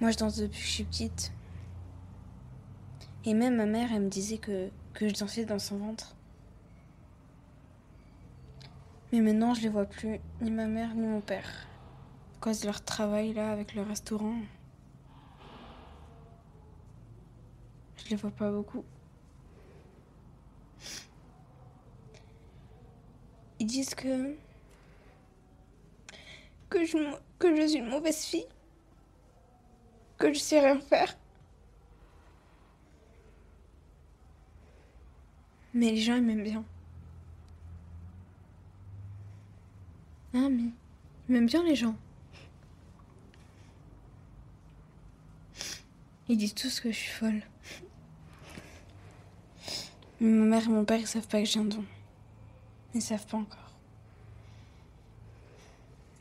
Moi, je danse depuis que je suis petite. Et même ma mère, elle me disait que, que je dansais dans son ventre. Mais maintenant, je les vois plus, ni ma mère, ni mon père. À cause de leur travail là avec le restaurant. Je les vois pas beaucoup. Ils disent que. que je, que je suis une mauvaise fille. Que je sais rien faire. Mais les gens, ils m'aiment bien. Ah, mais ils m'aiment bien les gens. Ils disent tous que je suis folle. Mais ma mère et mon père, ils savent pas que j'ai un don. Ils savent pas encore.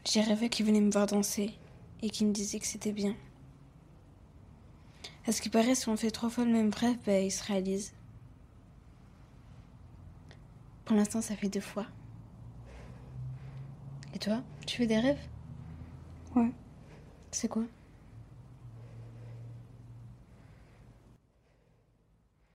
J'ai rêvé qu'ils venaient me voir danser et qu'ils me disaient que c'était bien. À ce qui paraît, si on fait trois fois le même rêve, ben, il se réalise? Pour l'instant, ça fait deux fois. Et toi, tu fais des rêves? Ouais. C'est quoi?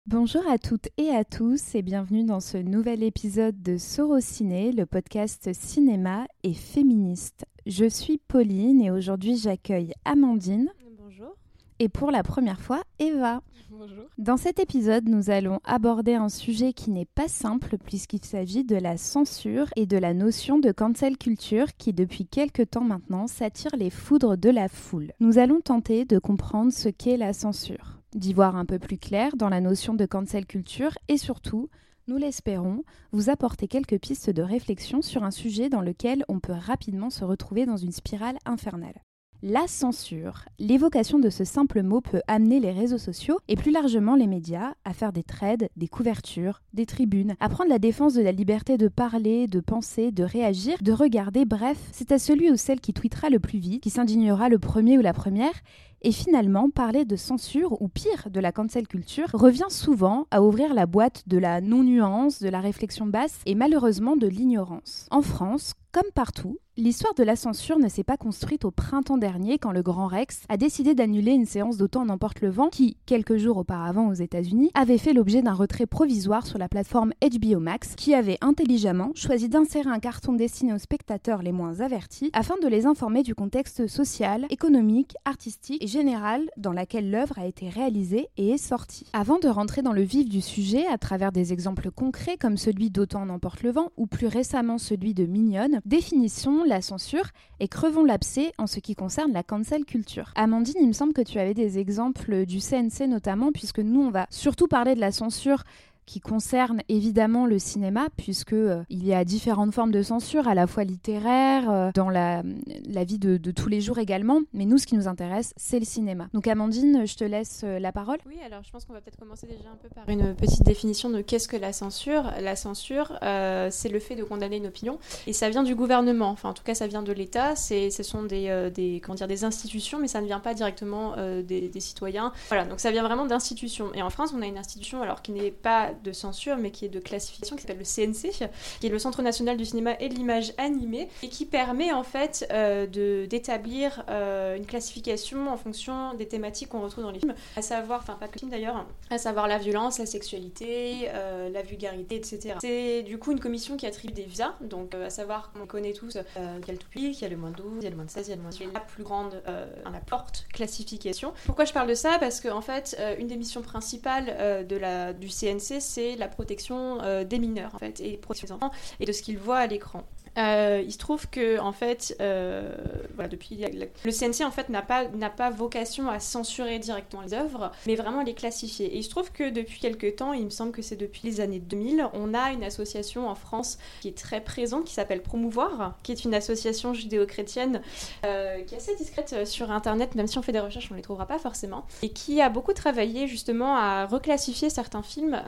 Bonjour à toutes et à tous et bienvenue dans ce nouvel épisode de Sorociné, le podcast cinéma et féministe. Je suis Pauline et aujourd'hui j'accueille Amandine. Bonjour. Et pour la première fois, Eva. Bonjour. Dans cet épisode, nous allons aborder un sujet qui n'est pas simple puisqu'il s'agit de la censure et de la notion de cancel culture qui depuis quelque temps maintenant s'attire les foudres de la foule. Nous allons tenter de comprendre ce qu'est la censure d'y voir un peu plus clair dans la notion de cancel culture et surtout, nous l'espérons, vous apporter quelques pistes de réflexion sur un sujet dans lequel on peut rapidement se retrouver dans une spirale infernale. La censure. L'évocation de ce simple mot peut amener les réseaux sociaux et plus largement les médias à faire des trades, des couvertures, des tribunes, à prendre la défense de la liberté de parler, de penser, de réagir, de regarder, bref, c'est à celui ou celle qui tweetera le plus vite, qui s'indignera le premier ou la première et finalement, parler de censure, ou pire, de la cancel culture, revient souvent à ouvrir la boîte de la non-nuance, de la réflexion basse et malheureusement de l'ignorance. En France, comme partout, l'histoire de la censure ne s'est pas construite au printemps dernier quand le Grand Rex a décidé d'annuler une séance d'Autant n'emporte le vent qui, quelques jours auparavant aux États-Unis, avait fait l'objet d'un retrait provisoire sur la plateforme HBO Max qui avait intelligemment choisi d'insérer un carton destiné aux spectateurs les moins avertis afin de les informer du contexte social, économique, artistique et général dans lequel l'œuvre a été réalisée et est sortie. Avant de rentrer dans le vif du sujet à travers des exemples concrets comme celui d'Autant n'emporte le vent ou plus récemment celui de Mignonne, définissons la censure et crevons l'abcès en ce qui concerne la cancel culture. Amandine, il me semble que tu avais des exemples du CNC notamment, puisque nous, on va surtout parler de la censure qui concerne évidemment le cinéma, puisque euh, il y a différentes formes de censure, à la fois littéraire, euh, dans la, la vie de, tous les jours également. Mais nous, ce qui nous intéresse, c'est le cinéma. Donc Amandine, je te laisse euh, la parole. Oui, alors je pense qu'on va peut-être commencer déjà un peu par une petite définition de qu'est-ce que la censure. La censure, c'est le fait de condamner une opinion, et ça vient du gouvernement. Enfin, en tout cas, ça vient de l'État. Ce sont des, des, comment dire, des institutions, mais ça ne vient pas directement des citoyens. Voilà, donc ça vient vraiment d'institutions. Et en France, on a une institution, alors qui n'est pas de censure, mais qui est de classification, qui s'appelle le CNC, qui est le Centre national du cinéma et de l'image animée, et qui permet en fait euh, d'établir euh, une classification en fonction des thématiques qu'on retrouve dans les films, à savoir, enfin pas que les films d'ailleurs, à savoir la violence, la sexualité, euh, la vulgarité, etc. C'est du coup une commission qui attribue des visas, donc à savoir qu'on connaît tous qu'il y a le tout public, il y a le moins de 12, il y a le moins de 16, il y a le moins de 18, la plus grande, la porte classification. Pourquoi je parle de ça? Parce que en fait, une des missions principales du CNC, c'est la protection euh, des mineurs en fait et protection des enfants et de ce qu'ils voient à l'écran. Euh, il se trouve que en fait, euh, voilà, depuis le CNC en fait n'a pas n'a pas vocation à censurer directement les œuvres, mais vraiment les classifier. Et il se trouve que depuis quelques temps, il me semble que c'est depuis les années 2000, on a une association en France qui est très présente, qui s'appelle Promouvoir, qui est une association judéo-chrétienne euh, qui est assez discrète sur Internet, même si on fait des recherches, on les trouvera pas forcément, et qui a beaucoup travaillé justement à reclassifier certains films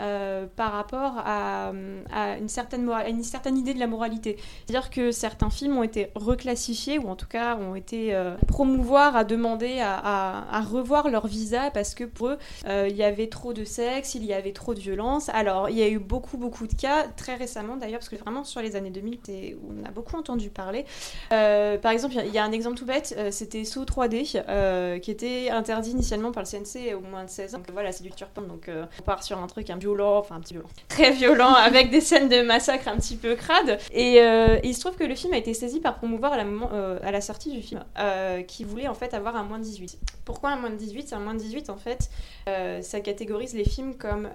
par rapport à, à, une certaine à une certaine idée de la moralité. C'est-à-dire Que certains films ont été reclassifiés ou en tout cas ont été promouvoir à demander à, revoir leur visa parce que pour eux, il y avait trop de sexe, il y avait trop de violence. Alors, il y a eu beaucoup, beaucoup de cas, très récemment d'ailleurs, parce que vraiment sur les années 2000, on a beaucoup entendu parler. par exemple, il y, a un exemple tout bête, c'était Saut 3D, qui était interdit initialement par le CNC au moins de 16 ans. Donc voilà, c'est du turpin, donc on part sur un truc un violent, enfin un petit violent, très violent, avec des scènes de massacre un petit peu crades. Et, il se trouve que le film a été saisi par promouvoir à la, la sortie du film, qui voulait en fait avoir un moins de 18. Pourquoi un moins de 18 Un moins de 18, en fait, ça catégorise les films comme,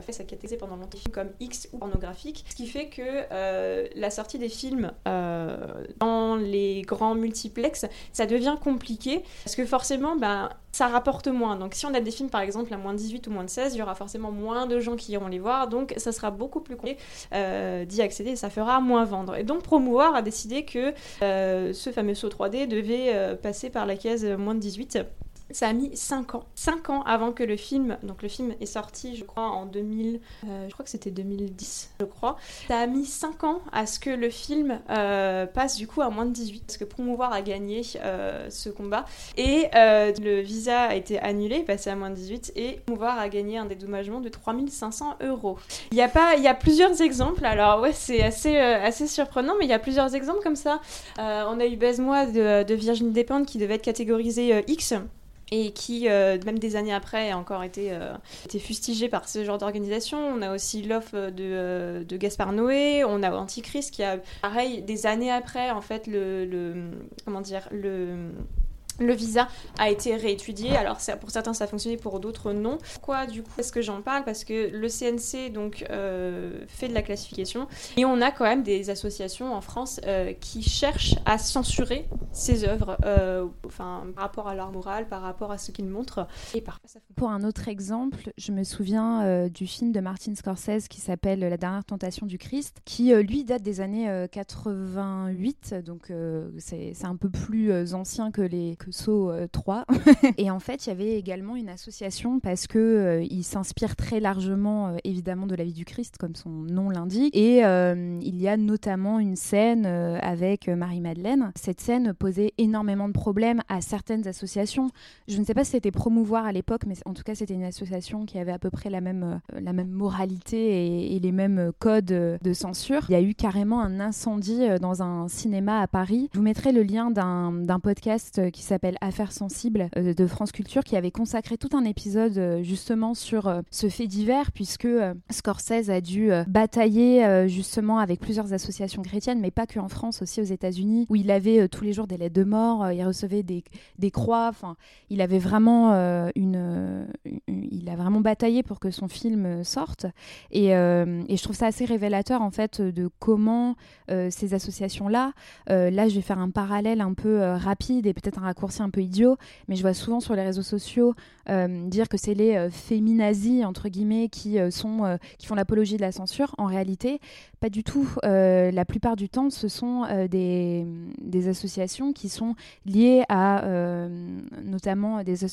fait, ça catégorise pendant longtemps les films comme X ou pornographique, ce qui fait que la sortie des films dans les grands multiplex, ça devient compliqué parce que forcément, ben, ça rapporte moins. Donc si on a des films par exemple à moins de 18 ou moins de 16, il y aura forcément moins de gens qui iront les voir, donc ça sera beaucoup plus compliqué euh, d'y accéder ça fera moins vendre. Et donc Promouvoir a décidé que euh, ce fameux saut 3D devait euh, passer par la case moins de 18 ça a mis 5 ans. 5 ans avant que le film, donc le film est sorti, je crois, en 2000, euh, je crois que c'était 2010, je crois. Ça a mis 5 ans à ce que le film euh, passe du coup à moins de 18, parce que Promouvoir a gagné euh, ce combat. Et le visa a été annulé, passé à moins de 18, et Promouvoir a gagné un dédommagement de 3500 euros. Il y a, pas, il y a plusieurs exemples, alors ouais, c'est assez, assez surprenant, mais il y a plusieurs exemples comme ça. on a eu Baise-moi de, de Virginie Despentes qui devait être catégorisé X et qui, euh, même des années après, a encore été, euh, été fustigé par ce genre d'organisation. On a aussi l'offre de, euh, de, Gaspard Noé, on a Antichrist qui a, pareil, des années après, en fait, le, le comment dire, le le visa a été réétudié. Alors pour certains ça a fonctionné, pour d'autres non. Pourquoi du coup est-ce que j'en parle? Parce que le CNC donc euh, fait de la classification et on a quand même des associations en France euh, qui cherchent à censurer ces œuvres, euh, enfin par rapport à leur morale, par rapport à ce qu'ils montrent. Et Pour un autre exemple, je me souviens du film de Martin Scorsese qui s'appelle La dernière tentation du Christ, qui lui date des années 88, donc c'est un peu plus ancien que les Saut 3. et en fait, il y avait également une association parce que euh, il s'inspire très largement, euh, évidemment, de la vie du Christ, comme son nom l'indique. Et euh, il y a notamment une scène avec Marie-Madeleine. Cette scène posait énormément de problèmes à certaines associations. Je ne sais pas si c'était promouvoir à l'époque, mais en tout cas, c'était une association qui avait à peu près la même, la même moralité et, les mêmes codes de censure. Il y a eu carrément un incendie dans un cinéma à Paris. Je vous mettrai le lien d'un podcast qui s'appelle s'appelle Affaires sensibles euh, de France Culture qui avait consacré tout un épisode euh, justement sur euh, ce fait divers puisque Scorsese a dû batailler justement avec plusieurs associations chrétiennes mais pas que en France aussi aux États-Unis où il avait tous les jours des lettres de mort, il recevait des, croix, enfin il avait vraiment une, il a vraiment bataillé pour que son film sorte. Et, et, je trouve ça assez révélateur en fait de comment ces associations là là je vais faire un parallèle un peu rapide et peut-être un raccourci un peu idiot, mais je vois souvent sur les réseaux sociaux euh, dire que c'est les euh, féminazis entre guillemets qui euh, sont qui font l'apologie de la censure. En réalité, pas du tout. la plupart du temps, ce sont des, des, associations qui sont liées à notamment des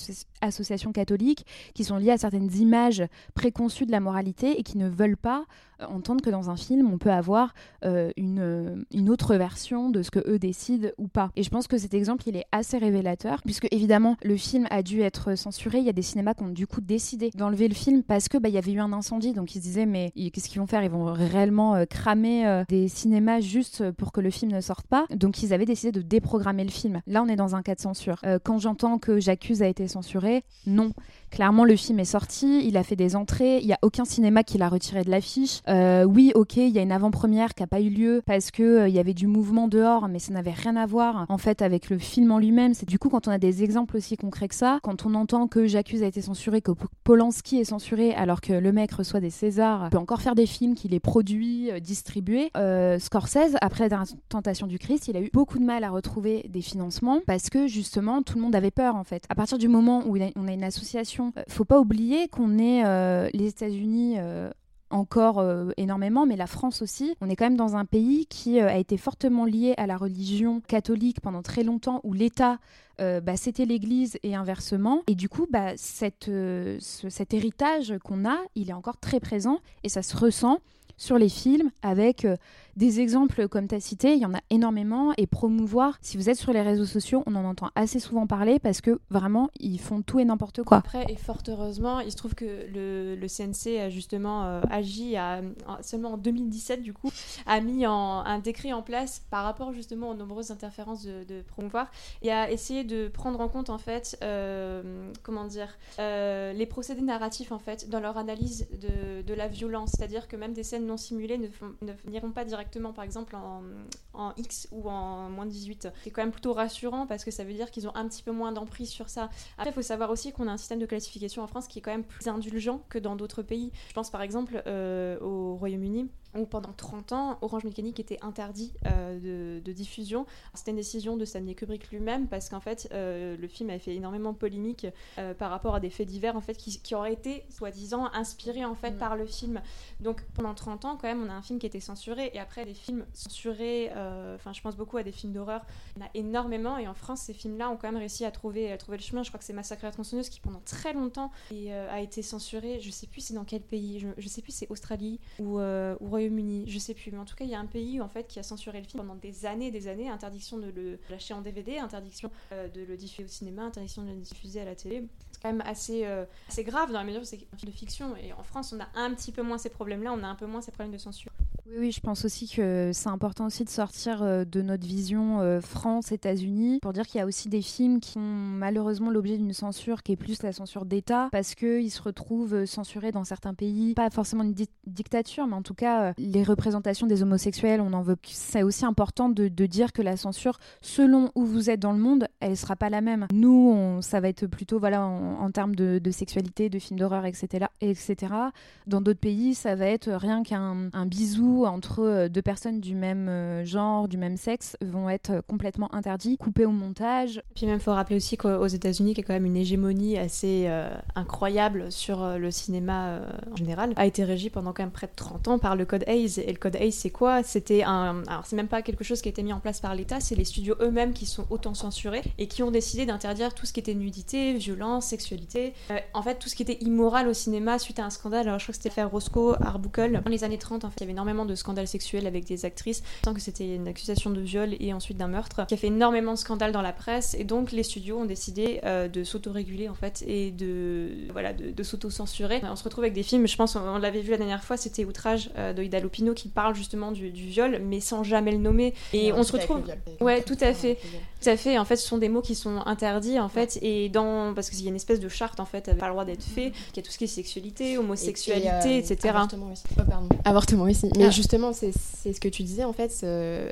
associations catholiques qui sont liées à certaines images préconçues de la moralité et qui ne veulent pas entendre que dans un film, on peut avoir une, une autre version de ce que eux décident ou pas. Et je pense que cet exemple, il est assez révélateur, puisque évidemment, le film a dû être censuré il y a des cinémas qui ont du coup décidé d'enlever le film parce que bah, il y avait eu un incendie, donc ils se disaient mais qu'est-ce qu'ils vont faire? Ils vont réellement euh, cramer euh, des cinémas juste pour que le film ne sorte pas? Donc ils avaient décidé de déprogrammer le film. Là, on est dans un cas de censure. Euh, quand j'entends que J'accuse a été censuré, non. Clairement, le film est sorti, il a fait des entrées, il y a aucun cinéma qui l'a retiré de l'affiche. oui, ok, il y a une avant-première qui n'a pas eu lieu parce que il y avait du mouvement dehors, mais ça n'avait rien à voir en fait avec le film en lui-même. C'est du coup quand on a des exemples aussi concrets que ça, quand on entend que J'accuse a été censuré, que Polanski est censuré, alors que le mec reçoit des Césars, peut encore faire des films, qu'il est produit, euh, distribué. Euh, Scorsese, après la tentation du Christ, il a eu beaucoup de mal à retrouver des financements parce que justement tout le monde avait peur en fait. À partir du moment où on a une association, euh, faut pas oublier qu'on est les États-Unis encore énormément, mais la France aussi. On est quand même dans un pays qui a été fortement lié à la religion catholique pendant très longtemps, où l'État euh, bah, c'était l'Église et inversement. Et du coup, bah, cette, euh, cet héritage qu'on a, il est encore très présent et ça se ressent sur les films avec euh, des exemples comme tu as cité, il y en a énormément et promouvoir, si vous êtes sur les réseaux sociaux, on en entend assez souvent parler parce que vraiment, ils font tout et n'importe quoi. Après, et fort heureusement, il se trouve que le, CNC a justement euh, agi seulement en 2017, du coup, a mis un décret en place par rapport justement aux nombreuses interférences de, promouvoir et a essayé de prendre en compte, en fait, euh, comment dire, euh, les procédés narratifs, en fait, dans leur analyse de, de la violence. C'est-à-dire que même des scènes non simulées ne, ne n'iront pas directement, par exemple, en, X ou en moins de 18. C'est quand même plutôt rassurant parce que ça veut dire qu'ils ont un petit peu moins d'emprise sur ça. Après, il faut savoir aussi qu'on a un système de classification en France qui est quand même plus indulgent que dans d'autres pays. Je pense par exemple euh, au Royaume-Uni où pendant 30 ans, Orange Mécanique était interdit euh, de, diffusion. C'était une décision de Stanley Kubrick lui-même parce qu'en fait, euh, le film avait fait énormément polémique euh, par rapport à des faits divers en fait, qui, qui auraient été, soi-disant, inspirés en fait, mm. par le film. Donc pendant 30 ans, quand même, on a un film qui était censuré et après, des films censurés, enfin, je pense beaucoup à des films d'horreur, il y en a énormément et en France, ces films-là ont quand même réussi à trouver, à trouver le chemin. Je crois que c'est Massacre à la tronçonneuse qui, pendant très longtemps, et, a été censuré. Je sais plus c'est dans quel pays, je, je sais plus c'est Australie ou, ou Royaume je sais plus, mais en tout cas, il y a un pays en fait qui a censuré le film pendant des années, des années, interdiction de le lâcher en DVD, interdiction euh, de le diffuser au cinéma, interdiction de le diffuser à la télé. Quand même assez, euh, assez grave dans la mesure où c'est un film de fiction. Et en France, on a un petit peu moins ces problèmes-là, on a un peu moins ces problèmes de censure. Oui, oui, je pense aussi que c'est important aussi de sortir euh, de notre vision euh, France-États-Unis pour dire qu'il y a aussi des films qui ont malheureusement l'objet d'une censure qui est plus la censure d'État parce qu'ils se retrouvent censurés dans certains pays. Pas forcément une dictature, mais en tout cas, les représentations des homosexuels, on en veut. C'est aussi important de, dire que la censure, selon où vous êtes dans le monde, elle sera pas la même. Nous, on, ça va être plutôt voilà, en, termes de, sexualité, de films d'horreur, etc., etc. Dans d'autres pays, ça va être rien qu'un bisou entre euh, deux personnes du même euh, genre, du même sexe, vont être euh, complètement interdits, coupés au montage. Puis même, il faut rappeler aussi qu'aux États-Unis, qui a quand même une hégémonie assez incroyable sur le cinéma en général, a été régi pendant quand même près de 30 ans par le code Hayes. Et le code Hayes, c'est quoi? C'était un. Alors, c'est même pas quelque chose qui a été mis en place par l'État, c'est les studios eux-mêmes qui sont autant censurés et qui ont décidé d'interdire tout ce qui était nudité, violence, sexualité. En fait, tout ce qui était immoral au cinéma suite à un scandale. Alors, je crois que c'était l'affaire Roscoe Arbuckle. Dans les années 30, en fait, il y avait énormément de scandales sexuels avec des actrices, tant que c'était une accusation de viol et ensuite d'un meurtre, qui a fait énormément de scandales dans la presse. Et donc les studios ont décidé euh, de s'autoréguler en fait et de voilà de, s'auto-censurer. On se retrouve avec des films, je pense on, l'avait vu la dernière fois, c'était Outrage euh, de Ida Lupino qui parle justement du, viol, mais sans jamais le nommer. Et, on se retrouve, ouais, tout à fait, tout à fait. En fait, ce sont des mots qui sont interdits en fait, et dans parce qu'il y a une espèce de charte en fait, pas le droit d'être fait, qui a tout ce qui est sexualité, homosexualité, euh, etc. Avortement aussi. Oh, pardon. Avortement aussi. Mais justement, c'est ce que tu disais, en fait,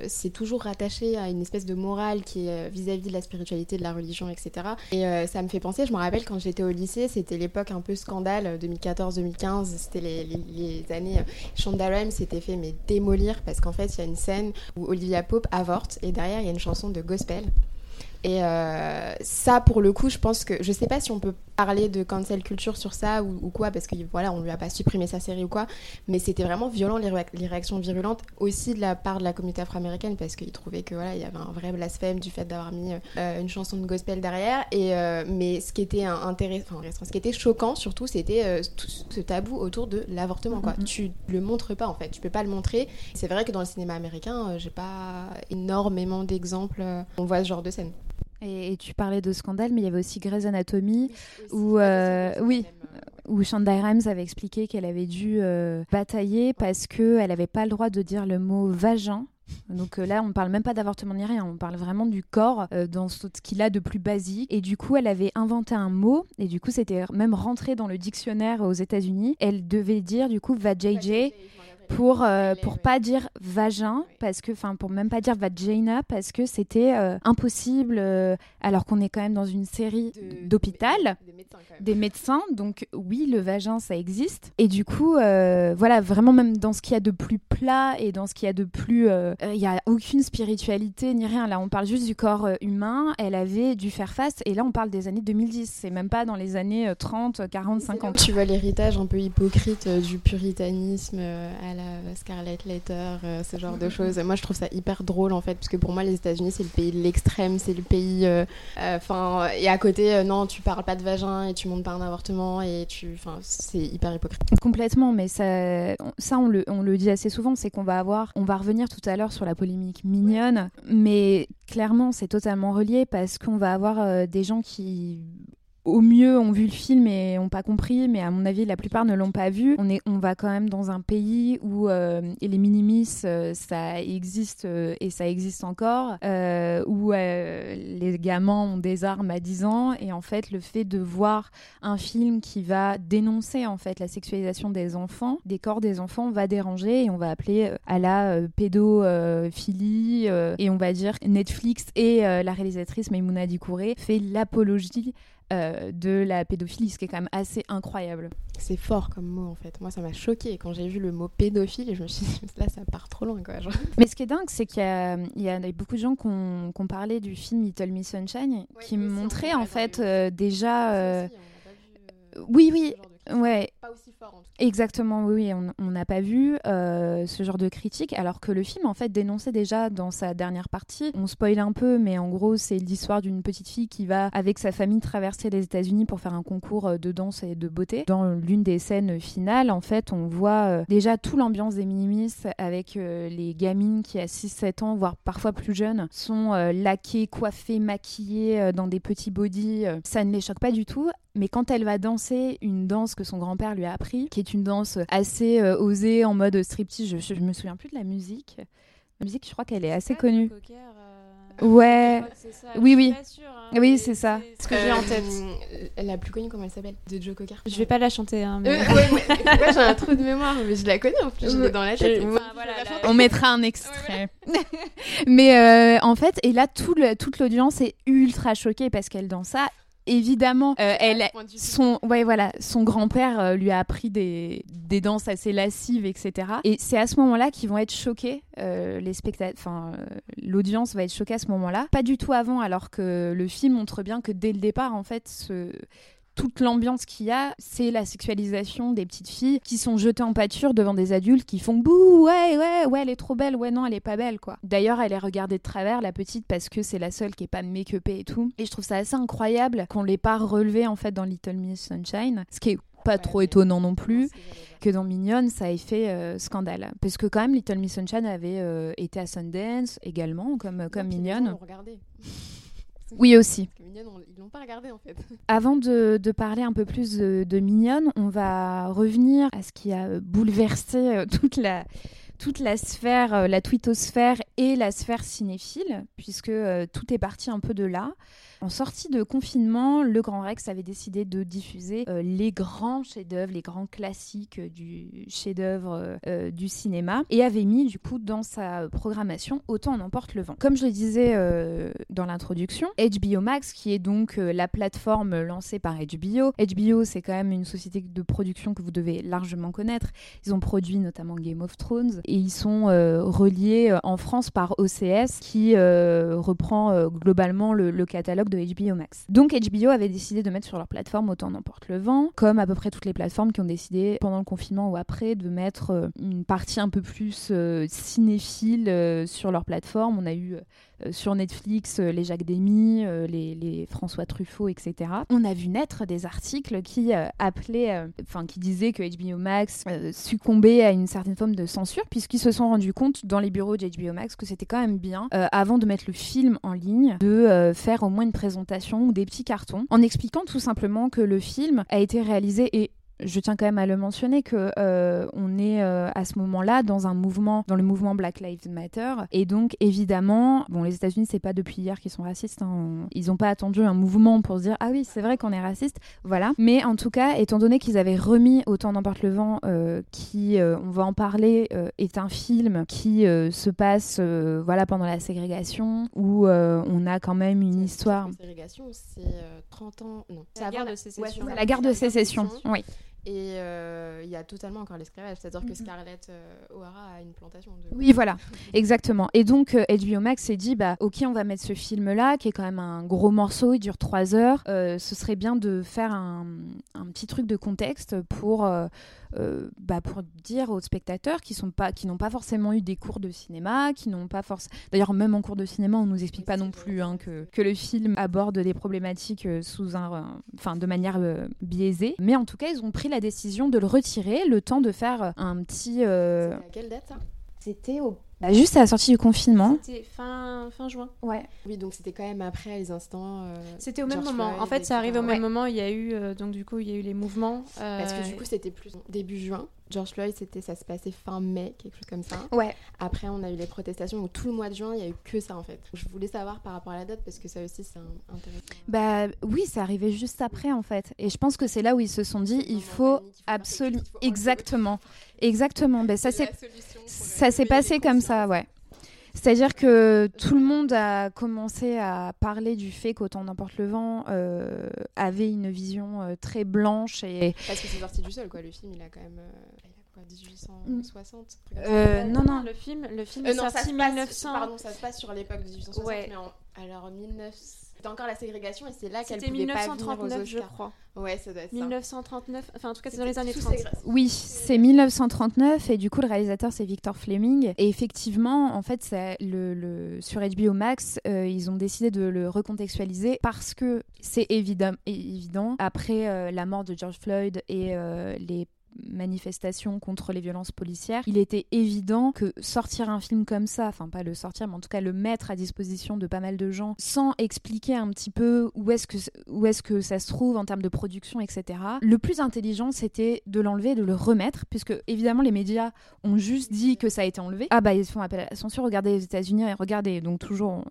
c'est toujours rattaché à une espèce de morale qui est vis-à-vis de la spiritualité, de la religion, etc. Et euh, ça me fait penser, je me rappelle quand j'étais au lycée, c'était l'époque un peu scandale, 2014-2015, c'était les, les, années. Shonda Rhimes s'était fait mais démolir parce qu'en fait, il y a une scène où Olivia Pope avorte et derrière, il y a une chanson de gospel. Et euh, ça, pour le coup, je pense que je sais pas si on peut parler de cancel culture sur ça ou, quoi, parce que voilà, on lui a pas supprimé sa série ou quoi, mais c'était vraiment violent les, réactions virulentes aussi de la part de la communauté afro-américaine parce qu'ils trouvaient que voilà, il y avait un vrai blasphème du fait d'avoir mis euh, une chanson de gospel derrière. Et euh, mais ce qui était intéressant, ce qui était choquant surtout, c'était ce tabou autour de l'avortement. Quoi, mm-hmm. tu le montres pas en fait, tu peux pas le montrer. C'est vrai que dans le cinéma américain, j'ai pas énormément d'exemples. on voit ce genre de scène. Et, tu parlais de scandale, mais il y avait aussi Grey's Anatomy, où, euh, oui, où Shonda Rhimes avait expliqué qu'elle avait dû euh, batailler parce qu'elle n'avait pas le droit de dire le mot vagin. Donc euh, là, on ne parle même pas d'avortement ni rien, on parle vraiment du corps dans ce qu'il a de plus basique. Et du coup, elle avait inventé un mot, et du coup, c'était même rentré dans le dictionnaire aux États-Unis. Elle devait dire du coup vajayjay pour euh, pour pas dire vagin parce que enfin pour même pas dire vagina parce que c'était euh, impossible euh, alors qu'on est quand même dans une série d'hôpital. des, médecins, donc oui le vagin ça existe. Et du coup voilà vraiment même dans ce qu'il y a de plus plat et dans ce qu'il y a de plus il y a aucune spiritualité ni rien. Là on parle juste du corps humain. Elle avait dû faire face et là on parle des années 2010 c'est même pas dans les années 30 40 50 tu vois l'héritage un peu hypocrite du puritanisme à la Scarlet Letter, ce genre de choses. Moi, je trouve ça hyper drôle en fait, parce que pour moi, les États-Unis, c'est le pays de l'extrême, c'est le pays. Enfin, et à côté, non, tu parles pas de vagin et tu montes pas un avortement et tu. Enfin, c'est hyper hypocrite. Complètement, mais ça, ça on, le, on le dit assez souvent, c'est qu'on va avoir. On va revenir tout à l'heure sur la polémique mignonne, mais clairement, c'est totalement relié parce qu'on va avoir des gens qui au mieux ont vu le film et n'ont pas compris, mais à mon avis, la plupart ne l'ont pas vu. On, est, on va quand même dans un pays où euh, les minimis, euh, ça existe euh, et ça existe encore, où les gamins ont des armes à 10 ans, et en fait, le fait de voir un film qui va dénoncer en fait la sexualisation des enfants, des corps des enfants, va déranger et on va appeler à la pédophilie, et on va dire Netflix et la réalisatrice Maimouna Dikouré fait l'apologie euh, de la pédophilie, ce qui est quand même assez incroyable. C'est fort comme mot en fait. Moi, ça m'a choqué quand j'ai vu le mot pédophile. Je me suis dit, là, ça part trop loin quoi. Mais ce qui est dingue, c'est qu'il y, a beaucoup de gens qui ont, parlé du film Little Miss Sunshine, qui me montraient en fait euh, déjà. Euh, oui, oui. Ouais. Aussi fort en tout cas. Exactement, oui, on n'a pas vu euh, ce genre de critique, alors que le film en fait dénonçait déjà dans sa dernière partie. On spoil un peu, mais en gros, c'est l'histoire d'une petite fille qui va avec sa famille traverser les États-Unis pour faire un concours euh, de danse et de beauté. Dans l'une des scènes finales, en fait, on voit euh, déjà toute l'ambiance des minimis avec les gamines qui à 6-7 ans, voire parfois plus jeunes, sont laquées, coiffées, maquillées dans des petits bodys. ça ne les choque pas du tout, mais quand elle va danser une danse que son grand-père lui a appris, qui est une danse assez euh, osée en mode striptease, je, je, me souviens plus de la musique. La musique, je crois qu'elle est assez connue. Euh, ouais. Oui, oui. Hein, oui, c'est ça. Ce que j'ai en tête. Euh, la plus connue, comment elle s'appelle? De Joe Cocker. Je vais pas la chanter. Hein, mais... j'ai un trou de mémoire, mais je la connais en plus. Je l'ai dans la tête. On mettra un extrait. mais en fait, et là, tout le, toute l'audience est ultra choquée parce qu'elle danse ça évidemment, euh, elle, son, ouais, voilà, son grand-père euh, lui a appris des, des, danses assez lascives, etc. Et c'est à ce moment-là qu'ils vont être choqués, euh, les spectateurs, enfin, l'audience va être choquée à ce moment-là. Pas du tout avant, alors que le film montre bien que dès le départ, en fait, ce, toute l'ambiance qu'il y a, c'est la sexualisation des petites filles qui sont jetées en pâture devant des adultes qui font bouh, ouais, ouais, ouais, elle est trop belle, ouais, non, elle est pas belle, quoi. D'ailleurs, elle est regardée de travers, la petite, parce que c'est la seule qui est pas make-upée et tout. Et je trouve ça assez incroyable qu'on l'ait pas relevée, en fait, dans Little Miss Sunshine, ce qui est pas trop étonnant non plus que dans Mignonne ça ait fait euh, scandale parce que quand même Little Miss Sunshine avait euh, été à Sundance également comme comme Mignonne oui aussi. ils l'ont pas regardé en fait. Avant de, parler un peu plus de, Mignonne, on va revenir à ce qui a bouleversé euh, toute la toute la sphère, euh, la twittosphère et la sphère cinéphile, puisque euh, tout est parti un peu de là. En sortie de confinement, le Grand Rex avait décidé de diffuser euh, les grands chefs-d'œuvre, les grands classiques du chef-d'œuvre euh, du cinéma et avait mis du coup dans sa programmation Autant en emporte le vent. Comme je le disais euh, dans l'introduction, HBO Max, qui est donc la plateforme lancée par HBO. HBO, c'est quand même une société de production que vous devez largement connaître. Ils ont produit notamment Game of Thrones et ils sont reliés en France par OCS qui reprend globalement le catalogue HBO Max. Donc HBO avait décidé de mettre sur leur plateforme Autant n'emporte le vent, comme à peu près toutes les plateformes qui ont décidé pendant le confinement ou après de mettre euh, une partie un peu plus euh, cinéphile euh, sur leur plateforme. On a eu sur Netflix euh, les Jacques Demy, euh, les, François Truffaut, etc. On a vu naître des articles qui appelaient, qui disaient que HBO Max succombait à une certaine forme de censure, puisqu'ils se sont rendus compte dans les bureaux de HBO Max que c'était quand même bien, avant de mettre le film en ligne, de faire au moins une présentation ou des petits cartons, en expliquant tout simplement que le film a été réalisé et je tiens quand même à le mentionner que euh, on est euh, à ce moment-là dans un mouvement, dans le mouvement Black Lives Matter, et donc évidemment, bon, les États-Unis c'est pas depuis hier qu'ils sont racistes, hein. ils n'ont pas attendu un mouvement pour se dire ah oui c'est vrai qu'on est raciste, voilà. Mais en tout cas, étant donné qu'ils avaient remis Autant d'emporte le vent, euh, qui, on va en parler, est un film qui se passe, voilà, pendant la ségrégation, où on a quand même une histoire. La ségrégation, c'est 30 ans, non. La guerre de sécession. la guerre de sécession, oui. Et euh, il y a totalement encore l'esclavage, c'est-à-dire que Mhm. Scarlett euh, O'Hara a une plantation. De... Oui, voilà, exactement. Et donc, euh, HBO Max s'est dit, bah, ok, on va mettre ce film-là, qui est quand même un gros morceau, il dure trois heures. Euh, ce serait bien de faire un, un petit truc de contexte pour, bah, pour dire aux spectateurs qui sont pas, qui n'ont pas forcément eu des cours de cinéma, qui n'ont pas forcément. D'ailleurs, même en cours de cinéma, on nous explique pas non plus hein, que, que le film aborde des problématiques sous un, enfin, de manière biaisée. Mais en tout cas, ils ont pris la décision de le retirer, le temps de faire un petit. euh, à quelle date c'était au... bah, juste à la sortie du confinement. C'était fin, fin juin. Ouais. Oui, donc c'était quand même après les instants. euh, C'était au même George moment. Floyd, En fait, ça arrive au même moment. Il y a eu euh, donc du coup il y a eu les mouvements. euh, Parce que du coup, c'était plus début juin. George Floyd, c'était, ça se passait fin mai, quelque chose comme ça. Ouais. Après, on a eu les protestations. Donc tout le mois de juin, il y a eu que ça en fait. Je voulais savoir par rapport à la date parce que ça aussi, c'est intéressant. Bah oui, c'est arrivé juste après en fait. Et je pense que c'est là où ils se sont dit, il faut absolument, exactement, exactement. Ben ça ça s'est passé comme ça, ouais. C'est-à-dire que tout le monde a commencé à parler du fait qu'Autant n'importe le vent euh, avait une vision euh, très blanche et Parce que c'est sorti du sol, quoi. Le film, il a quand même. euh, il a quoi, 1860 truc comme ça. Euh, non, non. Le film, le film Euh, est non, ça sorti se passe, 1900. pardon, ça se passe sur l'époque de 1860, Ouais. mais en, alors 1900. C'était encore la ségrégation et c'est là qu'elle pouvait pas venir aux 1939, je crois. Ouais, ça doit être ça. 1939. Enfin, en tout cas, c'est dans les années sous 30. ségrégation. Oui, c'est 1939 et du coup le réalisateur c'est Victor Fleming et effectivement en fait c'est le, le- sur HBO Max euh, ils ont décidé de le recontextualiser parce que c'est évident, évident après euh, la mort de George Floyd et euh, les manifestations contre les violences policières, il était évident que sortir un film comme ça, enfin pas le sortir, mais en tout cas le mettre à disposition de pas mal de gens, sans expliquer un petit peu où est-ce que ça se trouve en termes de production, etc. Le plus intelligent, c'était de l'enlever de le remettre, puisque évidemment les médias ont juste dit que ça a été enlevé. Ah bah ils font appel à la censure. Regardez les États-Unis, et regardez donc toujours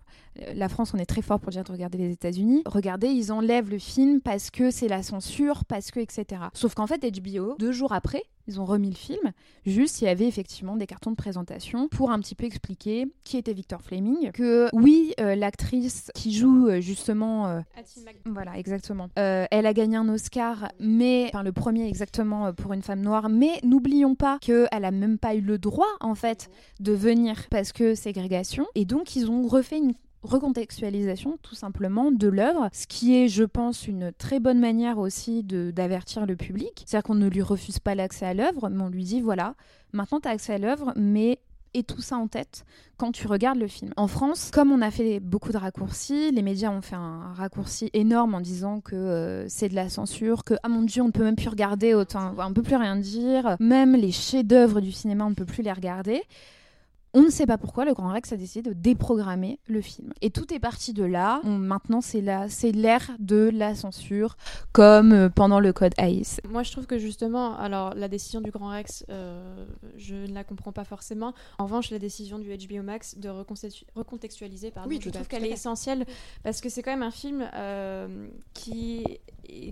la France, on est très fort pour dire de regarder les États-Unis. Regardez, ils enlèvent le film parce que c'est la censure, parce que etc. Sauf qu'en fait HBO, deux jours après, ils ont remis le film. Juste, il y avait effectivement des cartons de présentation pour un petit peu expliquer qui était Victor Fleming. Que oui, euh, l'actrice qui joue euh, justement. euh, voilà, exactement. Elle a gagné un Oscar, mais enfin le premier exactement pour une femme noire. Mais n'oublions pas qu'elle a même pas eu le droit en fait de venir parce que ségrégation. Et donc ils ont refait une recontextualisation tout simplement de l'œuvre, ce qui est, je pense, une très bonne manière aussi d'avertir le public. C'est-à-dire qu'on ne lui refuse pas l'accès à l'œuvre, mais on lui dit voilà, maintenant tu as accès à l'œuvre, mais et tout ça en tête quand tu regardes le film. En France, comme on a fait beaucoup de raccourcis, les médias ont fait un raccourci énorme en disant que euh, c'est de la censure, que ah mon dieu, on ne peut même plus regarder autant, on peut plus rien dire, même les chefs-d'œuvre du cinéma, on ne peut plus les regarder. On ne sait pas pourquoi le Grand Rex a décidé de déprogrammer le film. Et tout est parti de là. On- maintenant, c'est là, c'est l'ère de la censure, comme euh, pendant le Code AIS. Moi, je trouve que justement, alors la décision du Grand Rex, euh, je ne la comprends pas forcément. En revanche, la décision du HBO Max de recontextualiser, pardon, Oui, je trouve qu'elle est essentielle parce que c'est quand même un film euh, qui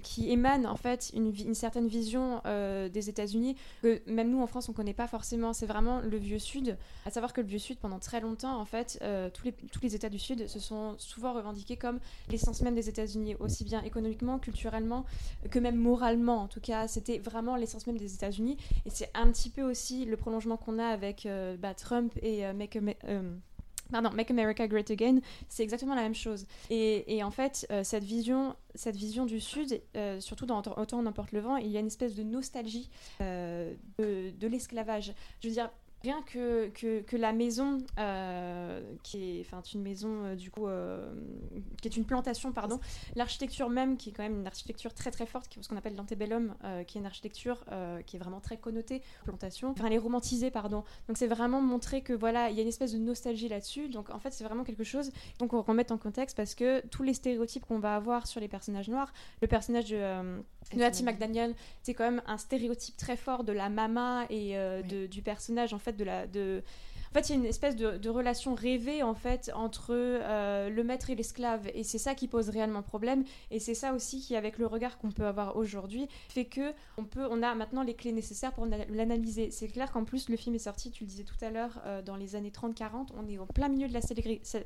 qui émane en fait une, certaine vision euh, des États-Unis que même nous en France on connaît pas forcément. C'est vraiment le vieux Sud. À savoir que le vieux Sud pendant très longtemps en fait euh, tous les tous les États du Sud se sont souvent revendiqués comme l'essence même des États-Unis, aussi bien économiquement, culturellement que même moralement en tout cas. C'était vraiment l'essence même des États-Unis et c'est un petit peu aussi le prolongement qu'on a avec euh, bah, Trump et Make Pardon, Make America Great Again, c'est exactement la même chose. Et, en fait, euh, cette, vision, cette vision du Sud, euh, surtout dans Autant Autant n'importe le vent, il y a une espèce de nostalgie euh, de, de l'esclavage. Je veux dire, rien que, que, que la maison, euh, qui est enfin, une maison, euh, du coup, euh, qui est une plantation, pardon, l'architecture même, qui est quand même une architecture très très forte, qui est ce qu'on appelle l'antebellum, qui est une architecture qui est vraiment très connotée, plantation, enfin elle est romantisée, pardon. Donc c'est vraiment montrer que voilà, il y a une espèce de nostalgie là-dessus. Donc en fait c'est vraiment quelque chose donc on remet en contexte parce que tous les stéréotypes qu'on va avoir sur les personnages noirs, le personnage de, Hattie McDaniel, c'est quand même un stéréotype très fort de la mama et Oui. de- du personnage en fait de la de En fait, il y a une espèce de, relation rêvée en fait entre le maître et l'esclave, et c'est ça qui pose réellement problème. Et c'est ça aussi qui, avec le regard qu'on peut avoir aujourd'hui, fait que on peut, on a maintenant les clés nécessaires pour l'analyser. C'est clair qu'en plus le film est sorti, tu le disais tout à l'heure, dans les années 30-40, on est en plein milieu de la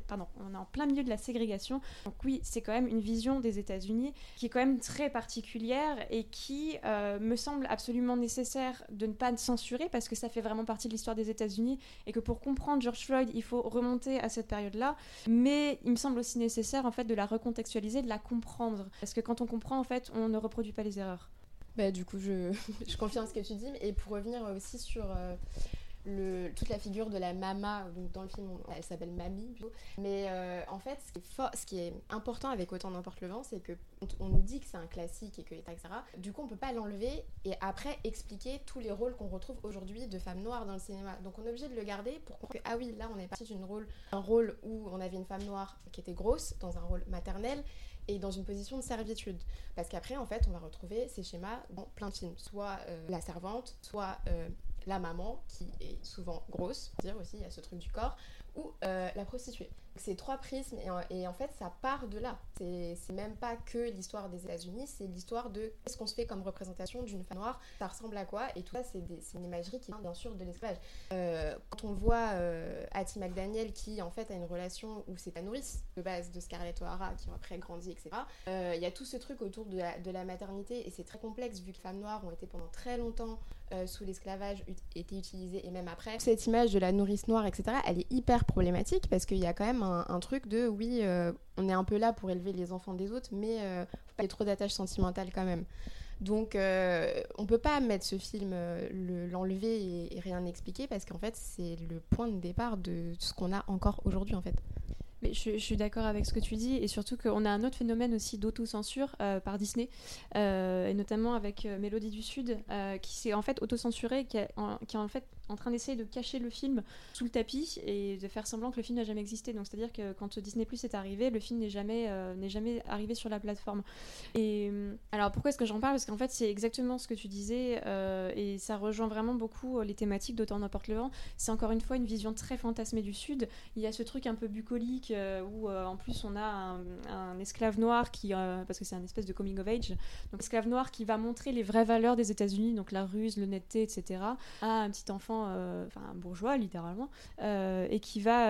pardon, on est en plein milieu de la ségrégation. Donc oui, c'est quand même une vision des États-Unis qui est quand même très particulière et qui euh, me semble absolument nécessaire de ne pas censurer parce que ça fait vraiment partie de l'histoire des États-Unis et que pour comprendre George Floyd, il faut remonter à cette période-là. Mais il me semble aussi nécessaire en fait de la recontextualiser, de la comprendre parce que quand on comprend en fait, on ne reproduit pas les erreurs. Bah, du coup, je, je confirme ce que tu dis. Et pour revenir aussi sur euh, toute la figure de la mama, donc dans le film, elle s'appelle Mamie, mais euh, en fait, ce qui, est important avec Autant n'importe le vent, c'est que on, nous dit que c'est un classique et que etc. Du coup, on peut pas l'enlever et après expliquer tous les rôles qu'on retrouve aujourd'hui de femmes noires dans le cinéma. Donc, on est obligé de le garder pour que ah oui, là, on est parti d'une rôle, un rôle où on avait une femme noire qui était grosse dans un rôle maternel et dans une position de servitude. Parce qu'après, en fait, on va retrouver ces schémas dans plein de films. Soit euh, la servante, soit euh, la maman, qui est souvent grosse, dire aussi, il y a ce truc du corps, ou euh, la prostituée. C'est trois prismes et, en fait ça part de là. C'est même pas que l'histoire des États-Unis, c'est l'histoire de qu'est-ce qu'on se fait comme représentation d'une femme noire, ça ressemble à quoi et tout ça c'est une imagerie qui vient bien sûr de l'esclavage. Euh, quand on voit euh, Hattie McDaniel qui en fait a une relation où c'est la nourrice de base de Scarlett O'Hara qui après grandi etc. Il y a tout ce truc autour de la, de la maternité et c'est très complexe vu que femmes noires ont été pendant très longtemps sous l'esclavage, étaient utilisées et même après. Cette image de la nourrice noire etc. Elle est hyper problématique parce qu'il y a quand même un, truc de oui, euh, on est un peu là pour élever les enfants des autres, mais euh, faut pas trop d'attaches sentimentales quand même. Donc euh, on peut pas mettre ce film, l'enlever et, rien expliquer parce qu'en fait c'est le point de départ de ce qu'on a encore aujourd'hui en fait. Je, suis d'accord avec ce que tu dis, et surtout qu'on a un autre phénomène aussi d'autocensure euh, par Disney, euh, et notamment avec euh, Mélodie du Sud, qui s'est en fait autocensurée, qui, qui est en fait en train d'essayer de cacher le film sous le tapis et de faire semblant que le film n'a jamais existé. Donc c'est-à-dire que quand Disney Plus est arrivé, le film n'est jamais, n'est jamais arrivé sur la plateforme. Et alors pourquoi est-ce que j'en parle? Parce qu'en fait c'est exactement ce que tu disais, et ça rejoint vraiment beaucoup les thématiques d'Autant n'importe le vent. C'est encore une fois une vision très fantasmée du Sud. Il y a ce truc un peu bucolique euh, où euh, en plus on a un, esclave noir qui, euh, parce que c'est un espèce de coming of age, donc esclave noir qui va montrer les vraies valeurs des États-Unis, donc la ruse, l'honnêteté, etc., à un petit enfant, enfin un bourgeois littéralement, et qui va,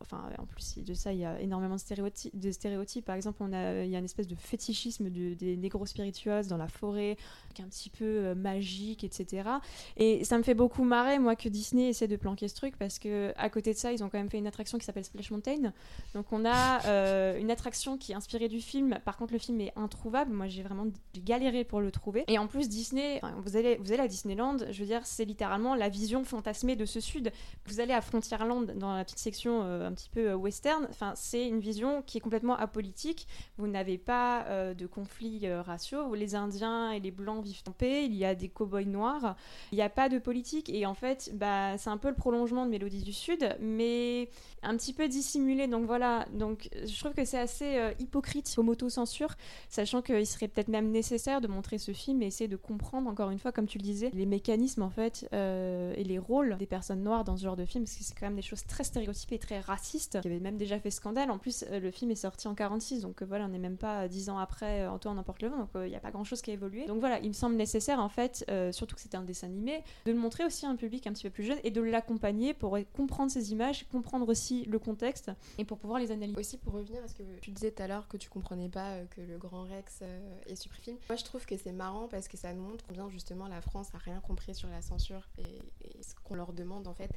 enfin en plus de ça il y a énormément de stéréotypes, de stéréotypes. par exemple on a, il y a une espèce de fétichisme des négros spiritueuses dans la forêt, qui est un petit peu magique, etc. Et ça me fait beaucoup marrer moi que Disney essaie de planquer ce truc parce que à côté de ça ils ont quand même fait une attraction qui s'appelle Splash Mountain donc on a euh, une attraction qui est inspirée du film. Par contre, le film est introuvable. Moi, j'ai vraiment galéré pour le trouver. Et en plus, Disney, vous allez, vous allez à Disneyland, je veux dire, c'est littéralement la vision fantasmée de ce sud. Vous allez à Frontierland dans la petite section euh, un petit peu euh, western. Enfin, c'est une vision qui est complètement apolitique. Vous n'avez pas de conflits raciaux les Indiens et les Blancs vivent en paix. Il y a des cow-boys noirs. Il n'y a pas de politique. Et en fait, bah, c'est un peu le prolongement de Mélodie du Sud, mais un petit peu d'ici donc voilà, donc je trouve que c'est assez euh, hypocrite comme auto-censure, sachant qu'il serait peut-être même nécessaire de montrer ce film et essayer de comprendre, encore une fois, comme tu le disais, les mécanismes en fait euh, et les rôles des personnes noires dans ce genre de film, parce que c'est quand même des choses très stéréotypées très racistes, qui avaient même déjà fait scandale. En plus, euh, le film est sorti en 46, donc voilà, on n'est même pas dix ans après Antoine n'importe le vent, donc il n'y a pas grand-chose qui a évolué. Donc voilà, il me semble nécessaire en fait, surtout que c'était un dessin animé, de le montrer aussi à un public un petit peu plus jeune et de l'accompagner pour comprendre ces images, comprendre aussi le contexte et pour pouvoir les analyser. Aussi pour revenir à ce que tu disais tout à l'heure que tu comprenais pas euh, que le grand Rex euh, est supprimé. Moi je trouve que c'est marrant parce que ça nous montre combien justement la France a rien compris sur la censure ce qu'on leur demande en fait.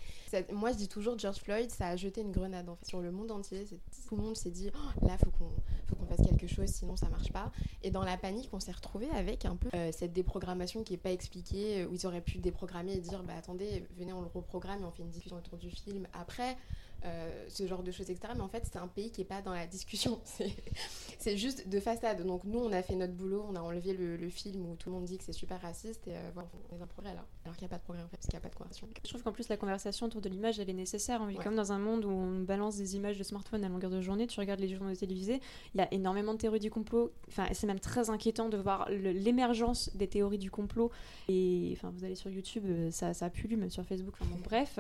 moi je dis toujours George Floyd ça a jeté une grenade en fait sur le monde entier. Tout le monde s'est dit oh, là faut qu'on faut qu'on fasse quelque chose sinon ça marche pas. Et dans la panique on s'est retrouvé avec un peu euh, cette déprogrammation qui est pas expliquée où ils auraient pu déprogrammer et dire bah attendez venez on le reprogramme et on fait une discussion autour du film après. Euh, ce genre de choses, etc. Mais en fait, c'est un pays qui n'est pas dans la discussion. C'est juste de façade. Donc nous, on a fait notre boulot, on a enlevé le, film où tout le monde dit que c'est super raciste et euh, voilà, on est un progrès là. Alors qu'il n'y a pas de progrès en fait, parce qu'il n'y a pas de conversation. Je trouve qu'en plus, la conversation autour de l'image, elle est nécessaire. On vit comme dans un monde où on balance des images de smartphone à longueur de journée. Tu regardes les journaux télévisés, il y a énormément de théories du complot. Enfin, c'est même très inquiétant de voir l'émergence des théories du complot. Et enfin, vous allez sur YouTube, euh, ça, ça lu même sur Facebook. Enfin, bon, bref.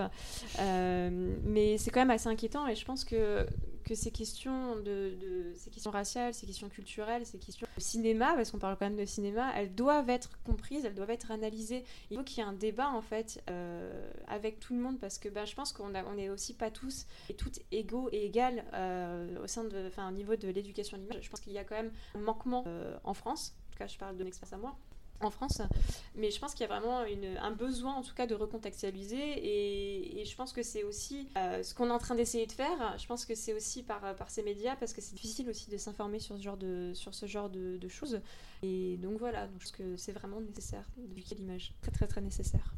mais c'est quand même assez inquiétant et je pense que, que ces questions de, ces questions raciales, ces questions culturelles, ces questions de cinéma, parce qu'on parle quand même de cinéma, elles doivent être comprises, elles doivent être analysées. Il faut qu'il y ait un débat en fait euh, avec tout le monde parce que ben, je pense qu'on on est aussi pas tous et toutes égaux et égales euh, au sein de, enfin au niveau de l'éducation à l'image. Je pense qu'il y a quand même un manquement euh, en France. En tout cas, je parle de l'expérience à moi en France. Mais je pense qu'il y a vraiment un besoin, en tout cas, de recontextualiser. Et, je pense que c'est aussi euh, ce qu'on est en train d'essayer de faire. Je pense que c'est aussi par, ces médias, parce que c'est difficile aussi de s'informer sur ce genre de, sur ce genre de, choses. Et donc voilà, donc je pense que c'est vraiment nécessaire d'éduquer l'image. Très, très, très nécessaire.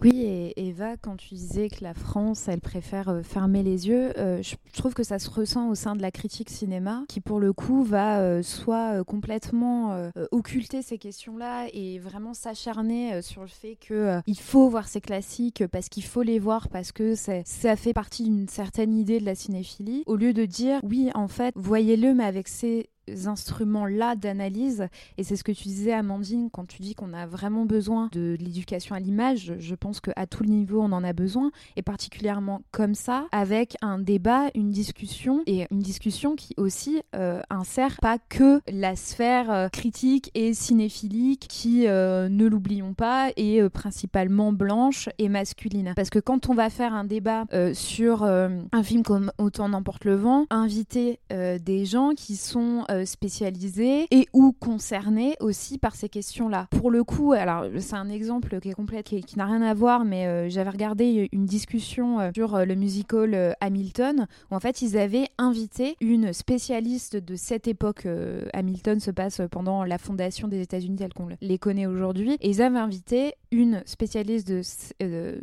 Oui, et Eva, quand tu disais que la France, elle préfère euh, fermer les yeux, euh, je trouve que ça se ressent au sein de la critique cinéma, qui pour le coup va euh, soit complètement occulter ces questions-là et vraiment s'acharner sur le fait qu'il faut voir ces classiques parce qu'il faut les voir parce que ça fait partie d'une certaine idée de la cinéphilie, au lieu de dire oui, en fait, voyez-le, mais avec ces instruments-là d'analyse. Et c'est ce que tu disais, Amandine, quand tu dis qu'on a vraiment besoin de, l'éducation à l'image. Je pense qu'à tout le niveau, on en a besoin. Et particulièrement comme ça, avec un débat, une discussion, et une discussion qui aussi euh, insère pas que la sphère euh, critique et cinéphilique, qui, euh, ne l'oublions pas, est principalement blanche et masculine. Parce que quand on va faire un débat sur un film comme Autant n'emporte le vent, inviter des gens qui sont euh, spécialisés et ou concernés aussi par ces questions-là. Pour le coup, alors c'est un exemple qui est complet, qui, n'a rien à voir, mais euh, j'avais regardé une discussion euh, sur le musical Hamilton, où en fait ils avaient invité une spécialiste de cette époque. Hamilton se passe pendant la fondation des États-Unis telle qu'on les connaît aujourd'hui, et ils avaient invité une spécialiste de,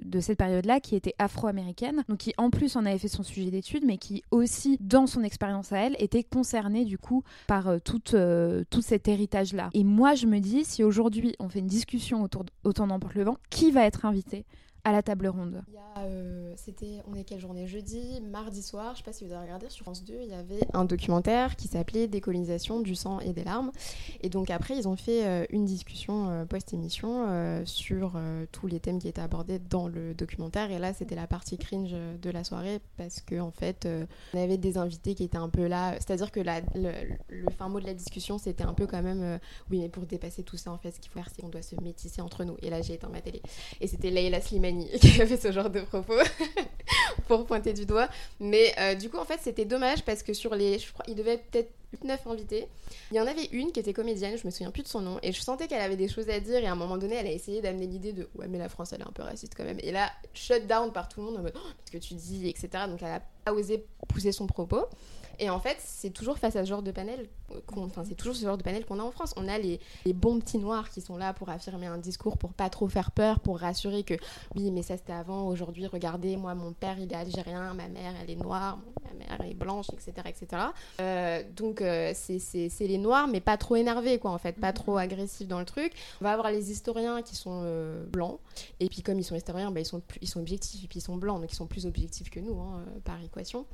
de cette période-là qui était afro-américaine, donc qui en plus en avait fait son sujet d'étude, mais qui aussi, dans son expérience à elle, était concernée du coup par euh, tout, euh, tout cet héritage-là. Et moi, je me dis, si aujourd'hui on fait une discussion autour d'Autant d'emporte le vent, qui va être invité à la table ronde? Euh, C'était, on est quelle journée Jeudi, mardi soir, je sais pas si vous avez regardé, sur France 2, il y avait un documentaire qui s'appelait Décolonisation du sang et des larmes. Et donc après, ils ont fait euh, une discussion euh, post-émission sur tous les thèmes qui étaient abordés dans le documentaire. Et là, c'était la partie cringe de la soirée parce qu'en en fait, on avait des invités qui étaient un peu là. C'est-à-dire que la, le, fin mot de la discussion, c'était un peu quand même, oui, mais pour dépasser tout ça, en fait, ce qu'il faut faire, c'est qu'on doit se métisser entre nous. Et là, j'ai éteint ma télé. Et c'était Leila Slimani qui a fait ce genre de propos pour pointer du doigt. Mais euh, du coup, en fait, c'était dommage parce que sur les. Je crois, il devait peut-être 9 invités. Il y en avait une qui était comédienne, je me souviens plus de son nom, et je sentais qu'elle avait des choses à dire, et à un moment donné, elle a essayé d'amener l'idée de ouais, mais la France, elle est un peu raciste quand même. Et là, shut down par tout le monde en mode oh, ce que tu dis, etc. Donc elle a pas osé pousser son propos. Et en fait, c'est toujours face à ce genre de panel, enfin c'est toujours ce genre de panel qu'on a en France. On a les, les, bons petits noirs qui sont là pour affirmer un discours, pour pas trop faire peur, pour rassurer que oui, mais ça c'était avant, aujourd'hui, regardez, moi mon père il est algérien, ma mère elle est noire, ma mère est blanche, etc. etc. Euh, donc euh, c'est les noirs, mais pas trop énervés, quoi, en fait, pas trop agressifs dans le truc. On va avoir les historiens qui sont euh, blancs, et puis comme ils sont historiens, bah, ils, sont, ils sont objectifs, et puis ils sont blancs, donc ils sont plus objectifs que nous, hein, par équation.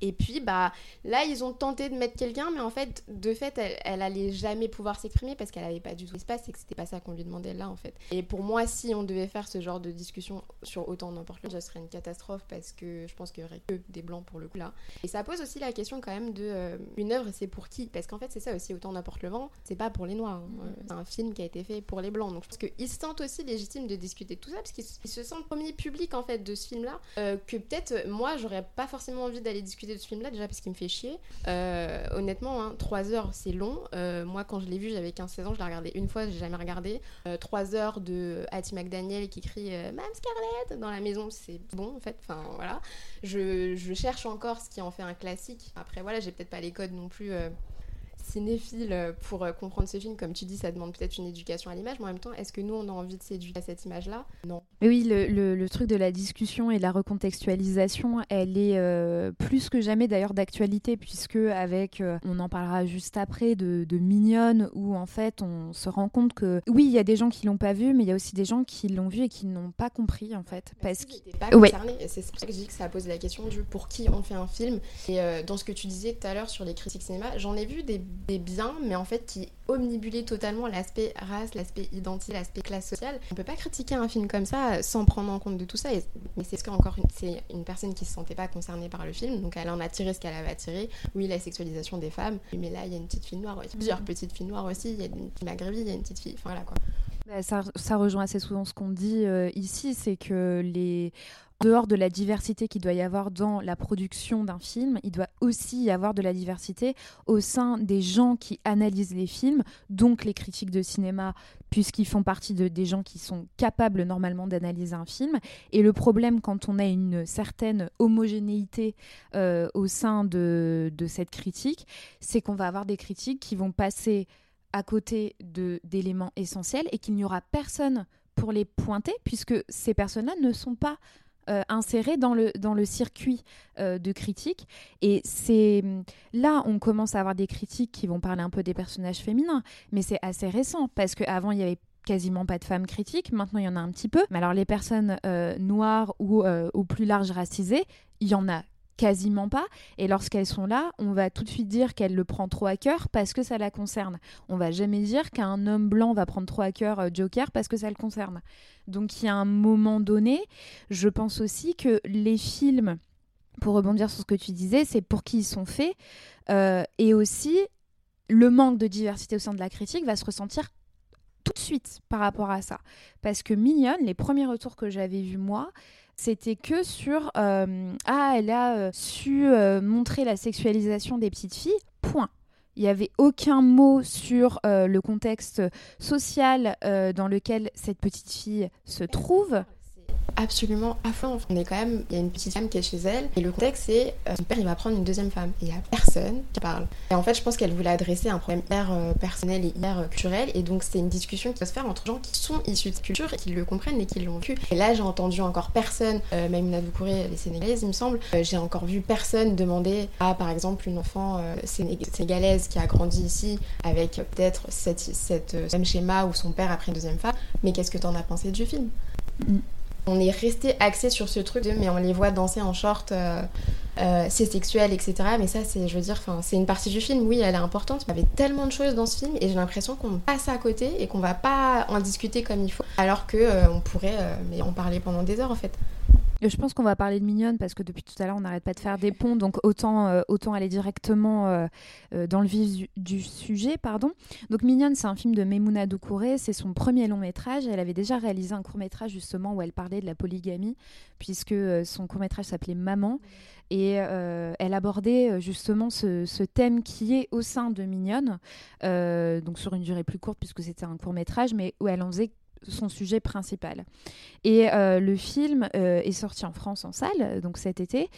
Et puis, bah, là, ils ont tenté de mettre quelqu'un, mais en fait, de fait, elle, allait jamais pouvoir s'exprimer parce qu'elle avait pas du tout l'espace et que c'était pas ça qu'on lui demandait là, en fait. Et pour moi, si on devait faire ce genre de discussion sur autant n'importe quoi, ce serait une catastrophe parce que je pense qu'il y aurait que des blancs pour le coup là. Et ça pose aussi la question quand même de euh, une œuvre, c'est pour qui? Parce qu'en fait, c'est ça aussi, autant n'importe le vent, c'est pas pour les noirs. Hein. Euh, c'est un film qui a été fait pour les blancs. Donc je pense qu'ils se sentent aussi légitimes de discuter de tout ça parce qu'ils se sentent premier public en fait de ce film là. Euh, que peut-être moi, j'aurais pas forcément envie d'aller discuter de ce film-là, déjà parce qu'il me fait chier. Euh, honnêtement, hein, 3 heures, c'est long. Euh, moi, quand je l'ai vu, j'avais 15-16 ans, je l'ai regardé une fois, j'ai jamais regardé. 3 euh, heures de Hattie McDaniel qui crie Mme Scarlett dans la maison, c'est bon en fait. Enfin voilà. Je, je, cherche encore ce qui en fait un classique. Après, voilà, j'ai peut-être pas les codes non plus cinéphile euh, pour euh, comprendre ce film. Comme tu dis, ça demande peut-être une éducation à l'image, mais en même temps, est-ce que nous, on a envie de s'éduquer à cette image-là? Non. Mais oui, le, le, truc de la discussion et de la recontextualisation, elle est euh, plus que jamais d'ailleurs d'actualité, puisque avec, on en parlera juste après, de, de Mignonne, où en fait, on se rend compte que oui, il y a des gens qui l'ont pas vu, mais il y a aussi des gens qui l'ont vu et qui n'ont pas compris en fait. Parce qu'ils pas concernés. C'est pour ça que je dis que ça a posé la question du pour qui on fait un film. Et dans ce que tu disais tout à l'heure sur les critiques cinéma, j'en ai vu des, biens, mais en fait qui omnibulaient totalement l'aspect race, l'aspect identité, l'aspect classe sociale. On peut pas critiquer un film comme ça sans prendre en compte de tout ça. mais c'est ce qu'encore une, c'est une personne qui se sentait pas concernée par le film, donc elle en a tiré ce qu'elle avait tirer. Oui, la sexualisation des femmes, mais là il y a une petite fille noire, il y a plusieurs petites filles noires aussi, il y a une fille maghrébine, il y a une petite fille, voilà quoi. Bah, ça, ça, rejoint assez souvent ce qu'on dit euh, ici, c'est que les dehors de la diversité qu'il doit y avoir dans la production d'un film, il doit aussi y avoir de la diversité au sein des gens qui analysent les films, donc les critiques de cinéma, puisqu'ils font partie de, des gens qui sont capables normalement d'analyser un film. Et le problème quand on a une certaine homogénéité euh, au sein de, de cette critique, c'est qu'on va avoir des critiques qui vont passer à côté d'éléments essentiels et qu'il n'y aura personne pour les pointer, puisque ces personnes-là ne sont pas euh, inséré dans le, dans le circuit euh, de critique. Et c'est là, on commence à avoir des critiques qui vont parler un peu des personnages féminins, mais c'est assez récent parce qu'avant, il y avait quasiment pas de femmes critiques. Maintenant, il y en a un petit peu. Mais alors, les personnes euh, noires ou, ou plus larges racisées, il y en a quasiment pas. Et lorsqu'elles sont là, on va tout de suite dire qu'elle le prend trop à cœur parce que ça la concerne. On va jamais dire qu'un homme blanc va prendre trop à cœur euh, Joker parce que ça le concerne. Donc il y a un moment donné, je pense aussi que les films, pour rebondir sur ce que tu disais, c'est pour qui ils sont faits. Euh, et aussi, le manque de diversité au sein de la critique va se ressentir tout de suite par rapport à ça. Parce que Mignonne, les premiers retours que j'avais vus moi, c'était que sur euh, ah elle a euh, su euh, montrer la sexualisation des petites filles point. Il n'y avait aucun mot sur le contexte social dans lequel cette petite fille se trouve absolument fond. On est quand même, il y a une petite femme qui est chez elle, et le contexte c'est euh, son père il va prendre une deuxième femme, et il n'y a personne qui parle. Et en fait, je pense qu'elle voulait adresser un problème hyper euh, personnel et hyper euh, culturel, et donc c'est une discussion qui va se faire entre gens qui sont issus de culture et qui le comprennent et qui l'ont vu. Et là, j'ai entendu encore personne, même Doucouré, les Sénégalaises, il me semble, j'ai encore vu personne demander à, par exemple, une enfant sénégalaise qui a grandi ici avec peut-être cette, cette, même schéma où son père a pris une deuxième femme, mais qu'est-ce que t'en as pensé du film? Mm on est resté axé sur ce truc de mais on les voit danser en short, euh, euh, c'est sexuel, etc. Mais ça, c'est, je veux dire, c'est une partie du film, oui, elle est importante. Il y avait tellement de choses dans ce film et j'ai l'impression qu'on passe à côté et qu'on va pas en discuter comme il faut, alors que euh, on pourrait mais en parler pendant des heures en fait. Je pense qu'on va parler de Mignonne parce que depuis tout à l'heure, on n'arrête pas de faire des ponts, donc autant, euh, aller directement euh, euh, dans le vif du, sujet. pardon. Donc Mignonne, c'est un film de Memouna Doucouré, c'est son premier long métrage. Elle avait déjà réalisé un court métrage justement où elle parlait de la polygamie, puisque son court métrage s'appelait Maman. Et elle abordait justement ce, thème qui est au sein de Mignonne, donc sur une durée plus courte puisque c'était un court métrage, mais où elle en faisait son sujet principal. Et euh, le film euh, est sorti en France en salle, donc cet été,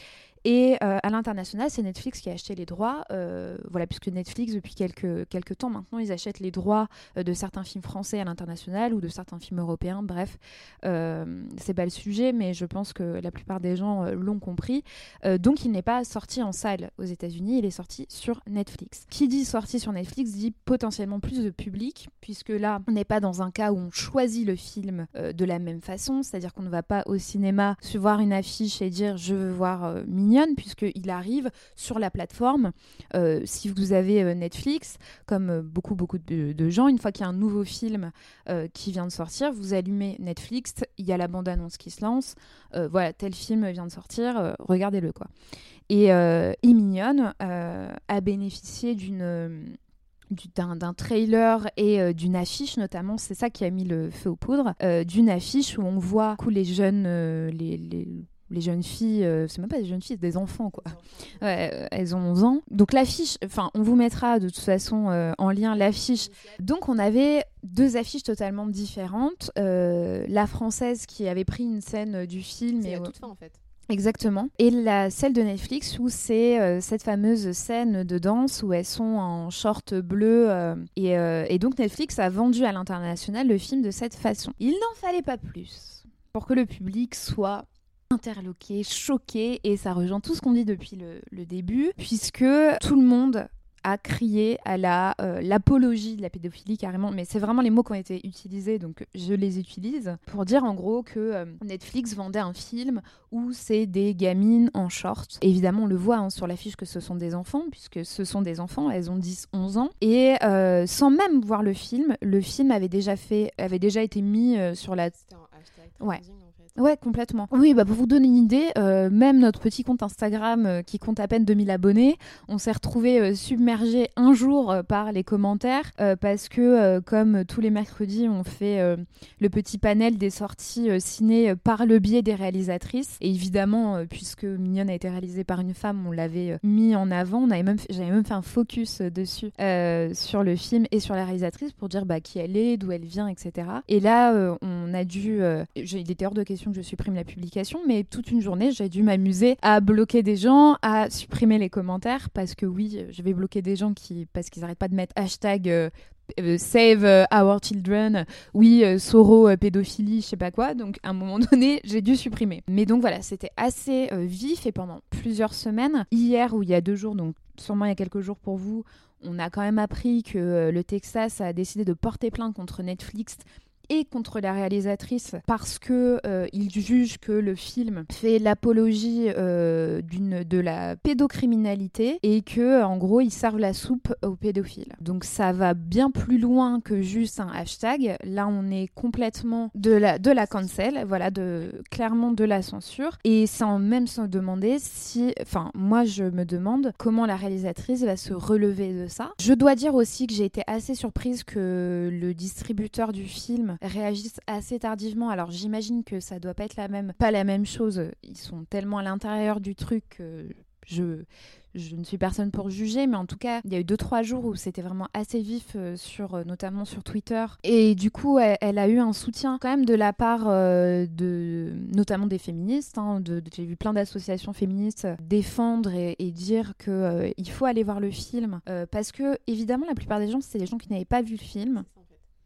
et euh, à l'international, c'est Netflix qui a acheté les droits. Euh, voilà, puisque Netflix, depuis quelques, quelques temps maintenant, ils achètent les droits euh, de certains films français à l'international ou de certains films européens. Bref, c'est pas le sujet, mais je pense que la plupart des gens l'ont compris. donc, il n'est pas sorti en salle aux États-Unis, il est sorti sur Netflix. Qui dit sorti sur Netflix dit potentiellement plus de public, puisque là, on n'est pas dans un cas où on choisit le film de la même façon, c'est-à-dire qu'on ne va pas au cinéma voir une affiche et dire je veux voir puisqu'il arrive sur la plateforme. Euh, si vous avez euh, Netflix, comme euh, beaucoup, beaucoup de, gens, une fois qu'il y a un nouveau film qui vient de sortir, vous allumez Netflix, il y a la bande-annonce qui se lance. voilà, tel film vient de sortir, regardez-le. quoi. Et Mignonne a bénéficié d'une d'un trailer et d'une affiche notamment, c'est ça qui a mis le feu aux poudres, d'une affiche où on voit les jeunes, les, les jeunes filles, euh, c'est même pas des jeunes filles, c'est des enfants quoi. Ouais, euh, elles ont 11 ans. Donc l'affiche, enfin on vous mettra de toute façon euh, en lien l'affiche. Donc on avait deux affiches totalement différentes. la française qui avait pris une scène du film. et toute fin en fait. Exactement. Et la celle de Netflix où c'est euh, cette fameuse scène de danse où elles sont en short bleu. euh, et, euh, et donc Netflix a vendu à l'international le film de cette façon. Il n'en fallait pas plus pour que le public soit interloqué, choqué. Et ça rejoint tout ce qu'on dit depuis le, le début, puisque tout le monde a crié à la euh, l'apologie de la pédophilie carrément mais c'est vraiment les mots qui ont été utilisés donc je les utilise pour dire en gros que euh, Netflix vendait un film où c'est des gamines en short évidemment on le voit hein, sur l'affiche que ce sont des enfants puisque ce sont des enfants elles ont 10 11 ans et euh, sans même voir le film le film avait déjà fait avait déjà été mis sur la C'était un hashtag Ouais. trending, fait. Ouais, complètement. Oui, bah pour vous donner une idée, euh, même notre petit compte Instagram euh, qui compte à peine 2000 abonnés, on s'est retrouvé euh, submergé un jour par les commentaires parce que, comme tous les mercredis, on fait le petit panel des sorties ciné par le biais des réalisatrices. Et évidemment, puisque Mignonne a été réalisée par une femme, on l'avait mis en avant. On avait même, j'avais même fait un focus dessus sur le film et sur la réalisatrice pour dire bah, qui elle est, d'où elle vient, etc. Et là, on a dû. il était hors de question je supprime la publication, mais toute une journée, j'ai dû m'amuser à bloquer des gens, à supprimer les commentaires, parce que oui, je vais bloquer des gens qui, parce qu'ils n'arrêtent pas de mettre hashtag. euh, euh, Save euh, Our Children, oui, euh, Soro, euh, pédophilie, je sais pas quoi. Donc, à un moment donné, j'ai dû supprimer. Mais donc voilà, c'était assez euh, vif et pendant plusieurs semaines. Hier ou il y a deux jours, donc sûrement il y a quelques jours pour vous, on a quand même appris que euh, le Texas a décidé de porter plainte contre Netflix et contre la réalisatrice parce que euh, il juge que le film fait l'apologie euh, de la pédocriminalité et que en gros ils servent la soupe aux pédophiles. Donc ça va bien plus loin que juste un hashtag. Là on est complètement de la de la cancel, voilà de clairement de la censure et sans même se demander si enfin moi je me demande comment la réalisatrice va se relever de ça. Je dois dire aussi que j'ai été assez surprise que le distributeur du film réagisse assez tardivement. Alors j'imagine que ça doit pas être la même, pas la même chose. Ils sont tellement à l'intérieur du truc que je je ne suis personne pour juger, mais en tout cas, il y a eu deux trois jours où c'était vraiment assez vif euh, sur, euh, notamment sur Twitter. Et du coup, elle, a eu un soutien quand même de la part euh, de, notamment des féministes. hein, de, J'ai vu plein d'associations féministes défendre et, dire que il faut aller voir le film parce que évidemment, la plupart des gens, c'est des gens qui n'avaient pas vu le film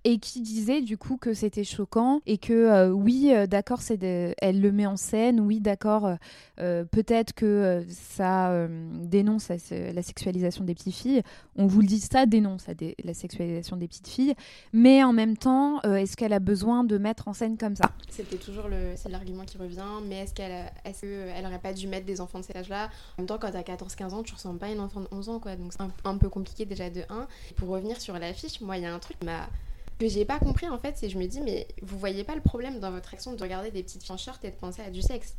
et qui disait du coup que c'était choquant et que euh, oui euh, d'accord c'est elle le met en scène oui d'accord euh, peut-être que ça dénonce la, sexualisation des petites filles on vous le dit ça dénonce la, sexualisation des petites filles mais en même temps est-ce qu'elle a besoin de mettre en scène comme ça? C'était toujours le, c'est l'argument qui revient, mais est-ce qu'elle a- est-ce qu'elle aurait pas dû mettre des enfants de cet âge-là? En même temps, quand t'as 14-15 ans, tu ressembles pas à une enfant de 11 ans, quoi. Donc c'est un, un peu compliqué déjà de 1. Pour revenir sur l'affiche, moi, il y a un truc qui m'a- que j'ai pas compris en fait, c'est je me dis, mais vous voyez pas le problème dans votre action de regarder des petites filles en short et de penser à du sexe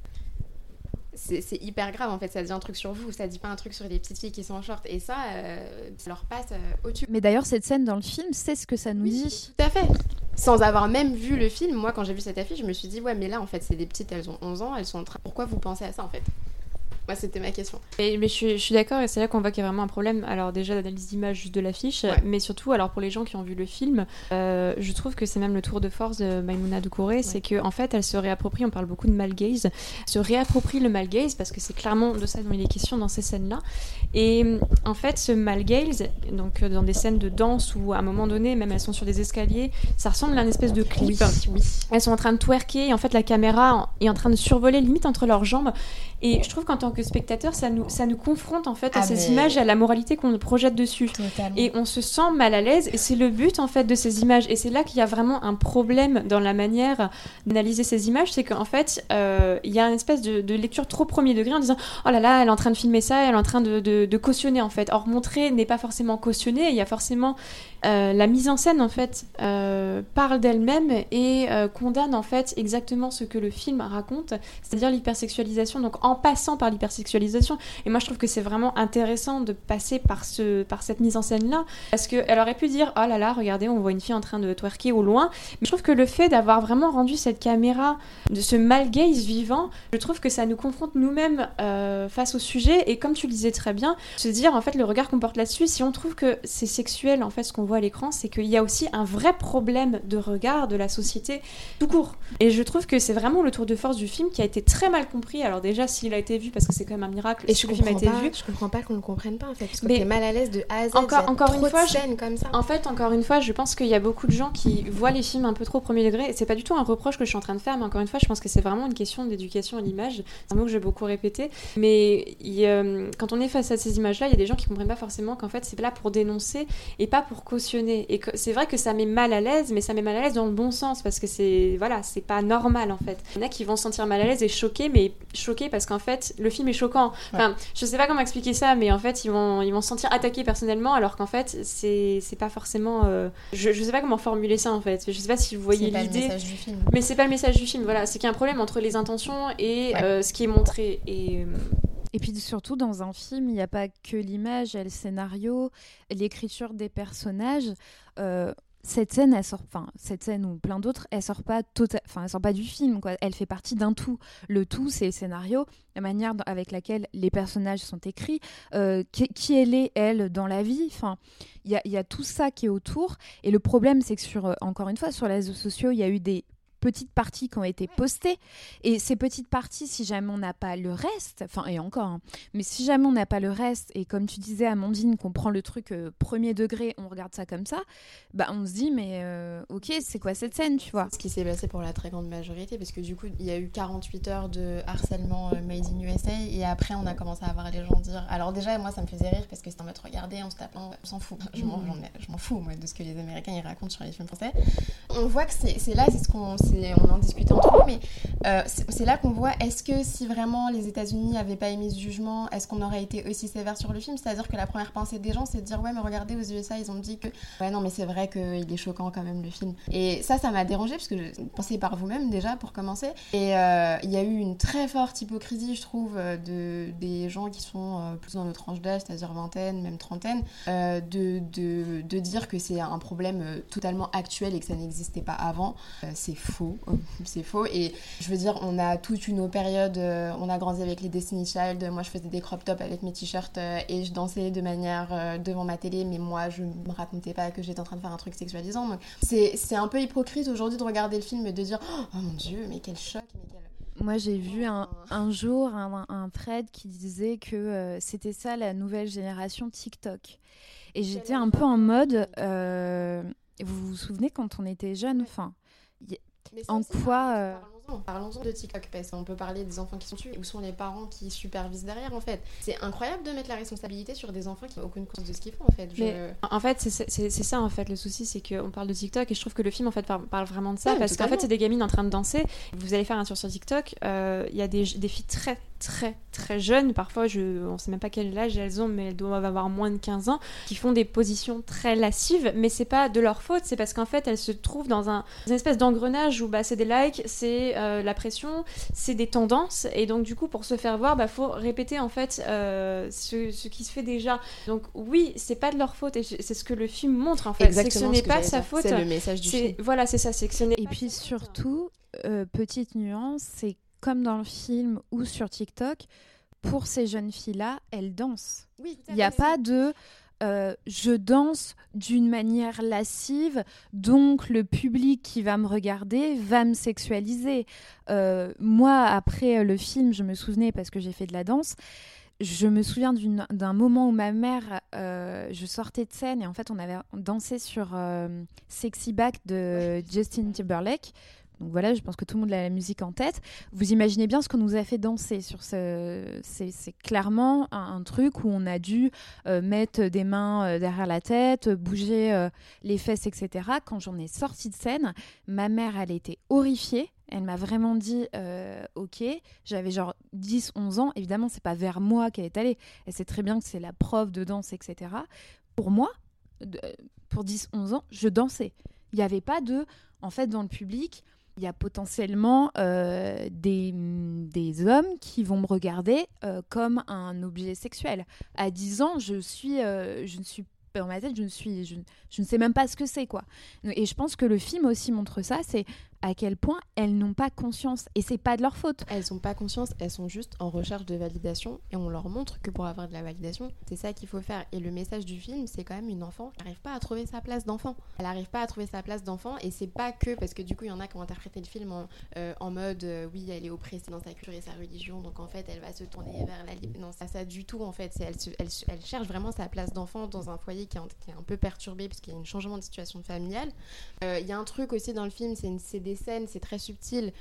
c'est hyper grave en fait, ça dit un truc sur vous, ça dit pas un truc sur les petites filles qui sont en short. Et ça, euh, ça leur passe euh, au-dessus. mais d'ailleurs cette scène dans le film c'est ce que ça nous Oui, dit Tout à fait. Sans avoir même vu le film, moi quand j'ai vu cette affiche, je me suis dit ouais mais là en fait c'est des petites, elles ont 11 ans, elles sont en train... Pourquoi vous pensez à ça en fait? C'était ma question. Mais, mais je, suis, je suis d'accord et c'est là qu'on voit qu'il y a vraiment un problème. Alors déjà d'analyse d'image juste de l'affiche, Ouais. mais surtout alors pour les gens qui ont vu le film, euh, je trouve que c'est même le tour de force de Maimouna Doucouré, c'est que en fait elle se réapproprie, on parle beaucoup de malgaze, se réapproprie le malgaze parce que c'est clairement de ça dont il est question dans ces scènes-là. Et en fait ce malgaze, donc euh, dans des scènes de danse où à un moment donné même elles sont sur des escaliers, ça ressemble à une espèce de clip. oui. Elles sont en train de twerker et en fait la caméra est en train de survoler limite entre leurs jambes. Et je trouve qu'en tant que spectateur, ça nous, ça nous confronte en fait à Ah, ces images et à la moralité qu'on projette dessus. Totalement. Et on se sent mal à l'aise et c'est le but en fait de ces images. Et c'est là qu'il y a vraiment un problème dans la manière d'analyser ces images, c'est qu'en fait euh, il y a une espèce de, de lecture trop premier degré en disant oh là là elle est en train de filmer ça, elle est en train de, de- de cautionner en fait. Or montrer n'est pas forcément cautionner, il y a forcément euh, la mise en scène en fait euh, parle d'elle-même et condamne en fait exactement ce que le film raconte, c'est-à-dire l'hypersexualisation. Donc en en passant par l'hypersexualisation. Et moi, je trouve que c'est vraiment intéressant de passer par, ce, par cette mise en scène-là. Parce qu'elle aurait pu dire Oh là là, regardez, on voit une fille en train de twerker au loin. Mais je trouve que le fait d'avoir vraiment rendu cette caméra, de ce mal gaze vivant, je trouve que ça nous confronte nous-mêmes euh, face au sujet. Et comme tu le disais très bien, se dire en fait le regard qu'on porte là-dessus, si on trouve que c'est sexuel, en fait, ce qu'on voit à l'écran, c'est qu'il y a aussi un vrai problème de regard de la société tout court. Et je trouve que c'est vraiment le tour de force du film qui a été très mal compris. Alors déjà, s'il a été vu, parce que c'est quand même un miracle, et si je le film a été pas, vu. Je comprends pas qu'on le comprenne pas en fait, parce que t'es mal à l'aise de A à Z. Encore, encore une fois, je... comme ça. En fait, encore une fois, je pense qu'il y a beaucoup de gens qui voient les films un peu trop au premier degré. Et c'est pas du tout un reproche que je suis en train de faire, mais encore une fois, je pense que c'est vraiment une question d'éducation à l'image. C'est un mot que j'ai beaucoup répété. Mais il, quand on est face à ces images-là, il y a des gens qui comprennent pas forcément qu'en fait, c'est là pour dénoncer et pas pour cautionner. Et c'est vrai que ça met mal à l'aise, mais ça met mal à l'aise dans le bon sens parce que c'est voilà, c'est pas normal en fait. Il y en a qui vont se sentir mal à l'aise et choqués, mais choqués parce qu'en fait, le film est choquant. Enfin, je sais pas comment expliquer ça, mais en fait, ils vont ils vont se sentir attaqués personnellement, alors qu'en fait, c'est c'est pas forcément. Euh, je je sais pas comment formuler ça en fait. Je sais pas si vous voyez l'idée. Mais c'est pas le message du film. Voilà, c'est qu'il y a un problème entre les intentions et euh, ce qui est montré et euh, et puis surtout, dans un film, il n'y a pas que l'image, il y a le scénario, l'écriture des personnages. Euh, cette scène, elle sort, enfin cette scène ou plein d'autres, elle sort pas tota-, enfin elle sort pas du film, quoi. Elle fait partie d'un tout. Le tout, c'est le scénario, la manière avec laquelle les personnages sont écrits, euh, qui, elle est elle dans la vie. Enfin, il y a, y a, tout ça qui est autour. Et le problème, c'est que sur, euh, encore une fois, sur les réseaux sociaux, il y a eu des petites parties qui ont été postées. Et ces petites parties, si jamais on n'a pas le reste, enfin, et encore, hein, mais si jamais on n'a pas le reste, et comme tu disais, Amandine, qu'on prend le truc euh, premier degré, on regarde ça comme ça, bah on se dit, mais euh, ok, c'est quoi cette scène, tu vois? Ce qui s'est passé pour la très grande majorité, parce que du coup, il y a eu 48 heures de harcèlement euh, made in USA, et après, on a commencé à voir les gens dire. Alors, déjà, moi, ça me faisait rire, parce que c'était en mode regarder, on se tapant, on s'en fout. Je m'en fous, moi, de ce que les Américains ils racontent sur les films français. On voit que c'est là, c'est ce qu'on on en discutait entre nous, mais euh, c'est là qu'on voit est-ce que si vraiment les États-Unis n'avaient pas émis ce jugement, est-ce qu'on aurait été aussi sévère sur le film? C'est-à-dire que la première pensée des gens, c'est de dire ouais, mais regardez aux USA, ils ont dit que ouais, non, mais c'est vrai qu'il est choquant quand même le film. Et ça, ça m'a dérangé parce que pensez par vous-même déjà pour commencer. Et euh, il y a eu une très forte hypocrisie, je trouve, euh, de des gens qui sont plus dans notre tranche d'âge, c'est-à-dire vingtaine, même trentaine, de, de, de, dire que c'est un problème totalement actuel et que ça n'existait pas avant. c'est faux c'est faux. Et je veux dire, on a toute une période, euh, on a grandi avec les Destiny Child. Moi, je faisais des crop tops avec mes t-shirts euh, et je dansais de manière euh, devant ma télé, mais moi, je me racontais pas que j'étais en train de faire un truc sexualisant. Donc, c'est un peu hypocrite aujourd'hui de regarder le film et de dire Oh mon dieu, mais quel choc, Moi, j'ai vu un, un jour un, un, thread qui disait que c'était ça la nouvelle génération TikTok. Et j'étais un peu en mode. vous vous souvenez quand on était jeune enfin, en quoi euh, Parlons-en de TikTok, parce qu'on peut parler des enfants qui sont tués, où sont les parents qui supervisent derrière, en fait. C'est incroyable de mettre la responsabilité sur des enfants qui n'ont aucune conscience de ce qu'ils font, en fait. En fait, c'est ça, en fait, le souci, c'est qu'on parle de TikTok, et je trouve que le film, en fait, parle vraiment de ça, parce qu'en fait, c'est des gamines en train de danser. Vous allez faire un tour sur TikTok, euh, il y a des, des filles très, très très jeunes, parfois je, on sait même pas quel âge elles ont, mais elles doivent avoir moins de 15 ans, qui font des positions très lascives, mais c'est pas de leur faute, c'est parce qu'en fait elles se trouvent dans un, une espèce d'engrenage où bah, c'est des likes, c'est euh, la pression, c'est des tendances, et donc du coup pour se faire voir, bah faut répéter en fait euh, ce, ce, qui se fait déjà. Donc oui, c'est pas de leur faute, et c'est ce que le film montre en fait, c'est que ce n'est pas sa faute. C'est le message du film. Voilà, c'est ça, c'est que ce n'est Et puis surtout, euh, petite nuance, c'est comme dans le film ou sur TikTok, pour ces jeunes filles-là, elles dansent. Oui, Il n'y a pas de euh, je danse d'une manière lascive, donc le public qui va me regarder va me sexualiser. Euh, moi, après le film, je me souvenais, parce que j'ai fait de la danse, je me souviens d'un moment où ma mère, euh, je sortais de scène et en fait on avait dansé sur Sexy Back de Justin Timberlake. Donc voilà, je pense que tout le monde a la musique en tête. Vous imaginez bien ce qu'on nous a fait danser. C'est clairement un, truc où on a dû euh, mettre des mains euh, derrière la tête, bouger euh, les fesses, etc. Quand j'en ai sorti de scène, ma mère, elle était horrifiée. Elle m'a vraiment dit OK. J'avais genre 10, 11 ans. Évidemment, c'est pas vers moi qu'elle est allée. Elle sait très bien que c'est la prof de danse, etc. Pour moi, pour 10, 11 ans, je dansais. Il n'y avait pas de. En fait, dans le public, il y a potentiellement euh, des, des, hommes qui vont me regarder euh, comme un objet sexuel. À 10 ans, je suis, euh, je ne suis dans ma tête, je ne suis, je ne sais même pas ce que c'est quoi. Et je pense que le film aussi montre ça, c'est à quel point elles n'ont pas conscience et c'est pas de leur faute. Elles n'ont pas conscience, elles sont juste en recherche de validation et on leur montre que pour avoir de la validation, c'est ça qu'il faut faire. Et le message du film, c'est quand même une enfant qui n'arrive pas à trouver sa place d'enfant. Elle n'arrive pas à trouver sa place d'enfant et c'est pas que parce que du coup il y en a qui ont interprété le film en, euh, mode euh, oui elle est oppressée dans sa culture et sa religion donc en fait elle va se tourner vers la liberté. Non, ça ça du tout en fait. Elle, elle, elle, cherche vraiment sa place d'enfant dans un foyer qui est, un peu perturbé parce qu'il y a un changement de situation familiale. Euh, il y a un truc aussi dans le film, c'est des c'est très subtil.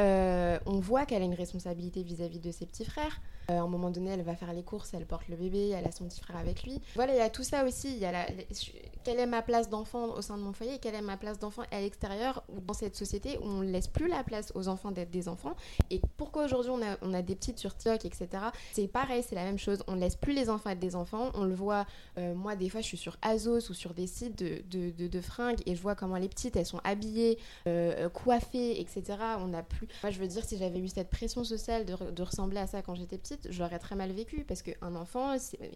Euh, on voit qu'elle a une responsabilité vis-à-vis de ses petits frères. Euh, à un moment donné, elle va faire les courses, elle porte le bébé, elle a son petit frère avec lui. Voilà, il y a tout ça aussi. Quelle est ma place d'enfant au sein de mon foyer, quelle est ma place d'enfant à l'extérieur dans cette société où on ne laisse plus la place aux enfants d'être des enfants. Et pourquoi aujourd'hui on a, des petites sur TikTok, etc. C'est pareil, c'est la même chose. On ne laisse plus les enfants être des enfants. On le voit, euh, moi des fois je suis sur Azos ou sur des sites de, de, fringues et je vois comment les petites elles sont habillées, euh, coiffées, etc. On n'a plus. Moi je veux dire, si j'avais eu cette pression sociale de ressembler à ça quand j'étais petite, j'aurais très mal vécu parce qu'un enfant,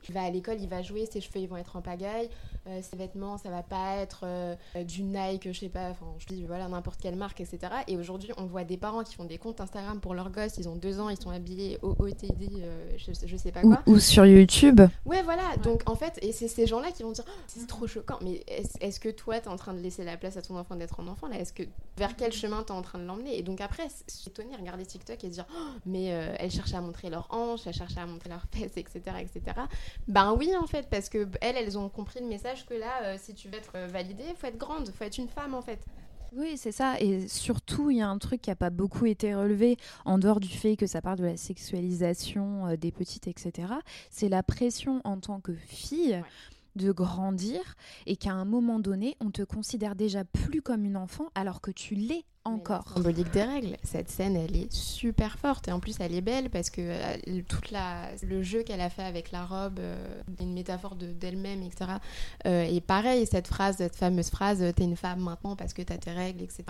il va à l'école, il va jouer, ses cheveux ils vont être en pagaille, euh, ses vêtements ça va pas être euh, du Nike, je sais pas, enfin je dis voilà n'importe quelle marque, etc. Et aujourd'hui on voit des parents qui font des comptes Instagram pour leurs gosses, ils ont deux ans, ils sont habillés au OTD, euh, je, je, sais pas quoi. Ou, sur YouTube. Ouais voilà, donc en fait, et c'est ces gens-là qui vont dire oh, c'est trop choquant, mais est-ce que toi t'es en train de laisser la place à ton enfant d'être un enfant là? Est-ce que vers quel chemin t'es en train de l'emmener? Et donc après, je étonnée regarder TikTok et dire oh, mais elle cherche à montrer leur hanche, elle cherche à montrer leurs fesses, etc., etc. Ben oui, en fait, parce que elles, elles ont compris le message que là, euh, si tu veux être euh, validée, faut être grande, faut être une femme, en fait. Oui, c'est ça. Et surtout, il y a un truc qui n'a pas beaucoup été relevé, en dehors du fait que ça parle de la sexualisation euh, des petites, etc. C'est la pression en tant que fille. de grandir et qu'à un moment donné, on te considère déjà plus comme une enfant alors que tu l'es encore. Symbolique des règles. Cette scène, elle est super forte et en plus, elle est belle parce que euh, toute la le jeu qu'elle a fait avec la robe, euh, une métaphore de d'elle-même, etc. Euh, et pareil, cette phrase, cette fameuse phrase, t'es une femme maintenant parce que t'as tes règles, etc.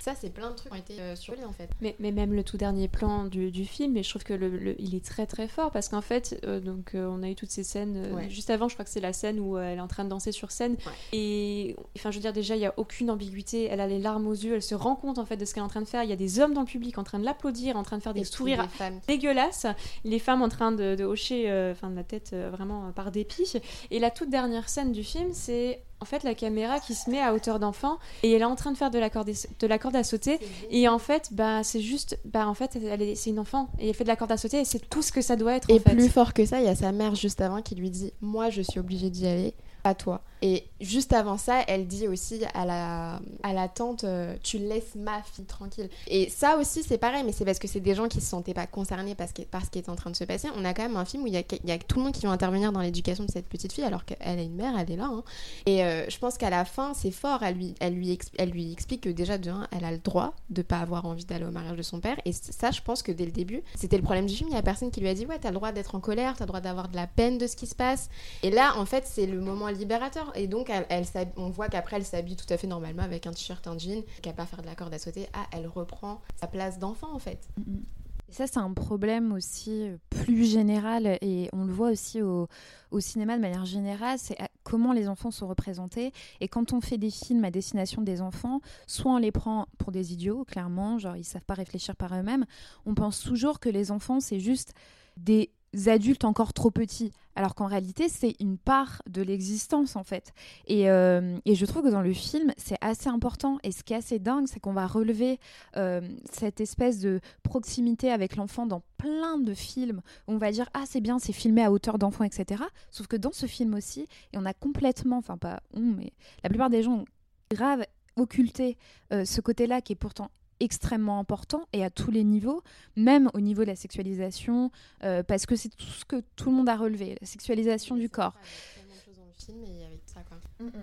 ça, c'est plein de trucs qui ont été surlis en fait. Mais, mais, même le tout dernier plan du, du film, et je trouve que le, il est très très fort parce qu'en fait, donc on a eu toutes ces scènes juste avant. Je crois que c'est la scène où elle est en train de danser sur scène et enfin, je veux dire déjà, il y a aucune ambiguïté. Elle a les larmes aux yeux, elle se rend compte en fait de ce qu'elle est en train de faire. Il y a des hommes dans le public en train de l'applaudir, en train de faire des sourires dégueulasses. Les femmes en train de, hocher euh, de la tête euh, vraiment euh, par dépit. Et la toute dernière scène du film, c'est en fait la caméra qui se met à hauteur d'enfant et elle est en train de faire de la corde, de la corde à sauter et en fait bah c'est juste bah en fait elle c'est une enfant et elle fait de la corde à sauter et c'est tout ce que ça doit être et en plus fort que ça il y a sa mère juste avant qui lui dit moi je suis obligée d'y aller pas toi et juste avant ça, elle dit aussi à la, à la tante euh, Tu laisses ma fille tranquille. Et ça aussi, c'est pareil, mais c'est parce que c'est des gens qui se sentaient pas concernés par ce, qui, par est en train de se passer. On a quand même un film où il y a, y a, tout le monde qui va intervenir dans l'éducation de cette petite fille, alors qu'elle a une mère, elle est là. Hein. Et euh, je pense qu'à la fin, c'est fort. Elle lui, elle, lui elle lui explique que déjà, de un, elle a le droit de pas avoir envie d'aller au mariage de son père. Et ça, je pense que dès le début, c'était le problème du film. Il y a personne qui lui a dit Ouais, t'as le droit d'être en colère, t'as le droit d'avoir de la peine de ce qui se passe. Et là, en fait, c'est le moment libérateur. Et donc, elle, on voit qu'après elle s'habille tout à fait normalement avec un t-shirt, un jean, qu'elle pas faire de la corde à sauter. Ah, elle reprend sa place d'enfant en fait. Mm, mm. Et ça, c'est un problème aussi euh, plus général et on le voit aussi au, au cinéma de manière générale, c'est comment les enfants sont représentés. Et quand on fait des films à destination des enfants, soit on les prend pour des idiots, clairement, genre ils savent pas réfléchir par eux-mêmes. On pense toujours que les enfants, c'est juste des adultes encore trop petits, alors qu'en réalité c'est une part de l'existence en fait. Et, euh, et, je trouve que dans le film c'est assez important et ce qui est assez dingue c'est qu'on va relever euh, cette espèce de proximité avec l'enfant dans plein de films on va dire ah c'est bien c'est filmé à hauteur d'enfant etc. Sauf que dans ce film aussi et on a complètement, enfin pas on mais la plupart des gens grave occulté euh, ce côté-là qui est pourtant extrêmement important et à tous les niveaux, même au niveau de la sexualisation, euh, parce que c'est tout ce que tout le monde a relevé, la sexualisation du corps.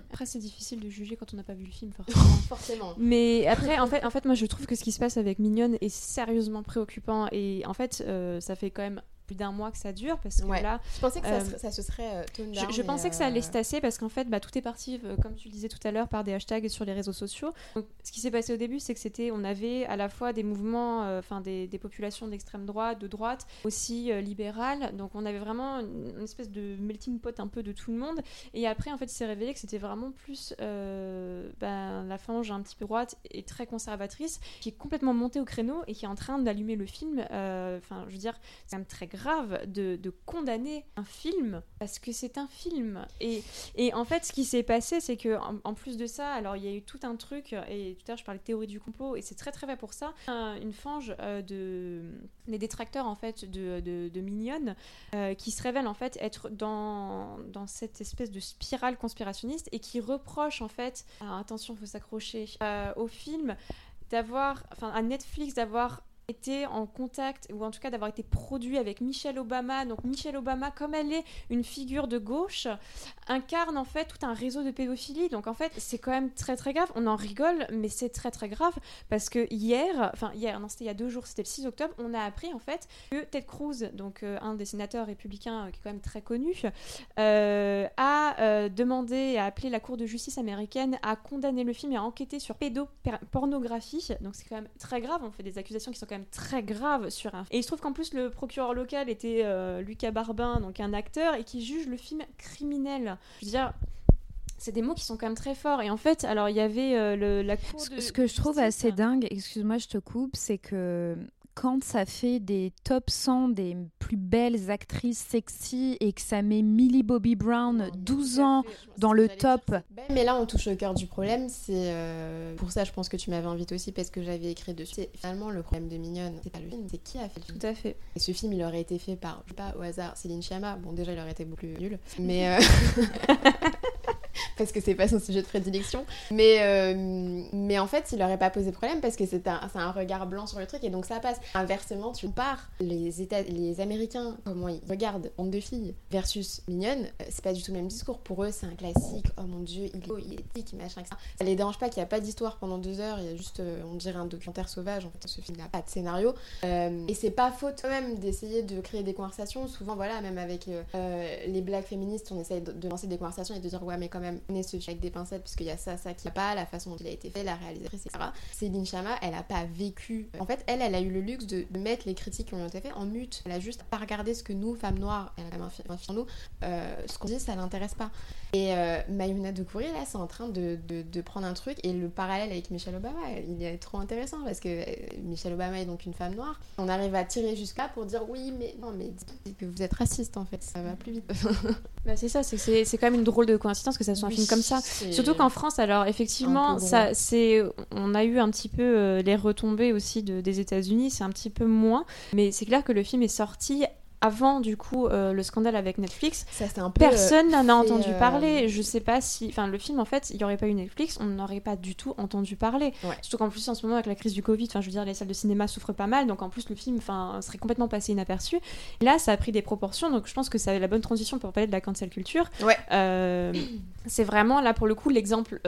Après, c'est difficile de juger quand on n'a pas vu le film, forcément. forcément. Mais après, en fait, en fait, moi, je trouve que ce qui se passe avec Mignonne est sérieusement préoccupant. Et en fait, euh, ça fait quand même plus d'un mois que ça dure parce que là je pensais que ça, ça, se serait je, je pensais que ça allait se tasser parce qu'en fait bah, tout est parti comme tu le disais tout à l'heure par des hashtags sur les réseaux sociaux. Donc, ce qui s'est passé au début c'est que c'était on avait à la fois des mouvements enfin des, des, populations d'extrême droite de droite aussi libérales. Donc on avait vraiment une, espèce de melting pot un peu de tout le monde. Et après en fait il s'est révélé que c'était vraiment plus ben, la fange un petit peu droite et très conservatrice qui est complètement montée au créneau et qui est en train d'allumer le film. Euh, enfin, je veux dire, c'est quand même très grave de, condamner un film parce que c'est un film. Et, et, en fait, ce qui s'est passé, c'est que en, plus de ça, alors il y a eu tout un truc, et tout à l'heure je parlais de théorie du complot, et c'est très très vrai pour ça. une fange euh, de des détracteurs en fait de, de, Mignonne euh, qui se révèlent en fait être dans, dans cette espèce de spirale conspirationniste et qui reprochent en fait, alors attention, faut s'accrocher au film d'avoir, enfin à Netflix d'avoir été en contact, ou en tout cas d'avoir été produit avec Michelle Obama. Donc Michelle Obama, comme elle est une figure de gauche, incarne en fait tout un réseau de pédophilie. Donc en fait, c'est quand même très très grave. On en rigole, mais c'est très très grave parce que hier, enfin hier, non c'était il y a deux jours, c'était le 6 octobre, on a appris en fait que Ted Cruz, donc euh, un des sénateurs républicains euh, qui est quand même très connu, euh, a demandé a appelé la Cour de justice américaine à condamner le film et à enquêter sur pédopornographie. Donc c'est quand même très grave. On fait des accusations qui sont quand très grave sur un. Et il se trouve qu'en plus le procureur local était euh, Lucas Barbin, donc un acteur, et qui juge le film criminel. Je veux dire, c'est des mots qui sont quand même très forts. Et en fait, alors il y avait euh, le, la cour de... Ce que je trouve assez dingue, excuse-moi, je te coupe, c'est que quand ça fait des top 100 des plus belles actrices sexy et que ça met Millie Bobby Brown 12 ans dans le top. Mais là, on touche au cœur du problème. C'est euh, pour ça, je pense que tu m'avais invité aussi parce que j'avais écrit dessus. C'est finalement le problème de Mignonne. C'est pas le film, c'est qui a fait le film. Tout à fait. Et ce film, il aurait été fait par, je sais pas, au hasard, Céline Sciamma. Bon, déjà, il aurait été beaucoup plus nul. Mais. Euh, parce que c'est pas son sujet de prédilection. Mais, euh, mais en fait, il aurait pas posé problème parce que c'est un, un regard blanc sur le truc et donc ça passe. Inversement, tu pars les, États, les Américains, comment ils regardent Honte de filles versus Mignonne, euh, c'est pas du tout le même discours. Pour eux, c'est un classique. Oh mon dieu, il est beau, il est éthique, machin, ça. Ça les dérange pas qu'il n'y a pas d'histoire pendant deux heures, il y a juste, euh, on dirait, un documentaire sauvage. En fait, ce film n'a pas de scénario. et c'est pas faute quand même d'essayer de créer des conversations. Souvent, voilà, même avec les blagues féministes, on essaye de, de lancer des conversations et de dire, ouais, mais quand même, on est ce avec des pincettes, puisqu'il y a ça, ça qui n'a pas, la façon dont il a été fait, la réalisatrice, etc. Céline Chama, elle a pas vécu. En fait, elle, elle a eu le luxe de, mettre les critiques qui ont été faites en mute. Elle a juste pas regardé ce que nous, femmes noires, elle a quand même un film nous, euh, ce qu'on dit, ça l'intéresse pas. Et euh, Mayuna de Courir, là, c'est en train de, de, prendre un truc, et le parallèle avec Michelle Obama, il est trop intéressant, parce que euh, Michelle Obama est donc une femme noire. On arrive à tirer jusqu'à pour dire oui, mais non, mais dites que vous êtes raciste, en fait, ça va plus vite. bah, c'est ça, c'est quand même une drôle de coïncidence que ça un film comme ça. Surtout qu'en France, alors effectivement, ça, c'est, on a eu un petit peu euh, les retombées aussi de, des États-Unis, c'est un petit peu moins, mais c'est clair que le film est sorti avant du coup euh, le scandale avec Netflix, ça, un peu, personne n'en a entendu euh, parler. Je sais pas si, enfin le film en fait, il n'y aurait pas eu Netflix, on n'aurait pas du tout entendu parler. Surtout qu'en plus en ce moment avec la crise du Covid, enfin je veux dire les salles de cinéma souffrent pas mal, donc en plus le film, enfin serait complètement passé inaperçu. là, ça a pris des proportions, donc je pense que ça avait la bonne transition pour parler de la cancel culture. Ouais. Euh, c'est vraiment là pour le coup l'exemple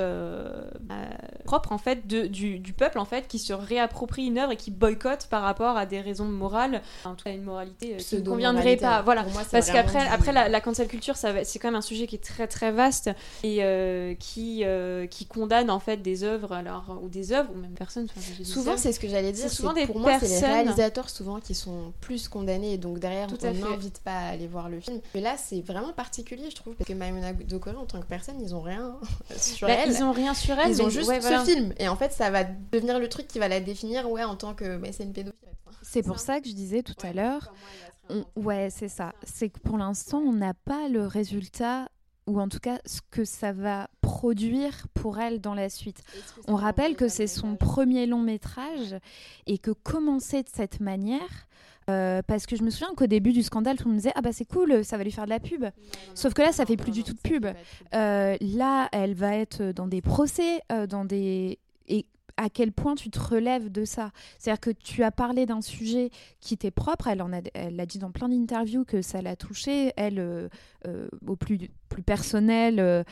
propre en fait de, du, du, peuple en fait qui se réapproprie une œuvre et qui boycotte par rapport à des raisons morales, en tout cas une moralité qui convient pas. Voilà. Parce qu'après, après la, la, cancel culture, c'est quand même un sujet qui est très très vaste et euh, qui, euh, qui condamne en fait des œuvres alors, ou des œuvres ou même personnes. Souvent, c'est ce que j'allais dire. Souvent des pour moi, c'est les réalisateurs souvent qui sont plus condamnés et donc derrière, Tout on n'invite pas à aller voir le film. Mais là, c'est vraiment particulier, je trouve, parce que Maimouna Dokoro, en tant que personne, ils ont rien sur bah, elle. Ils ont rien sur elle. Ils ont juste ce film. Et en fait, ça va devenir le truc qui va la définir, ouais, en tant que mais c'est une pédophile. C'est pour ça que je disais tout à l'heure, ouais, c'est ça. C'est que pour l'instant, on n'a pas le résultat ou en tout cas ce que ça va produire pour elle dans la suite. On rappelle que c'est son premier long métrage et que commencer de cette manière, euh, parce que je me souviens qu'au début du scandale, tout le monde disait ah bah c'est cool, ça va lui faire de la pub. Sauf que là, ça fait plus du tout de pub. Euh, là, elle va être dans des procès, euh, dans des à quel point tu te relèves de ça. C'est-à-dire que tu as parlé d'un sujet qui t'est propre, elle, l'a dit dans plein d'interviews que ça l'a touchée, elle, euh, euh, au plus, personnel, euh,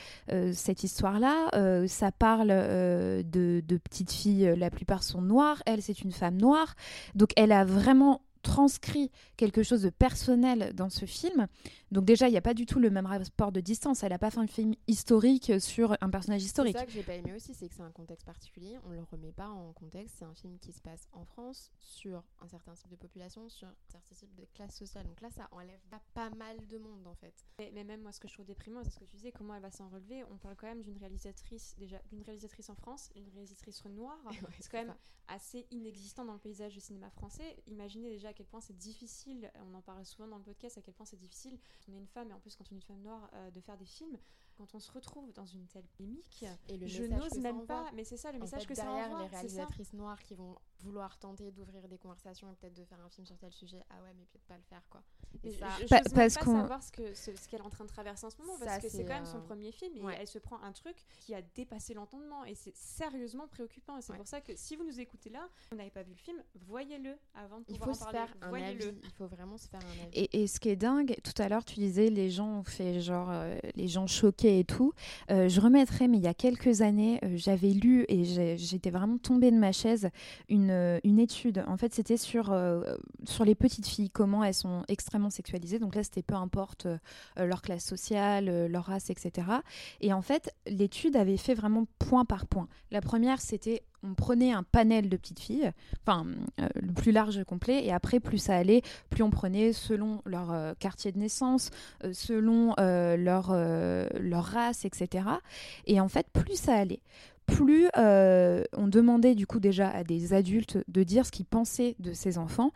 cette histoire-là. ça parle de petites filles, la plupart sont noires, elle, c'est une femme noire. Donc elle a vraiment transcrit quelque chose de personnel dans ce film. Donc déjà, il n'y a pas du tout le même rapport de distance. Elle n'a pas fait un film historique sur un personnage historique. C'est ça que j'ai pas aimé aussi, c'est que c'est un contexte particulier. On le remet pas en contexte. C'est un film qui se passe en France sur un certain type de population, sur un certain type de classe sociale. Donc là, ça enlève pas, pas mal de monde en fait. Mais, mais, même moi, ce que je trouve déprimant, c'est ce que tu disais, comment elle va s'en relever. On parle quand même d'une réalisatrice déjà, d'une réalisatrice en France, une réalisatrice noire. c'est quand même assez inexistant dans le paysage du cinéma français. Imaginez déjà à quel point c'est difficile. On en parle souvent dans le podcast à quel point c'est difficile. On est une femme et en plus quand on est une femme noire euh, de faire des films quand on se retrouve dans une telle polémique, et le je n'ose même pas, mais c'est ça le message fait, que derrière ça envoie. les réalisatrices noires qui vont vouloir tenter d'ouvrir des conversations et peut-être de faire un film sur tel sujet, ah ouais, mais peut-être pas le faire quoi. Et ça, je, pa parce qu'on savoir ce que ce, ce qu'elle est en train de traverser en ce moment parce que c'est quand même son euh, premier film et ouais. elle se prend un truc qui a dépassé l'entendement et c'est sérieusement préoccupant et c'est ouais. pour ça que si vous nous écoutez là, vous n'avez pas vu le film, voyez-le avant de pouvoir il faut en se parler. Faire un avis. Il faut vraiment se faire un avis. Et, et, ce qui est dingue, tout à l'heure tu disais les gens ont fait genre euh, les gens choqués et tout. Euh, je remettrai, mais il y a quelques années, euh, j'avais lu et j'étais vraiment tombée de ma chaise une, euh, une étude. En fait, c'était sur, euh, sur les petites filles, comment elles sont extrêmement sexualisées. Donc là, c'était peu importe leur classe sociale, leur race, etc. Et en fait, l'étude avait fait vraiment point par point. La première, c'était on prenait un panel de petites filles, enfin euh, le plus large complet, et après plus ça allait, plus on prenait selon leur euh, quartier de naissance, euh, selon leur, leur race, etc. Et en fait, plus ça allait, plus on demandait du coup déjà à des adultes de dire ce qu'ils pensaient de ces enfants.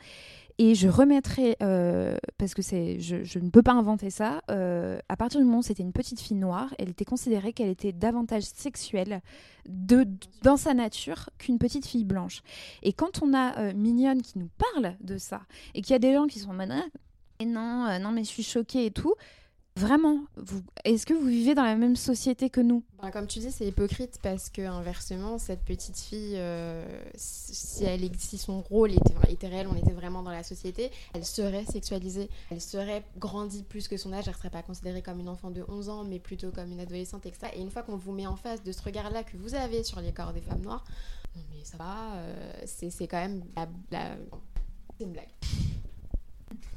Et je remettrai, euh, parce que c'est, je, ne peux pas inventer ça, euh, à partir du moment où c'était une petite fille noire, elle était considérée qu'elle était davantage sexuelle de, dans sa nature qu'une petite fille blanche. Et quand on a euh, Mignonne qui nous parle de ça, et qu'il y a des gens qui sont en mode, ah, non, non, mais je suis choquée et tout, Vraiment, est-ce que vous vivez dans la même société que nous? Ben, Comme tu dis, c'est hypocrite parce que inversement, cette petite fille, euh, si son rôle était, était, réel, on était vraiment dans la société, elle serait sexualisée, elle serait grandie plus que son âge, elle ne serait pas considérée comme une enfant de 11 ans, mais plutôt comme une adolescente, etc. Et une fois qu'on vous met en face de ce regard-là que vous avez sur les corps des femmes noires, non mais ça va, euh, c'est quand même la, la... C'est une blague.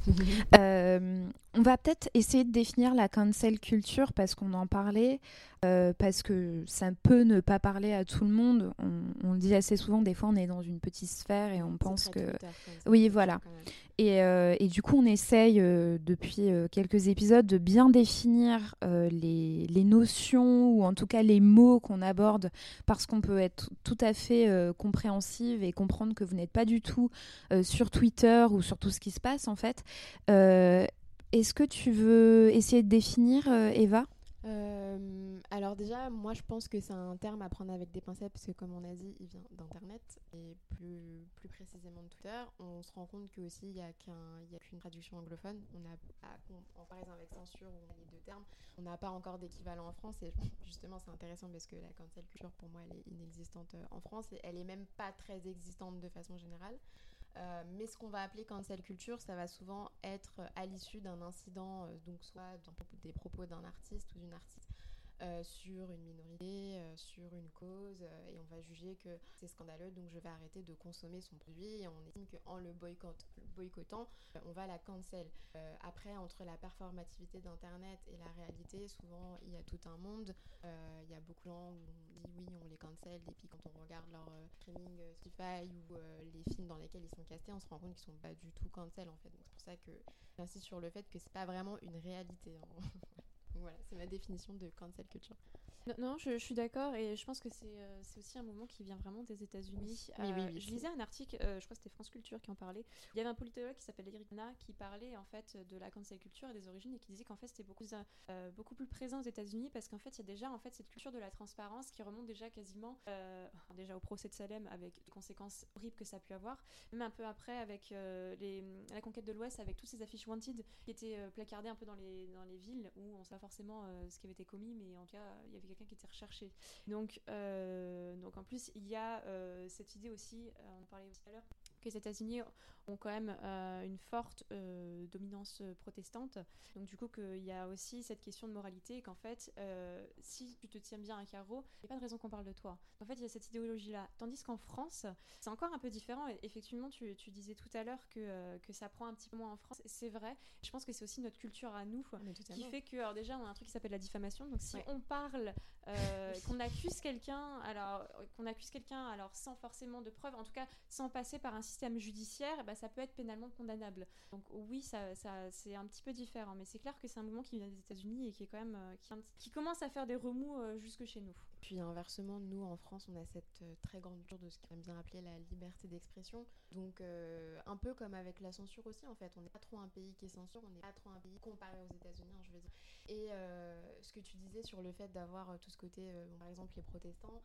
euh, on va peut-être essayer de définir la cancel culture parce qu'on en parlait, euh, parce que ça peut ne pas parler à tout le monde. On, on, le dit assez souvent, des fois on est dans une petite sphère et on pense que... Twitter, oui, voilà. Et, euh, et, du coup on essaye depuis quelques épisodes de bien définir les, les, notions ou en tout cas les mots qu'on aborde parce qu'on peut être tout à fait compréhensive et comprendre que vous n'êtes pas du tout sur Twitter ou sur tout ce qui se passe en fait. Est-ce que tu veux essayer de définir, Eva? Euh, alors déjà, moi je pense que c'est un terme à prendre avec des pincettes parce que comme on a dit, il vient d'Internet et plus, plus précisément de Twitter. On se rend compte qu'aussi il n'y a qu'une traduction anglophone. On a, en comparaison avec censure a les deux termes, on n'a pas encore d'équivalent en France et justement c'est intéressant parce que la cancel culture pour moi elle est inexistante en France elle est même pas très existante de façon générale. Euh, mais ce qu'on va appeler cancel culture, ça va souvent être à l'issue d'un incident, euh, donc soit des propos d'un artiste ou d'une artiste euh, sur une minorité, euh, sur une cause, euh, et on va juger que c'est scandaleux, donc je vais arrêter de consommer son produit, et on estime qu'en le, boycott, le boycottant, on va la cancel. après, entre la performativité d'Internet et la réalité, souvent il y a tout un monde. Il y a beaucoup de gens où on dit oui, on les cancel, et puis quand on regarde leur streaming Spotify ou les films dans lesquels ils sont castés, on se rend compte qu'ils sont pas du tout cancel en fait. Donc c'est pour ça que j'insiste sur le fait que c'est pas vraiment une réalité. Hein. Voilà, c'est ma définition de cancel culture. Non, non je, je, suis d'accord et je pense que c'est euh, aussi un moment qui vient vraiment des États-Unis. Oui, euh, oui, oui, je lisais un article, euh, je crois que c'était France Culture qui en parlait. Il y avait un politologue qui s'appelle Eric Na qui parlait en fait de la cancel culture et des origines et qui disait qu'en fait c'était beaucoup, euh, beaucoup plus présent aux États-Unis parce qu'en fait il y a déjà en fait cette culture de la transparence qui remonte déjà quasiment déjà au procès de Salem avec les conséquences horribles que ça a pu avoir, même un peu après avec les, la conquête de l'Ouest avec toutes ces affiches wanted qui étaient placardées un peu dans les, dans les villes où on ne sait forcément ce qui avait été commis mais en tout cas il y avait quelqu'un qui était recherché. Donc, euh, donc en plus, il y a euh, cette idée aussi, euh, on en parlait tout à l'heure, que les États-Unis ont quand même euh, une forte euh, dominance euh, protestante. Donc du coup, qu'il y a aussi cette question de moralité, qu'en fait, si tu te tiens bien à carreau, il n'y a pas de raison qu'on parle de toi. En fait, il y a cette idéologie-là. Tandis qu'en France, c'est encore un peu différent. Et effectivement, tu, tu, disais tout à l'heure que, que ça prend un petit peu moins en France. C'est vrai. Je pense que c'est aussi notre culture à nous ah, qui fait que, alors déjà, on a un truc qui s'appelle la diffamation. Donc si on parle, qu'on accuse quelqu'un, alors qu'on accuse quelqu'un, alors sans forcément de preuves, en tout cas sans passer par un système judiciaire, bah, ça peut être pénalement condamnable. Donc oui, ça, c'est un petit peu différent, mais c'est clair que c'est un mouvement qui vient des États-Unis et qui est quand même euh, qui, commence à faire des remous euh, jusque chez nous. Puis inversement, nous en France, on a cette euh, très grande jour de ce qu'on aime bien appeler la liberté d'expression. Donc un peu comme avec la censure aussi, en fait, on n'est pas trop un pays qui est censure, on n'est pas trop un pays comparé aux États-Unis, hein, je veux dire. Et ce que tu disais sur le fait d'avoir tout ce côté, par exemple les protestants,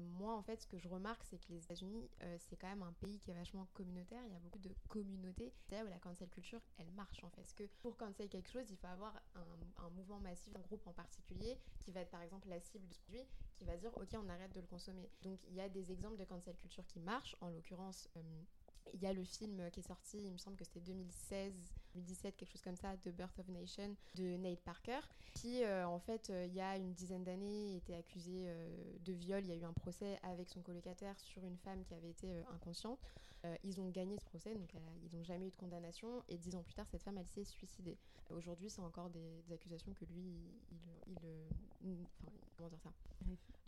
moi en fait, ce que je remarque, c'est que les États-Unis, c'est quand même un pays qui est vachement communautaire, il y a beaucoup de communautés. C'est là où la cancel culture, elle marche en fait. Parce que pour cancel quelque chose, il faut avoir un, mouvement massif, un groupe en particulier, qui va être par exemple la cible de ce produit, qui va dire ok, on arrête de le consommer. Donc il y a des exemples de cancel culture qui marchent, en l'occurrence. Euh, il y a le film qui est sorti, il me semble que c'était 2016, 2017, quelque chose comme ça, The Birth of Nation de Nate Parker, qui euh, en fait, euh, il y a une dizaine d'années, était accusé euh, de viol. Il y a eu un procès avec son colocataire sur une femme qui avait été inconsciente. ils ont gagné ce procès, donc ils n'ont jamais eu de condamnation. Et dix ans plus tard, cette femme, elle s'est suicidée. Aujourd'hui, c'est encore des, accusations que lui, il, il, enfin, comment dire ça?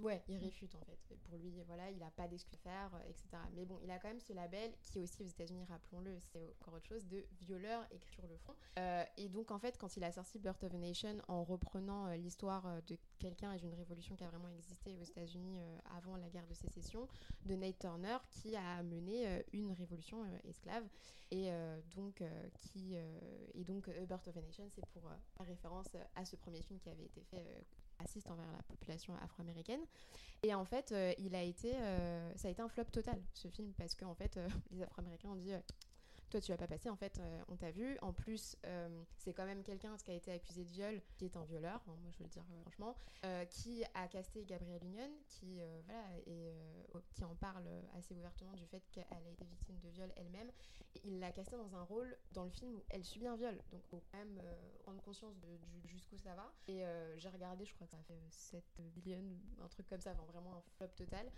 Ouais, il réfute en fait. Pour lui, voilà, il n'a pas d'excuse à faire, etc. Mais bon, il a quand même ce label qui est aussi aux États-Unis, rappelons-le, c'est encore autre chose, de violeur écrit le front. Euh, et donc, en fait, quand il a sorti Birth of a Nation en reprenant euh, l'histoire euh, de quelqu'un et d'une révolution qui a vraiment existé aux États-Unis avant la guerre de sécession, de Nate Turner, qui a mené une révolution esclave. Et donc, qui, et donc, Birth of a Nation, c'est pour référence à ce premier film qui avait été fait assiste envers la population afro-américaine. Et en fait, il a été, ça a été un flop total, ce film, parce qu'en fait, euh, les afro-américains ont dit toi tu vas pas passer en fait euh, on t'a vu. En plus euh, c'est quand même quelqu'un qui a été accusé de viol qui est un violeur hein, moi je veux le dire euh, franchement qui a casté Gabrielle Union qui voilà et qui en parle assez ouvertement du fait qu'elle a été victime de viol elle-même. Il l'a casté dans un rôle dans le film où elle subit un viol. Donc faut quand même prendre conscience de, jusqu'où ça va. Et j'ai regardé je crois que ça fait 7 millions un truc comme ça vraiment un flop total.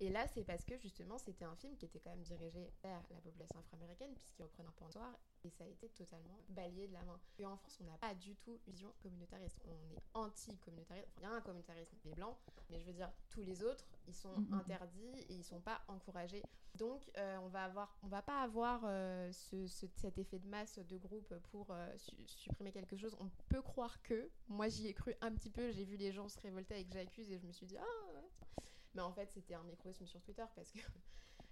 Et là c'est parce que justement c'était un film qui était quand même dirigé vers la population afro-américaine qui reprennent un point soir et ça a été totalement balayé de la main. Et en France, on n'a pas du tout une vision communautariste. On est anti-communautariste. il y a un communautarisme des blancs, mais je veux dire, tous les autres, ils sont interdits et ils sont pas encouragés. Donc, euh, on va avoir, on va pas avoir euh, ce, cet effet de masse de groupe pour euh, supprimer quelque chose. On peut croire que, moi j'y ai cru un petit peu, j'ai vu les gens se révolter avec j'accuse et je me suis dit, ah, mais en fait, c'était un microisme sur Twitter parce que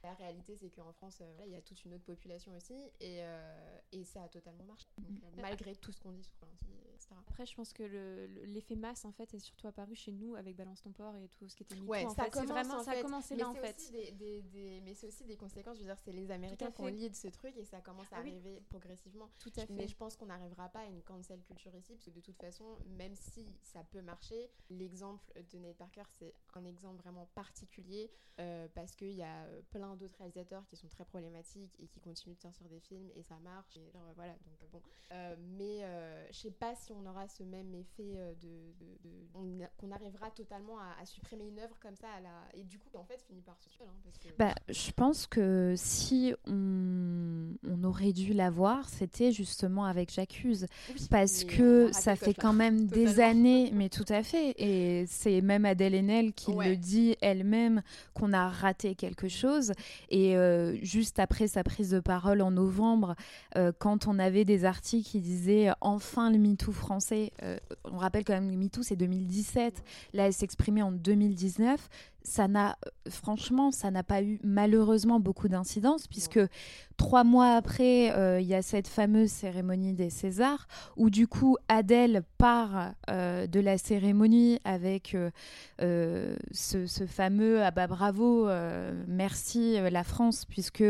la réalité, c'est qu'en France, euh, il y a toute une autre population aussi et, euh, et ça a totalement marché, mm. malgré tout ce qu'on dit sur l'anti, etc. Après, je pense que l'effet masse, en fait, est surtout apparu chez nous avec Balance ton port et tout ce qui était mis. Ouais, ça, commence, vraiment, ça a commencé là, en fait. Des, mais c'est aussi des conséquences. Je veux dire, c'est les Américains qui ont de ce truc et ça commence à ah arriver progressivement. Tout à fait. Mais je pense qu'on n'arrivera pas à une cancel culture ici parce que de toute façon, même si ça peut marcher, l'exemple de Nate Parker, c'est un exemple vraiment particulier parce qu'il y a plein d'autres réalisateurs qui sont très problématiques et qui continuent de sortir des films et ça marche. Et voilà, donc bon. Euh, mais euh, je sais pas si on aura ce même effet euh, de, de, qu'on arrivera totalement à, supprimer une œuvre comme ça à la et du coup en fait finit par se tuer. Hein, parce que... bah, je pense que si on, on aurait dû l'avoir, c'était justement avec J'accuse parce que ça fait quand même des années, mais tout à fait. Et c'est même Adèle Haenel qui le dit elle-même qu'on a raté quelque chose. Et euh, juste après sa prise de parole en novembre, euh, quand on avait des articles qui disaient enfin le MeToo français, euh, on rappelle quand même que MeToo c'est 2017, là elle s'exprimait en 2019, ça n'a, franchement, ça n'a pas eu malheureusement beaucoup d'incidence, puisque trois mois après, euh, il y a cette fameuse cérémonie des Césars, où du coup Adèle part euh, de la cérémonie avec euh, ce, ce, fameux ah bah bravo, merci la France, puisque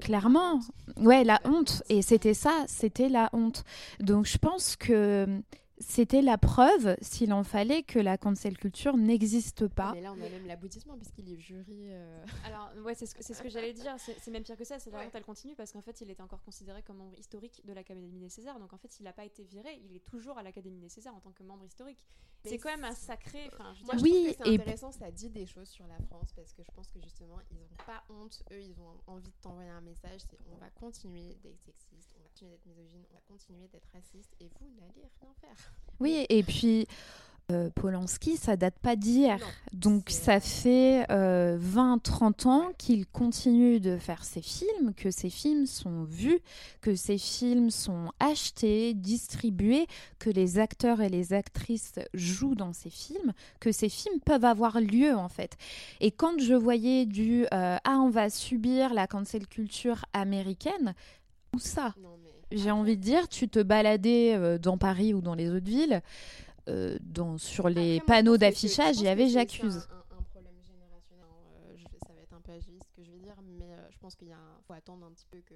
clairement, ouais, la honte, et c'était ça, c'était la honte. Donc je pense que c'était la preuve, s'il en fallait, que la cancel culture n'existe pas. Mais là, on a même l'aboutissement, puisqu'il est jury. Euh. Alors, ouais, c'est ce que, ce que j'allais dire. C'est même pire que ça. C'est la honte, elle continue, parce qu'en fait, il était encore considéré comme membre historique de l'Académie des Césars. Donc, en fait, il n'a pas été viré. Il est toujours à l'Académie des Césars en tant que membre historique. C'est quand même un sacré. Enfin, je Moi, oui, c'est intéressant. Ça dit des choses sur la France, parce que je pense que justement, ils n'ont pas honte. Eux, ils ont envie de t'envoyer un message. C'est on va continuer d'être sexiste, on va continuer d'être misogyne, on va continuer d'être raciste, et vous n'allez rien faire. Oui, et puis euh, Polanski, ça date pas d'hier. Donc ça fait 20-30 euh, ans qu'il continue de faire ses films, que ses films sont vus, que ses films sont achetés, distribués, que les acteurs et les actrices jouent dans ses films, que ces films peuvent avoir lieu en fait. Et quand je voyais du euh, Ah, on va subir la cancel culture américaine, où ça? J'ai envie de dire, tu te baladais dans Paris ou dans les autres villes euh, dans, sur les panneaux d'affichage, il y avait J'accuse. Un, un, problème générationnel, euh, je, ça va être un peu agiliste ce que je vais dire, mais euh, je pense qu'il faut attendre un petit peu que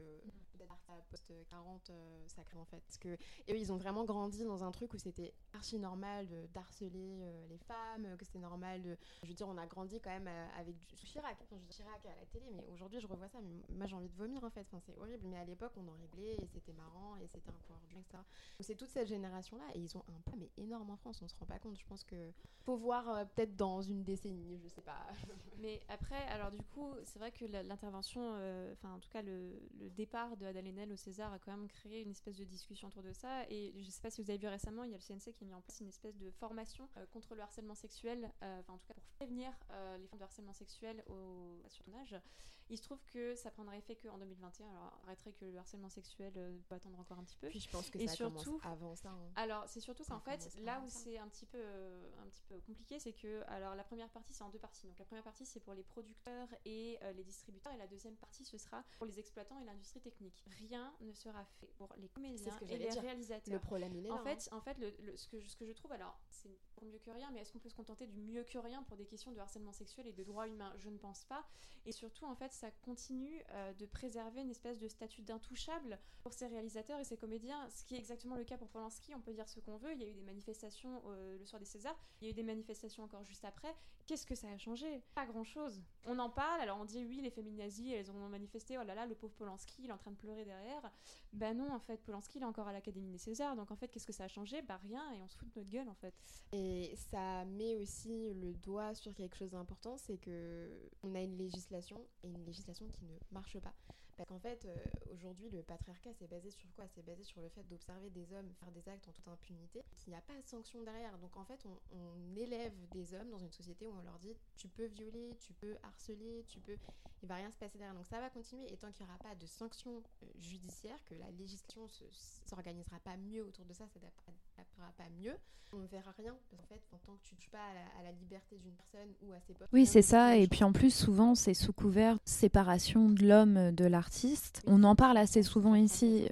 post 40 euh, sacré en fait. Parce que et eux ils ont vraiment grandi dans un truc où c'était archi normal d'harceler euh, les femmes que c'était normal de je veux dire on a grandi quand même euh, avec du Chirac. Quand je dis Chirac à la télé mais aujourd'hui je revois ça mais moi j'ai envie de vomir en fait. Enfin, c'est horrible. Mais à l'époque on en rigolait et c'était marrant et c'était un peu ordinaire etc c'est toute cette génération là et ils ont un pas mais énorme en France on se rend pas compte. Je pense que faut voir peut-être dans une décennie je sais pas. Mais après alors du coup c'est vrai que l'intervention enfin en tout cas le, départ de Haenel César a quand même créé une espèce de discussion autour de ça. Et je ne sais pas si vous avez vu récemment, il y a le CNC qui a mis en place une espèce de formation euh, contre le harcèlement sexuel, euh, enfin en tout cas pour prévenir euh, les formes de harcèlement sexuel au, sur ton âge. Il se trouve que ça prendra effet qu'en 2021. Alors, arrêterait que le harcèlement sexuel euh, peut attendre encore un petit peu. Puis je pense que et ça surtout, avant ça. Hein. Alors, c'est surtout qu'en fait, là où c'est un petit peu, euh, un petit peu compliqué, c'est que, alors, la première partie, c'est en deux parties. Donc, la première partie, c'est pour les producteurs et euh, les distributeurs, et la deuxième partie, ce sera pour les exploitants et l'industrie technique. Rien ne sera fait pour les comédiens et les réalisateurs. Le problème, il est en là. Fait, hein. En fait, le, ce, que je, ce que je trouve, alors, c'est pour mieux que rien, mais est-ce qu'on peut se contenter du mieux que rien pour des questions de harcèlement sexuel et de droits humains? Je ne pense pas. Et surtout, en fait, ça continue euh, de préserver une espèce de statut d'intouchable pour ces réalisateurs et ces comédiens, ce qui est exactement le cas pour Polanski, on peut dire ce qu'on veut, il y a eu des manifestations euh, le soir des Césars, il y a eu des manifestations encore juste après, qu'est-ce que ça a changé? Pas grand-chose. On en parle, alors on dit oui, les féminazis, elles ont manifesté, oh là là, le pauvre Polanski, il est en train de pleurer derrière. Ben non, en fait, Polanski, il est encore à l'Académie des Césars, donc en fait, qu'est-ce que ça a changé? Bah rien, et on se fout de notre gueule, en fait. Et ça met aussi le doigt sur quelque chose d'important, c'est que on a une législation, et une législation qui ne marche pas. Parce qu'en fait, euh, aujourd'hui, le patriarcat, c'est basé sur quoi? C'est basé sur le fait d'observer des hommes faire des actes en toute impunité, qu'il n'y a pas de sanction derrière. Donc en fait, on, élève des hommes dans une société où on leur dit tu peux violer, tu peux harceler, tu peux. Il va rien se passer derrière. Donc ça va continuer. Et tant qu'il n'y aura pas de sanctions euh, judiciaires, que la législation s'organisera pas mieux autour de ça, ça pas mieux, on ne verra rien. Parce qu'en fait, en tant que tu ne touches pas à la, à la liberté d'une personne ou à ses potes. Oui, c'est ça. Et puis en plus, souvent, c'est sous couvert séparation de l'homme de la on en parle assez souvent ici.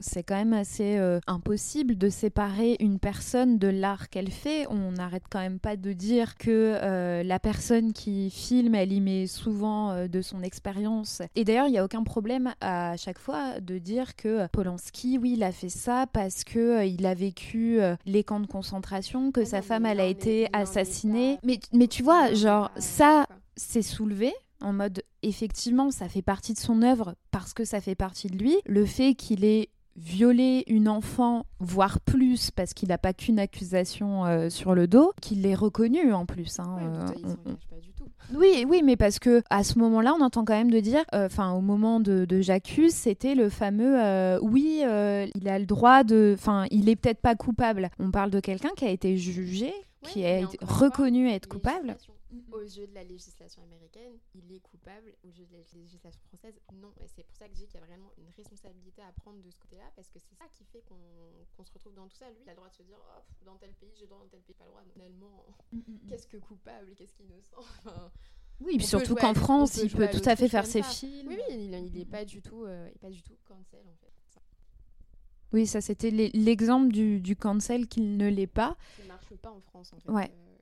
C'est quand même assez euh, impossible de séparer une personne de l'art qu'elle fait. On n'arrête quand même pas de dire que euh, la personne qui filme, elle y met souvent euh, de son expérience. Et d'ailleurs, il n'y a aucun problème à chaque fois de dire que Polanski, oui, il a fait ça parce que il a vécu les camps de concentration, que sa femme, elle a été assassinée. Mais, mais tu vois, genre, ça, c'est soulevé en mode effectivement ça fait partie de son œuvre parce que ça fait partie de lui. Le fait qu'il ait violé une enfant, voire plus, parce qu'il n'a pas qu'une accusation euh, sur le dos, qu'il l'ait reconnu en plus. Hein, euh, pas du tout. Oui, oui, mais parce que à ce moment-là, on entend quand même de dire, euh, enfin, au moment de, de J'accuse, c'était le fameux oui, il a le droit de, enfin, il est peut-être pas coupable. On parle de quelqu'un qui a été jugé, qui a été reconnu être coupable. Aux yeux de la législation américaine, il est coupable. Aux yeux de la législation française, non. Et c'est pour ça que je dis qu'il y a vraiment une responsabilité à prendre de ce côté-là, parce que c'est ça qui fait qu'on se retrouve dans tout ça. Lui, il a le droit de se dire, oh, dans tel pays, j'ai droit, dans tel pays, pas le droit. Finalement, mm, mm, mm. qu'est-ce que coupable, qu'est-ce qu'innocent? Oui, surtout qu'en France, il peut tout à fait faire ses films. Oui, oui, il n'est pas du tout, euh, pas du tout cancel en fait. Oui, ça c'était l'exemple du, du cancel qu'il ne l'est pas. Ne marche pas en France en fait. Ouais. Euh,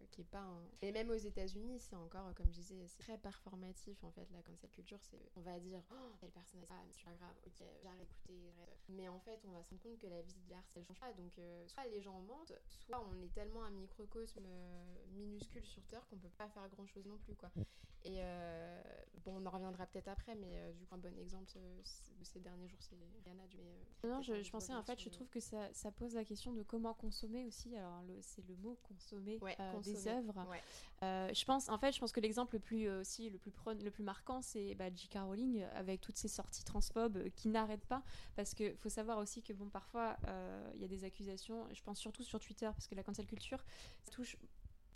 Et même aux États-Unis, c'est encore, comme je disais, c'est très performatif en fait, la cancel culture. C'est, on va dire, oh, telle personne a ah, c'est pas grave, ok, j'arrête d'écouter. Mais en fait, on va se rendre compte que la vie de l'art, elle change pas. Donc, euh, soit les gens mentent, soit on est tellement un microcosme euh, minuscule sur Terre qu'on peut pas faire grand chose non plus, quoi. Et euh, bon, on en reviendra peut-être après, mais du coup, un bon exemple de ces derniers jours, c'est Rihanna. Du, non, je, je pensais, en fait, je trouve que ça, ça, pose la question de comment consommer aussi. Alors, c'est le mot consommer, des œuvres. je pense, en fait, je pense que l'exemple le plus aussi, le plus, le plus marquant, c'est bah, J.K. Rowling avec toutes ses sorties transphobes qui n'arrêtent pas, parce que faut savoir aussi que bon, parfois, euh, il y a des accusations, je pense surtout sur Twitter, parce que la cancel culture touche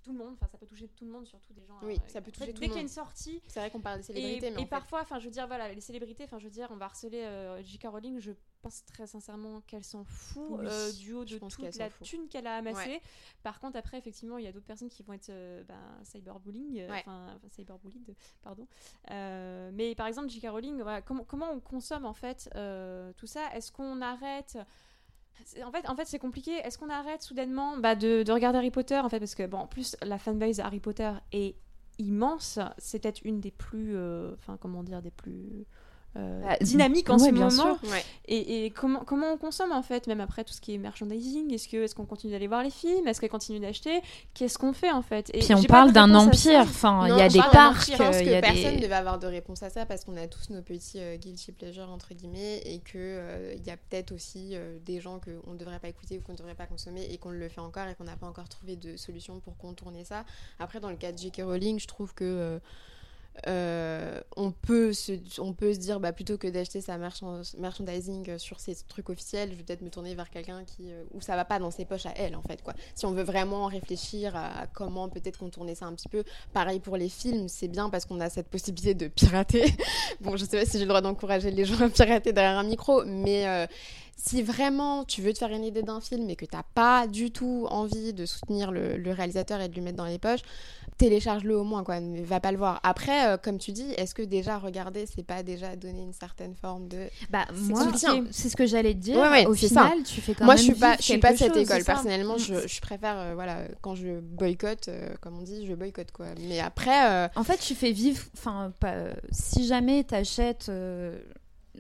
tout le monde, enfin ça peut toucher tout le monde, surtout des gens. Oui, euh, ça peut toucher tout Dès qu'il y a une sortie. C'est vrai qu'on parle des célébrités, et, mais. Et parfois, enfin je veux dire, voilà, les célébrités, enfin je veux dire, on va harceler euh, J.K. Rowling, je pense très sincèrement qu'elle s'en fout euh, du haut de toute la thune qu'elle a amassée. Par contre, après, effectivement, il y a d'autres personnes qui vont être ben, cyberbullying, enfin cyberbullied, pardon. mais par exemple, J.K. Rowling, voilà, comment, comment on consomme en fait tout ça? Est-ce qu'on arrête en fait, en fait c'est compliqué. Est-ce qu'on arrête soudainement bah, de, de, regarder Harry Potter en fait parce que bon, en plus la fanbase Harry Potter est immense. C'est peut-être une des plus, euh, enfin comment dire, des plus euh, bah, dynamique en ce moment. Et, et, comment, comment on consomme en fait, même après tout ce qui est merchandising? Est-ce qu'on est qu'on continue d'aller voir les films? Est-ce qu'on continue d'acheter? Qu'est-ce qu'on fait en fait? Et Puis on parle d'un empire, enfin il y a des parcs. Je pense que personne ne va avoir de réponse à ça parce qu'on a tous nos petits euh, guilty pleasures entre guillemets et qu'il euh, il y a peut-être aussi des gens qu'on ne devrait pas écouter ou qu'on ne devrait pas consommer et qu'on le fait encore et qu'on n'a pas encore trouvé de solution pour contourner ça. Après dans le cas de J.K. Rowling, je trouve que euh, on, peut se, on peut se dire bah, plutôt que d'acheter sa merchandising sur ces trucs officiels, je vais peut-être me tourner vers quelqu'un qui euh, où ça va pas dans ses poches à elle en fait quoi. Si on veut vraiment réfléchir à comment peut-être contourner ça un petit peu, pareil pour les films, c'est bien parce qu'on a cette possibilité de pirater. bon, je sais pas si j'ai le droit d'encourager les gens à pirater derrière un micro, mais euh, si vraiment tu veux te faire une idée d'un film et que t'as pas du tout envie de soutenir le, réalisateur et de lui mettre dans les poches, télécharge-le au moins, quoi. Ne va pas le voir. Après, euh, comme tu dis, est-ce que déjà regarder, c'est pas déjà donner une certaine forme de. Bah, moi, c'est ce que j'allais te dire. au final, tu fais quand moi, même. Moi, je suis pas, je suis pas de cette école. Personnellement, mm. je, je, préfère, euh, voilà, quand je boycotte, euh, comme on dit, je boycotte, quoi. Mais après. En fait, tu fais vivre. Enfin, si jamais t'achètes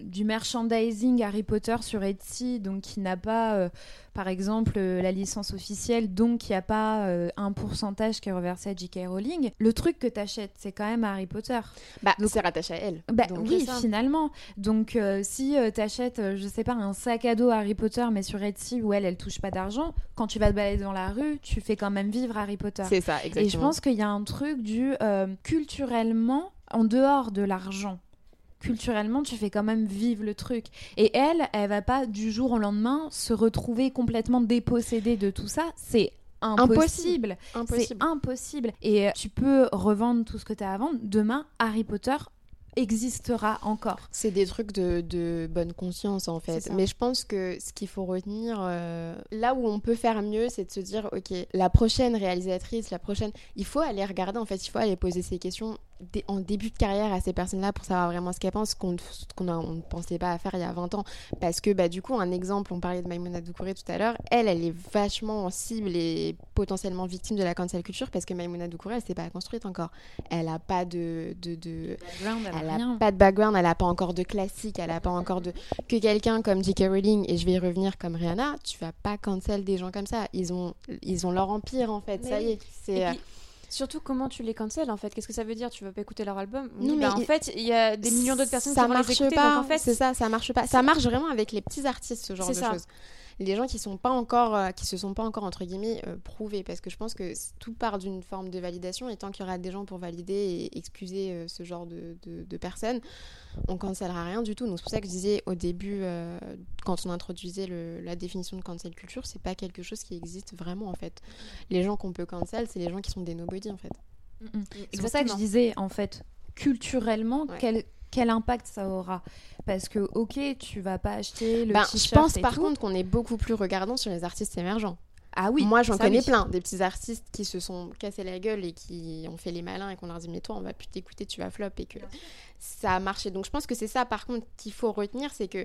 du merchandising Harry Potter sur Etsy, donc qui n'a pas, euh, par exemple, euh, la licence officielle, donc il n'y a pas euh, un pourcentage qui est reversé à J.K. Rowling. Le truc que tu achètes, c'est quand même Harry Potter. Bah, c'est rattaché à elle. Bah, oui, finalement. Donc, si tu achètes, je sais pas, un sac à dos Harry Potter, mais sur Etsy où elle, elle touche pas d'argent, quand tu vas te balader dans la rue, tu fais quand même vivre Harry Potter. C'est ça, exactement. Et je pense qu'il y a un truc du culturellement, en dehors de l'argent culturellement, tu fais quand même vivre le truc. Et elle, elle va pas du jour au lendemain se retrouver complètement dépossédée de tout ça. C'est impossible. C'est impossible. Et tu peux revendre tout ce que tu as à vendre. Demain, Harry Potter existera encore. C'est des trucs de, bonne conscience en fait. Mais je pense que ce qu'il faut retenir, euh, là où on peut faire mieux, c'est de se dire, ok, la prochaine réalisatrice, la prochaine, il faut aller regarder en fait, il faut aller poser ces questions en début de carrière à ces personnes-là pour savoir vraiment ce qu'elles pensent, qu'on ne pensait pas à faire il y a 20 ans. Parce que bah, du coup, un exemple, on parlait de Maimouna Doucouré tout à l'heure, elle, elle est vachement cible et potentiellement victime de la cancel culture parce que Maimouna Doucouré, elle s'est pas construite encore. Elle n'a pas de... de, de elle a pas de background, elle n'a pas encore de classique, elle n'a pas encore de... Que quelqu'un comme J.K. Rowling, et je vais y revenir comme Rihanna, tu vas pas cancel des gens comme ça. Ils ont, ils ont leur empire en fait, ça y est. C'est... Surtout comment tu les cancels en fait? Qu'est-ce que ça veut dire? Tu veux pas écouter leur album? Non, mais bah, en fait, il y a des millions d'autres personnes qui vont les écouter. Pas. en fait, c'est ça, ça marche pas. Ça marche vraiment avec les petits artistes, ce genre de choses les gens qui sont pas encore, euh, qui se sont pas encore entre guillemets euh, prouvés, parce que je pense que tout part d'une forme de validation, et tant qu'il y aura des gens pour valider et excuser euh, ce genre de, de, personnes, on cancellera rien du tout. Donc c'est pour ça que je disais au début, quand on introduisait le, la définition de cancel culture, c'est pas quelque chose qui existe vraiment en fait. Les gens qu'on peut cancel, c'est les gens qui sont des nobody en fait. Mm. C'est pour ça que je disais en fait culturellement quel quel impact ça aura Parce que, ok, tu vas pas acheter le ben, Je pense par contre qu'on est beaucoup plus regardant sur les artistes émergents. Ah oui, moi j'en connais plein, des petits artistes qui se sont cassés la gueule et qui ont fait les malins et qu'on leur dit mais toi on va plus t'écouter, tu vas flop et que ça a marché. Donc je pense que c'est ça par contre qu'il faut retenir, c'est que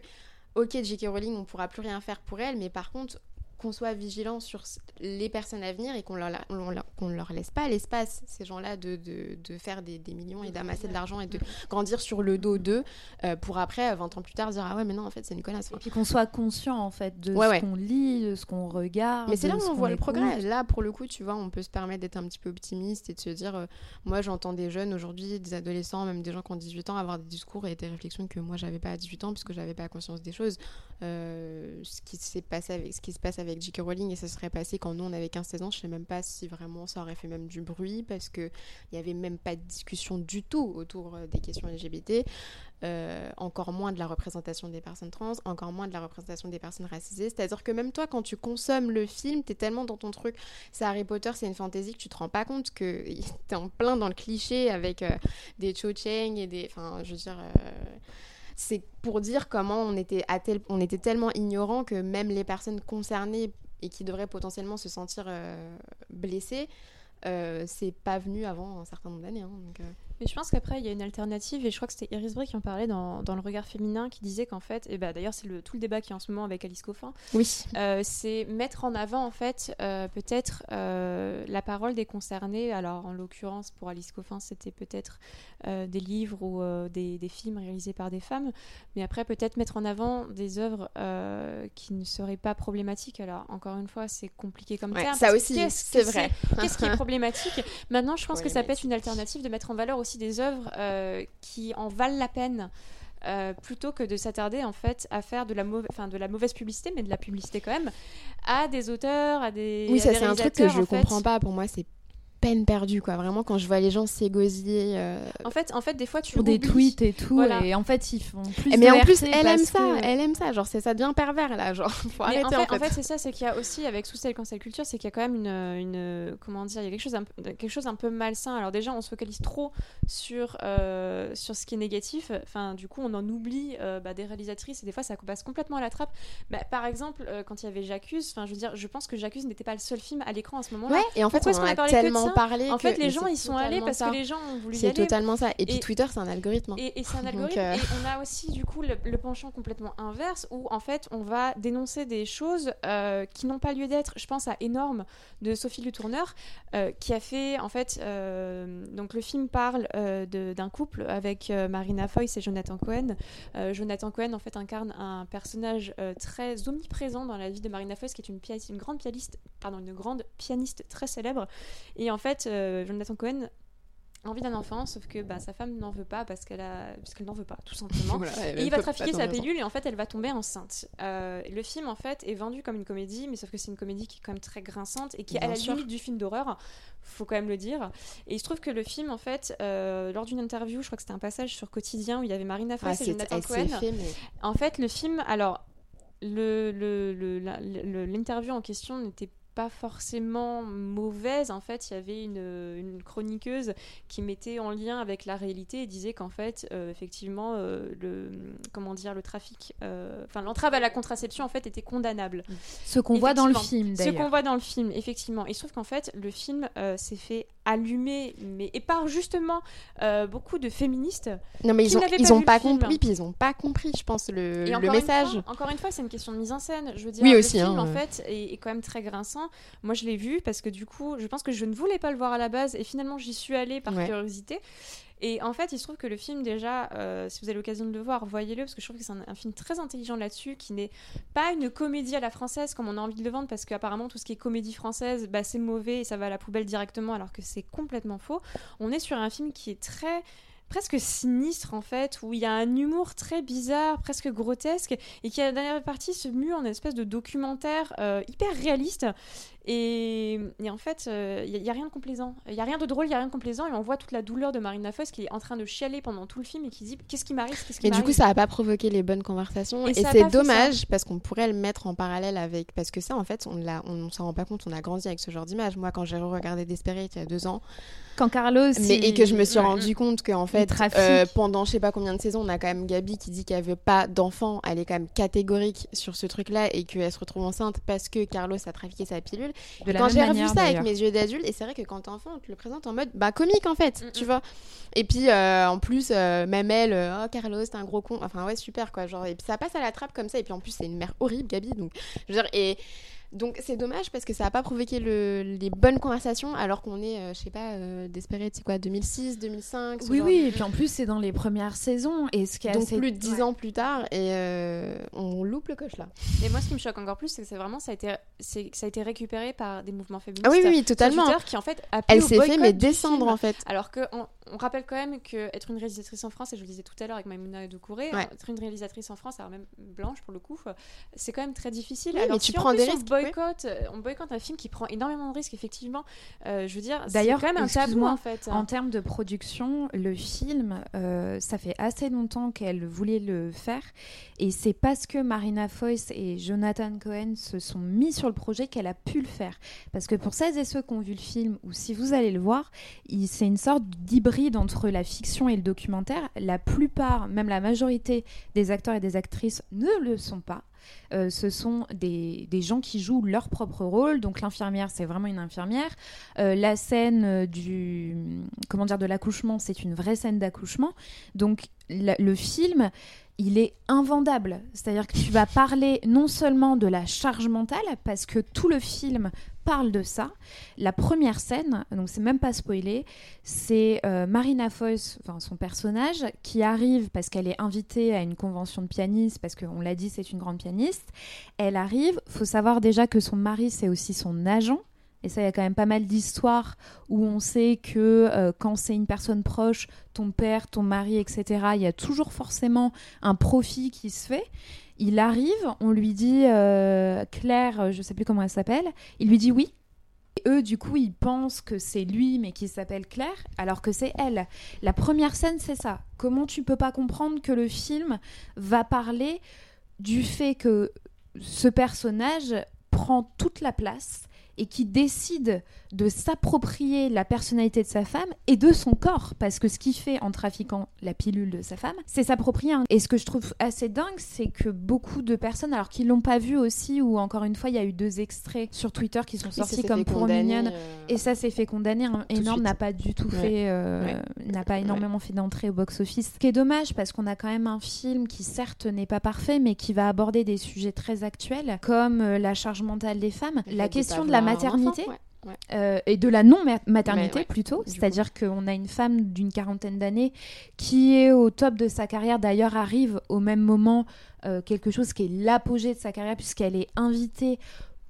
ok J.K. Rowling on pourra plus rien faire pour elle, mais par contre qu'on soit vigilant sur les personnes à venir et qu'on leur, qu'on leur laisse pas l'espace, ces gens-là, de, de, de, faire des, des millions et d'amasser de l'argent et de grandir sur le dos d'eux euh, pour après, 20 ans plus tard, dire Ah ouais, mais non, en fait, c'est une connasse. Et puis qu'on soit conscient, en fait, de ce qu'on lit, de ce qu'on regarde. Mais c'est là où on voit le progrès. Là, pour le coup, tu vois, on peut se permettre d'être un petit peu optimiste et de se dire euh, Moi, j'entends des jeunes aujourd'hui, des adolescents, même des gens qui ont 18 ans, avoir des discours et des réflexions que moi, j'avais pas à 18 ans, puisque j'avais pas conscience des choses. Euh, ce qui s'est passé avec ce qui se passe avec J.K. Rowling et ça serait passé quand nous on avait 15-16 ans. Je sais même pas si vraiment ça aurait fait même du bruit parce que il y avait même pas de discussion du tout autour euh, des questions LGBT euh, encore moins de la représentation des personnes trans encore moins de la représentation des personnes racisées. C'est à dire que même toi quand tu consommes le film t'es tellement dans ton truc. C'est Harry Potter c'est une fantaisie que tu te rends pas compte que t'es en plein dans le cliché avec des Cho Chang et des enfin je veux dire c'est pour dire comment on était, on était tellement ignorant que même les personnes concernées et qui devraient potentiellement se sentir euh, blessées, euh, c'est pas venu avant un certain nombre d'années. Hein, euh. Mais je pense qu'après, il y a une alternative, et je crois que c'était Iris Bray qui en parlait dans, dans, Le Regard Féminin, qui disait qu'en fait, et bah, d'ailleurs, c'est le, tout le débat qui est en ce moment avec Alice Coffin, oui. Euh, c'est mettre en avant, en fait, euh, peut-être euh, la parole des concernés. Alors, en l'occurrence, pour Alice Coffin, c'était peut-être des livres ou des, des, films réalisés par des femmes, mais après, peut-être mettre en avant des œuvres qui ne seraient pas problématiques. Alors, encore une fois, c'est compliqué comme terme. Ça aussi, c'est vrai. Qu'est-ce qui est problématique? Maintenant, je pense que ça peut être une alternative de mettre en valeur aussi des œuvres euh, qui en valent la peine. Euh, plutôt que de s'attarder en fait à faire de la, enfin, de la mauvaise publicité, mais de la publicité quand même, à des auteurs, à des. Oui, ça c'est un truc que je ne comprends pas. Pour moi, c'est peine perdue quoi. Vraiment quand je vois les gens s'égosiller euh, en fait en fait des fois tu pour des tweets et tout et en fait ils font plus mais en plus elle aime ça elle aime ça. Genre c'est ça devient pervers là genre faut arrêter en fait, en fait. c'est ça c'est qu'il y a aussi avec sous cette cancel culture c'est qu'il y a quand même une, une comment dire il y a quelque chose un, quelque chose un peu malsain. Alors déjà on se focalise trop sur euh, sur ce qui est négatif. Enfin du coup on en oublie euh, bah, des réalisatrices et des fois ça passe complètement à la trappe. Bah, par exemple quand il y avait J'accuse enfin je veux dire je pense que J'accuse n'était pas le seul film à l'écran à ce moment-là. Ouais et en fait on, a, tellement parler. En fait, les gens, ils sont allés parce que les gens ont voulu y aller. C'est totalement ça. Et puis Twitter, c'est un algorithme. Hein. Et, c'est un algorithme. Euh, et on a aussi, du coup, le, penchant complètement inverse où, en fait, on va dénoncer des choses euh, qui n'ont pas lieu d'être. Je pense à Énorme de Sophie Le Tourneur, euh, qui a fait, en fait, donc le film parle d'un couple avec Marina Foïs et Jonathan Cohen. Jonathan Cohen, en fait, incarne un personnage très omniprésent dans la vie de Marina Foïs, qui est une, pianiste, une grande pianiste, pardon, une grande pianiste très célèbre. Et en fait, euh, Jonathan Cohen envie d'un enfant, sauf que bah, sa femme n'en veut pas parce qu'elle a... parce qu'elle n'en veut pas, tout simplement. et il va trafiquer sa pilule et en fait elle va tomber enceinte. Euh, le film en fait est vendu comme une comédie, mais sauf que c'est une comédie qui est quand même très grinçante et qui est à la limite du film d'horreur, faut quand même le dire. Et il se trouve que le film en fait, euh, lors d'une interview, je crois que c'était un passage sur Quotidien où il y avait Marina Foïs et Jonathan Cohen. En fait le film, alors l'interview le, le, en question n'était pas pas forcément mauvaise. En fait, il y avait une, une, chroniqueuse qui mettait en lien avec la réalité et disait qu'en fait, euh, effectivement, euh, le comment dire, le trafic, euh, enfin l'entrave à la contraception en fait était condamnable. Ce qu'on voit dans le film, Ce qu'on voit dans le film, effectivement. Et sauf qu'en fait, le film s'est fait allumer, mais et par justement beaucoup de féministes. Non, mais ils ont, ils ont pas compris, puis ils ont pas compris, je pense, le, le message. encore une fois, c'est une question de mise en scène. Je veux dire, oui, le aussi, film hein, en fait est, est, quand même très grinçant moi, je l'ai vu parce que du coup, je pense que je ne voulais pas le voir à la base et finalement, j'y suis allée par curiosité. Et en fait, il se trouve que le film, déjà, euh, si vous avez l'occasion de le voir, voyez-le, parce que je trouve que c'est un, film très intelligent là-dessus, qui n'est pas une comédie à la française comme on a envie de le vendre, parce qu'apparemment, tout ce qui est comédie française, bah, c'est mauvais et ça va à la poubelle directement, alors que c'est complètement faux. On est sur un film qui est très presque sinistre en fait, où il y a un humour très bizarre, presque grotesque, et qui à la dernière partie se mue en espèce de documentaire euh, hyper réaliste. Et, en fait, il euh, n'y a, rien de complaisant. Il n'y a rien de drôle, il n'y a rien de complaisant. Et on voit toute la douleur de Marina Foïs qui est en train de chialer pendant tout le film et qui dit Qu'est-ce qui m'arrive Et du coup, ça n'a pas provoqué les bonnes conversations. Et, c'est dommage parce qu'on pourrait le mettre en parallèle avec. Parce que ça, en fait, on ne on, s'en rend pas compte. On a grandi avec ce genre d'image. Moi, quand j'ai regardé Desperate il y a deux ans, quand Carlos mais, et que je me suis rendu compte qu'en fait euh, pendant je sais pas combien de saisons on a quand même Gabi qui dit qu'elle veut pas d'enfant elle est quand même catégorique sur ce truc là et qu'elle se retrouve enceinte parce que Carlos a trafiqué sa pilule quand j'ai revu ça avec mes yeux d'adulte et c'est vrai que quand t'es enfant on te le présente en mode bah comique en fait tu vois. Et puis euh, en plus euh, même elle oh Carlos t'es un gros con. Enfin ouais super quoi genre et puis ça passe à la trappe comme ça et puis en plus c'est une mère horrible Gabi donc je veux dire et Donc c'est dommage parce que ça n'a pas provoqué le, les bonnes conversations alors qu'on est, euh, je sais pas, euh, d'espérer, c'est quoi, 2006, 2005 Oui, oui, et puis en plus c'est dans les premières saisons et ce qui est Donc assez... plus de 10 ans plus tard et euh, on loupe le coche là. Et moi, ce qui me choque encore plus, c'est que c'est vraiment ça a été, c'est, ça a été récupéré par des mouvements féministes. Ah oui, oui, totalement. Twitter, qui en fait appellent Elle s'est fait mais descendre film. en fait. Alors que on rappelle quand même que être une réalisatrice en France, et je le disais tout à l'heure avec Maimouna Doucouré, Ouais. être une réalisatrice en France, alors même blanche pour le coup, c'est quand même très difficile. Oui, alors mais tu si en prends plus des on risques, boycotte, on boycotte un film qui prend énormément de risques, effectivement. euh, je veux dire, c'est D'ailleurs, quand même un tabou en fait. En termes de production, le film, euh, ça fait assez longtemps qu'elle voulait le faire. Et c'est parce que Marina Foïs et Jonathan Cohen se sont mis sur le projet qu'elle a pu le faire. Parce que pour celles et ceux qui ont vu le film, ou si vous allez le voir, c'est une sorte entre la fiction et le documentaire. La plupart, même la majorité des acteurs et des actrices ne le sont pas. Euh, ce sont des, gens qui jouent leur propre rôle. Donc l'infirmière, c'est vraiment une infirmière. Euh, la scène euh, du comment dire de l'accouchement, c'est une vraie scène d'accouchement. Donc le film, il est invendable. C'est-à-dire que tu vas parler non seulement de la charge mentale, parce que tout le film parle de ça. La première scène, donc c'est même pas spoilé, c'est euh, Marina Foïs, enfin son personnage, qui arrive parce qu'elle est invitée à une convention de pianistes, parce qu'on l'a dit, c'est une grande pianiste. Elle arrive, faut savoir déjà que son mari, c'est aussi son agent. Et ça, il y a quand même pas mal d'histoires où on sait que euh, quand c'est une personne proche, ton père, ton mari, etc., il y a toujours forcément un profit qui se fait. Il arrive, on lui dit euh, Claire, je sais plus comment elle s'appelle, il lui dit oui. Et eux, du coup, ils pensent que c'est lui, mais qui s'appelle Claire, alors que c'est elle. La première scène, c'est ça. Comment tu peux pas comprendre que le film va parler du fait que ce personnage prend toute la place et qui décide de s'approprier la personnalité de sa femme et de son corps. Parce que ce qu'il fait en trafiquant la pilule de sa femme, c'est s'approprier. Et ce que je trouve assez dingue, c'est que beaucoup de personnes, alors qu'ils l'ont pas vu aussi, ou encore une fois, il y a eu deux extraits sur Twitter qui sont sortis comme pour mignonne. euh, Et ça s'est fait condamner. De énorme n'a pas du tout Ouais. fait, euh, Ouais. n'a pas énormément fait d'entrée au box-office. Ce qui est dommage parce qu'on a quand même un film qui certes n'est pas parfait, mais qui va aborder des sujets très actuels, comme euh, la charge mentale des femmes, la question de la enfant, maternité. Ouais, euh, et de la non-maternité Ouais, plutôt, c'est-à-dire qu'on a une femme d'une quarantaine d'années qui est au top de sa carrière, d'ailleurs arrive au même moment euh, quelque chose qui est l'apogée de sa carrière puisqu'elle est invitée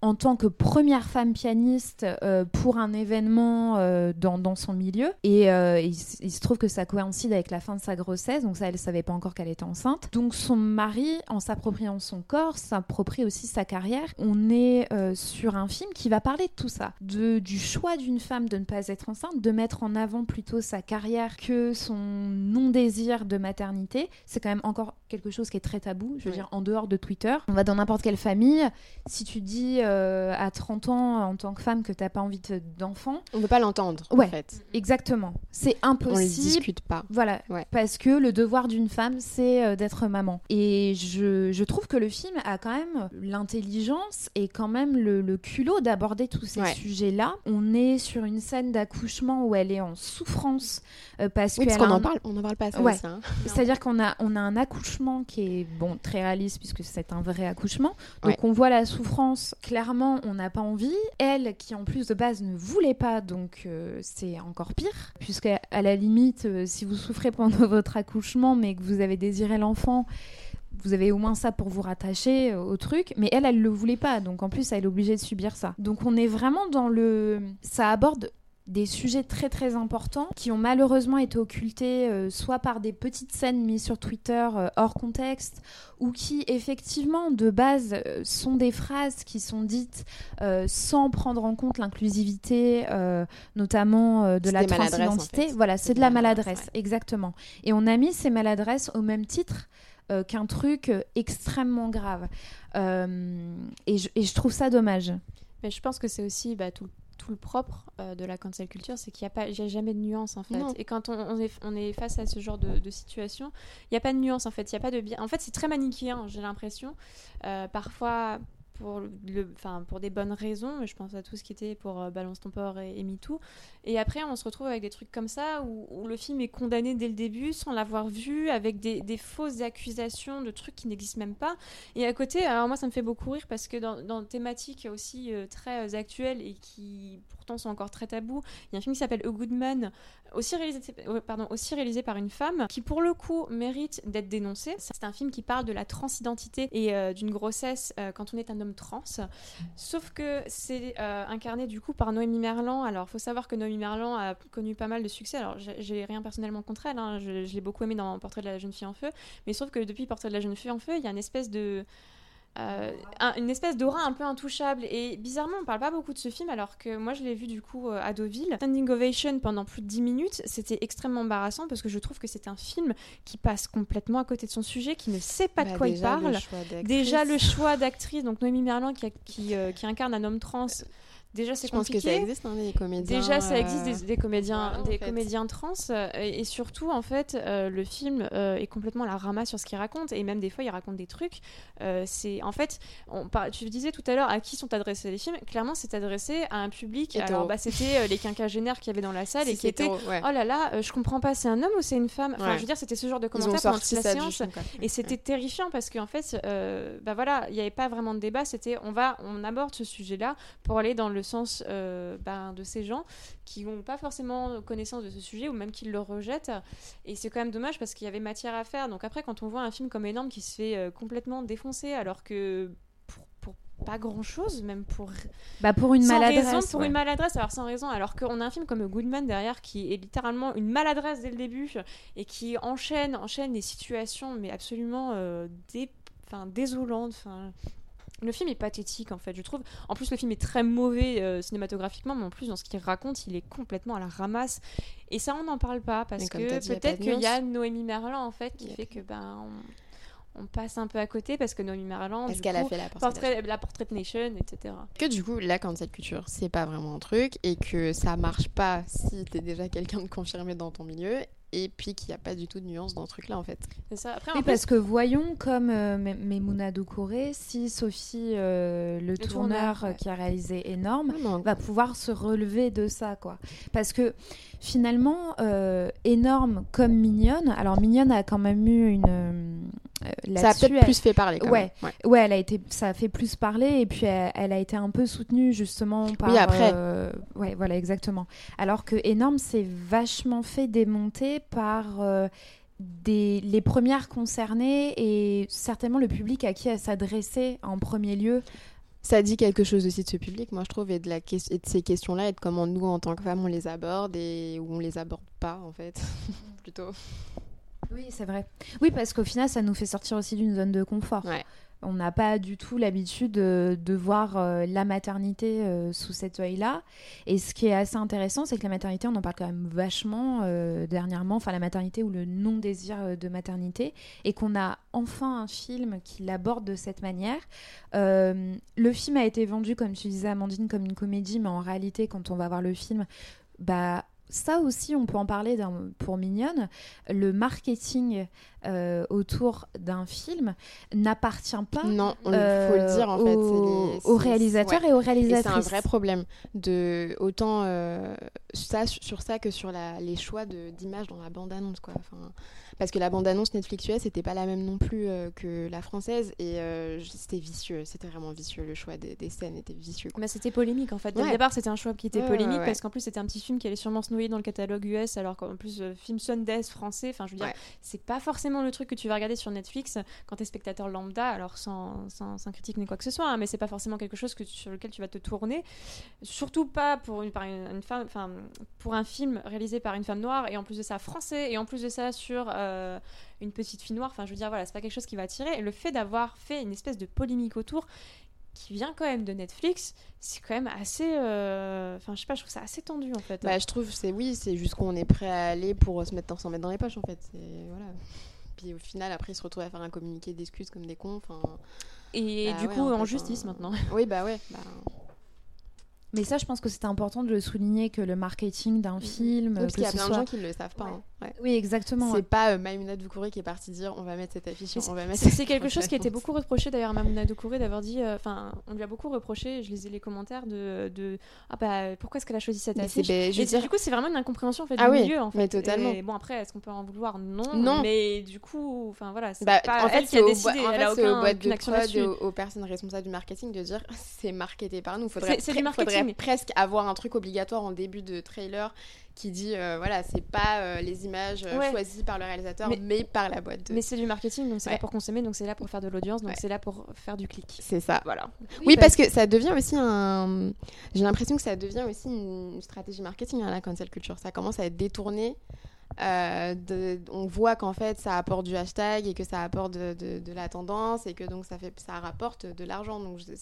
en tant que première femme pianiste euh, pour un événement euh, dans, dans son milieu. Et euh, il, se trouve que ça coïncide avec la fin de sa grossesse, donc ça, elle ne savait pas encore qu'elle était enceinte. Donc son mari, en s'appropriant son corps, s'approprie aussi sa carrière. On est sur un film qui va parler de tout ça, de, du choix d'une femme de ne pas être enceinte, de mettre en avant plutôt sa carrière que son non-désir de maternité. C'est quand même encore quelque chose qui est très tabou, je veux Ouais. dire, en dehors de Twitter. On va dans n'importe quelle famille, si tu dis euh, à 30 ans en tant que femme que t'as pas envie de- d'enfant, On peut pas l'entendre Ouais. en fait. exactement, c'est On les impossible. discute pas. Voilà, Ouais. parce que le devoir d'une femme, c'est euh, d'être maman. Et je, je trouve que le film a quand même l'intelligence et quand même le, le culot d'aborder tous ces Ouais. sujets-là. On est sur une scène d'accouchement où elle est en souffrance euh, parce Oui, parce qu'elle qu'on a en un- parle, on en parle pas Ouais. aussi, hein. c'est-à-dire qu'on a, on a un accouchement qui est bon, très réaliste puisque c'est un vrai accouchement. Donc on voit la souffrance, clairement on n'a pas envie. Elle qui en plus de base ne voulait pas, donc euh, c'est encore pire. Puisqu'à à la limite, euh, si vous souffrez pendant votre accouchement mais que vous avez désiré l'enfant, vous avez au moins ça pour vous rattacher euh, au truc, mais elle, elle le voulait pas, donc en plus, elle est obligée de subir ça. Donc on est vraiment dans le... Ça aborde des sujets très très importants qui ont malheureusement été occultés euh, soit par des petites scènes mises sur Twitter euh, hors contexte ou qui effectivement de base euh, sont des phrases qui sont dites euh, sans prendre en compte l'inclusivité euh, notamment euh, de la en transidentité. fait. Voilà, c'est de la maladresse, ouais. exactement. Et on a mis ces maladresses au même titre euh, qu'un truc extrêmement grave. Euh, et, je, et je trouve ça dommage. Mais je pense que c'est aussi bah, tout, tout le propre euh, de la cancel culture, c'est qu'il n'y a, pas- y a jamais de nuance en fait. Non. Et quand on, on est, on est face à ce genre de, de situation, il n'y a pas de nuance en fait. Il y a pas de bien. En fait, c'est très manichéen, j'ai l'impression. Euh, parfois, pour, le, pour des bonnes raisons. Je pense à tout ce qui était pour euh, Balance ton port et, et MeToo. Et après, on se retrouve avec des trucs comme ça où, le film est condamné dès le début sans l'avoir vu, avec des, des, fausses accusations de trucs qui n'existent même pas. Et à côté, alors moi, ça me fait beaucoup rire parce que dans, dans thématiques aussi euh, très actuelles et qui pourtant sont encore très tabous, il y a un film qui s'appelle A Good Man, aussi réalisé, euh, pardon, aussi réalisé par une femme, qui pour le coup mérite d'être dénoncé. C'est un film qui parle de la transidentité et d'une grossesse quand on est un homme trans. Sauf que c'est euh, incarné du coup par Noémie Merlan. Alors, faut savoir que Noémie Merlan a connu pas mal de succès. Alors, j'ai rien personnellement contre elle. Hein. Je, je l'ai beaucoup aimé dans Portrait de la jeune fille en feu. Mais sauf que depuis Portrait de la jeune fille en feu, il y a une espèce de euh, une espèce d'aura un peu intouchable. Et bizarrement, on parle pas beaucoup de ce film, alors que moi je l'ai vu du coup euh, à Deauville. Standing Ovation pendant plus de 10 minutes, c'était extrêmement embarrassant parce que je trouve que c'est un film qui passe complètement à côté de son sujet, qui ne sait pas de bah, quoi il parle. déjà le choix d'actrice, donc Noémie Merlan qui, qui, euh, qui, incarne un homme trans. Déjà, c'est compliqué. Je pense que ça existe, hein, des comédiens. Déjà, ça existe des, comédiens, des comédiens trans. et, surtout, en fait, le film est complètement la ramasse sur ce qu'il raconte. Et même des fois, il raconte des trucs. c'est en fait, on, tu disais tout à l'heure à qui sont adressés les films. Clairement, c'est adressé à un public. Alors, bah, c'était les quinquagénaires qui avaient dans la salle et qui étaient Oh là là, je comprends pas, c'est un homme ou c'est une femme? Enfin, je veux dire, c'était ce genre de commentaires pendant toute la séance. et c'était terrifiant parce qu'en fait, bah voilà, il n'y avait pas vraiment de débat. C'était on va, on aborde ce sujet-là pour aller dans le sens euh, ben, de ces gens qui n'ont pas forcément connaissance de ce sujet ou même qui le rejettent. Et c'est quand même dommage parce qu'il y avait matière à faire. Donc après, quand on voit un film comme Énorme qui se fait euh, complètement défoncer alors que pour, pas grand chose, même pour. Bah pour une maladresse. pour une maladresse, alors sans raison. Alors qu'on a un film comme Goodman derrière qui est littéralement une maladresse dès le début et qui enchaîne, enchaîne des situations, mais absolument euh, dé... enfin, désolantes. Enfin, le film est pathétique en fait, je trouve. En plus, le film est très mauvais euh, cinématographiquement, mais en plus, dans ce qu'il raconte, il est complètement à la ramasse. Et ça, on n'en parle pas parce que peut-être qu'il y a Noémie Merlan en fait qui fait que ben on, passe un peu à côté parce que Noémie Merlan. Parce qu'elle a fait la portrait, la portrait Nation, etc. Que du coup, la cancel culture, c'est pas vraiment un truc et que ça marche pas si t'es déjà quelqu'un de confirmé dans ton milieu et puis qu'il n'y a pas du tout de nuance dans ce truc-là en fait. C'est ça. Après, parce que voyons comme euh, Memouna Doucouré, si Sophie, euh, le, tourneur, qui a réalisé énorme, ah va pouvoir se relever de ça quoi. Parce que finalement, euh, énorme comme mignonne. Alors mignonne a quand même eu une euh, ça a peut-être plus fait parler. Quand ouais, même. ouais, elle a été, ça a fait plus parler et puis elle, a été un peu soutenue justement par. Oui, après. Euh, ouais, voilà, exactement. Alors que énorme, c'est vachement fait démonter par. Euh, des, les premières concernées et certainement le public à qui elle s'adressait en premier lieu. Ça dit quelque chose aussi de ce public, moi je trouve, et de, la et de ces questions-là, et de comment nous, en tant que femmes, on les aborde et où on les aborde pas, en fait, plutôt. Oui, c'est vrai. Oui, parce qu'au final, ça nous fait sortir aussi d'une zone de confort. On n'a pas du tout l'habitude de, voir euh, la maternité euh, sous cet œil-là. Et ce qui est assez intéressant, c'est que la maternité, on en parle quand même vachement euh, dernièrement, enfin la maternité ou le non-désir de maternité, et qu'on a enfin un film qui l'aborde de cette manière. le film a été vendu, comme tu disais Amandine, comme une comédie, mais en réalité, quand on va voir le film, bah ça aussi, on peut en parler pour Mignonne. Le marketing euh, autour d'un film n'appartient pas. Non, il faut le dire en fait. Aux, réalisateurs et aux réalisatrices. C'est un vrai problème. De autant euh, ça sur ça que sur les choix d'images dans la bande annonce quoi. Enfin, parce que la bande-annonce Netflix US n'était pas la même non plus euh, que la française et euh, c'était vicieux, c'était vraiment vicieux, le choix des, scènes était vicieux. Mais c'était polémique en fait. Dès le départ, c'était un choix qui était polémique parce qu'en plus, c'était un petit film qui allait sûrement se noyer dans le catalogue US, alors qu'en plus, euh, film Sundance français, enfin, je veux dire, c'est pas forcément le truc que tu vas regarder sur Netflix quand t'es spectateur lambda, alors sans, sans, critique ni quoi que ce soit, hein, mais c'est pas forcément quelque chose que sur lequel tu vas te tourner. Surtout pas pour une, une, femme, enfin, pour un film réalisé par une femme noire et en plus de ça français et en plus de ça sur euh, une petite fille noire. Enfin, je veux dire, voilà, c'est pas quelque chose qui va attirer. Et le fait d'avoir fait une espèce de polémique autour qui vient quand même de Netflix, c'est quand même assez. Euh, enfin, je sais pas, je trouve ça assez tendu en fait. Bah, je trouve, c'est oui, c'est jusqu'où on est prêt à aller pour se mettre, s'en mettre dans les poches en fait. Voilà. Puis au final, après, ils se retrouvent à faire un communiqué d'excuses comme des cons. Et bah du coup, en justice maintenant. Oui, bah ouais. Bah... Mais ça, je pense que c'est important de le souligner que le marketing d'un film. Oui, parce que qu'il y a plein soit- de gens qui ne le savent pas. hein. Ouais. Oui, exactement. C'est ouais. pas euh, Maïmouna Doucouré qui est partie dire on va mettre cette affiche, on va mettre C'est quelque chose qui a été beaucoup reproché d'ailleurs à Mamouna Doucouré d'avoir dit, euh, enfin, on lui a beaucoup reproché, je lisais les commentaires de, de ah bah pourquoi est-ce qu'elle a choisi cette Mais affiche? je Et veux dire- du coup, c'est vraiment une incompréhension en fait, Ah du oui, milieu en fait. mais totalement. Et bon après, est-ce qu'on peut en vouloir? Non. Non. Mais du coup, enfin voilà, c'est Bah, pas en fait, elle qui a décidé, en elle fait, a aucune de action aux, personnes responsables du marketing de dire c'est marketé par nous. Faudrait, C'est- du pre- faudrait presque avoir un truc obligatoire en début de trailer qui dit euh, voilà, c'est pas euh, les images euh, Ouais. choisies par le réalisateur, mais, Mais- par la boîte de. Mais c'est du marketing, donc c'est Ouais. là pour consommer, donc c'est là pour faire de l'audience, donc Ouais. c'est là pour faire du clic. C'est ça. Voilà. Oui, parce que ça devient aussi un. J'ai l'impression que ça devient aussi une stratégie marketing, hein, la cancel culture. Ça commence à être détourné. Euh, de- on voit qu'en fait ça apporte du hashtag et que ça apporte de, de- de la tendance et que donc ça, fait, ça rapporte de l'argent. Donc je,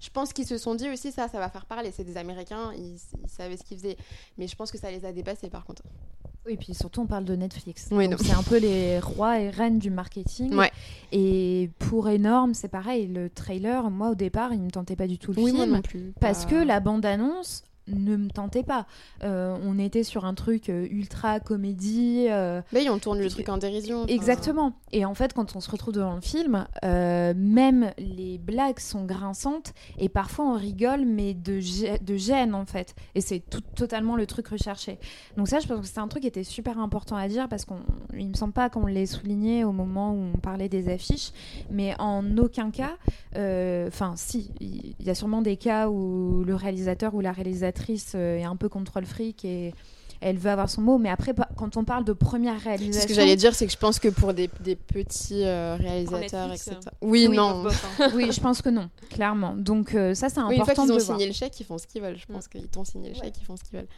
je pense qu'ils se sont dit aussi ça, ça va faire parler. C'est des Américains, ils, ils savaient ce qu'ils faisaient. Mais je pense que ça les a dépassés par contre. Oui, puis surtout, on parle de Netflix. Oui, c'est un peu les rois et reines du marketing. Ouais. Et pour énorme, c'est pareil. Le trailer, moi, au départ, il me tentait pas du tout le Oui, moi film. non plus. Parce que la bande-annonce ne me tentait pas. Euh, on était sur un truc euh, ultra comédie. euh, Mais on tourne le truc en dérision. enfin. Exactement. Et en fait, quand on se retrouve devant le film, euh, même les blagues sont grinçantes et parfois on rigole, mais de, gê- de gêne en fait. Et c'est tout- totalement le truc recherché. Donc ça, je pense que c'est un truc qui était super important à dire parce qu'on, il me semble pas qu'on l'ait souligné au moment où on parlait des affiches, mais en aucun cas, enfin si, il il y a sûrement des cas où le réalisateur ou la réalisatrice euh, est un peu contrôle fric et elle veut avoir son mot, mais après, quand on parle de première réalisation, Ce que j'allais dire, c'est que je pense que pour des, des petits euh, réalisateurs, Netflix, etc. euh. Oui, Oui, non. bof, hein. Oui, je pense que non, clairement. Donc euh, ça, c'est Oui, une fois important qu'ils de ont voir. signé le chèque, ils font ce qu'ils veulent. Je Mm. pense qu'ils t'ont signé le Ouais. chèque, ils font ce qu'ils veulent.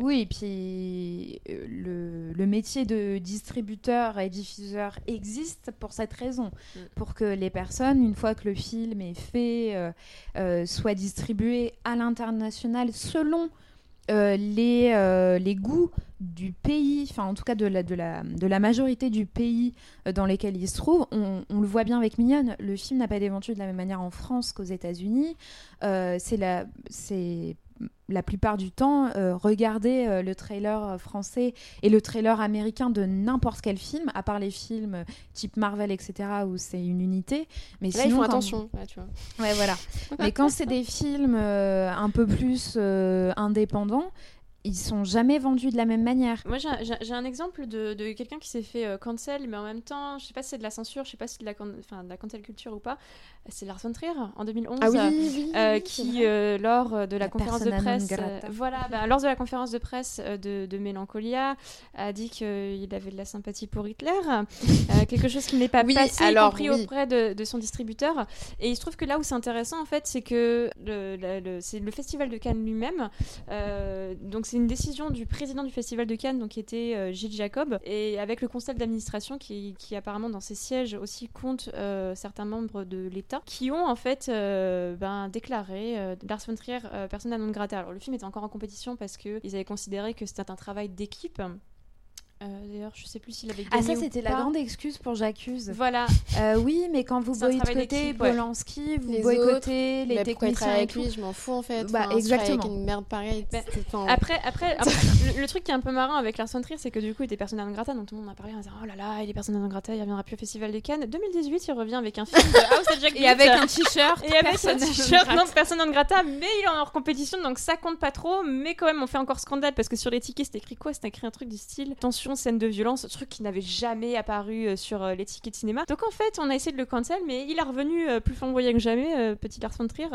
Oui, et puis euh, le, le métier de distributeur et diffuseur existe pour cette raison, Mm. pour que les personnes, une fois que le film est fait, euh, euh, soient distribuées à l'international selon euh, les, euh, les goûts du pays, enfin en tout cas de la, de la, de la majorité du pays dans lesquels il se trouve. On, on le voit bien avec Mignonne, le film n'a pas été vendu de la même manière en France qu'aux États-Unis. Euh, c'est la, plupart du temps, euh, regarder euh, le trailer euh, français et le trailer américain de n'importe quel film, à part les films euh, type Marvel, etc., où c'est une unité. Mais Là, sinon, ils font quand- attention. Là, tu vois. Ouais, voilà. Mais quand c'est des films euh, un peu plus indépendants, ils sont jamais vendus de la même manière. Moi, j'ai un- exemple de, de quelqu'un qui s'est fait euh, cancel, mais en même temps, je sais pas si c'est de la censure, je sais pas si c'est de la, de cancel culture ou pas. C'est Lars von Trier en 2011. Ah oui, euh, oui, euh, oui, c'est qui, euh, lors de la, La conférence de presse, voilà, bah, lors de la conférence de presse de, de Mélancolia, a dit qu'il avait de la sympathie pour Hitler, quelque chose qui n'est pas passé, alors, y compris auprès de, de son distributeur. Et il se trouve que là où c'est intéressant, en fait, c'est que le, le- le- c'est le festival de Cannes lui-même. donc c'est une décision du président du festival de Cannes, donc qui était euh, Gilles Jacob, et avec le conseil d'administration qui, apparemment dans ses sièges aussi compte euh, certains membres de l'État, qui ont en fait euh, ben, déclaré Lars von Trier persona non. Alors le film était encore en compétition parce que ils avaient considéré que c'était un travail d'équipe. Euh, D'ailleurs, je sais plus s'il avait gagné Ah, ça, c'était la grande excuse pour J'accuse. Voilà, Euh, oui, mais quand vous boycottez. Polanski, vous Les boycottez les Mais pourquoi il techniciens avec lui Je m'en fous en fait. Bah, Enfin, exactement. Avec une merde pareille. Enfin, Après, après, après, le, le truc qui est un peu marrant avec Lars von Trier, c'est que du coup, il était persona non grata, donc tout le monde en a parlé en disant Oh là là, il est persona non grata, il reviendra plus au Festival de Cannes. 2018, il revient avec un film de House of Jack Et avec un t-shirt. Et avec un t-shirt, non, personne non grata, mais il est en hors compétition, donc ça compte pas trop. Mais quand même, on fait encore scandale parce que sur les tickets, c'était écrit quoi? C'était écrit un truc du style Attention, scène de violence, truc qui n'avait jamais apparu euh, sur euh, les tickets de cinéma. Donc en fait, on a essayé de le cancel, mais il est revenu euh, plus flamboyant que jamais, euh, petit Lars von Trier.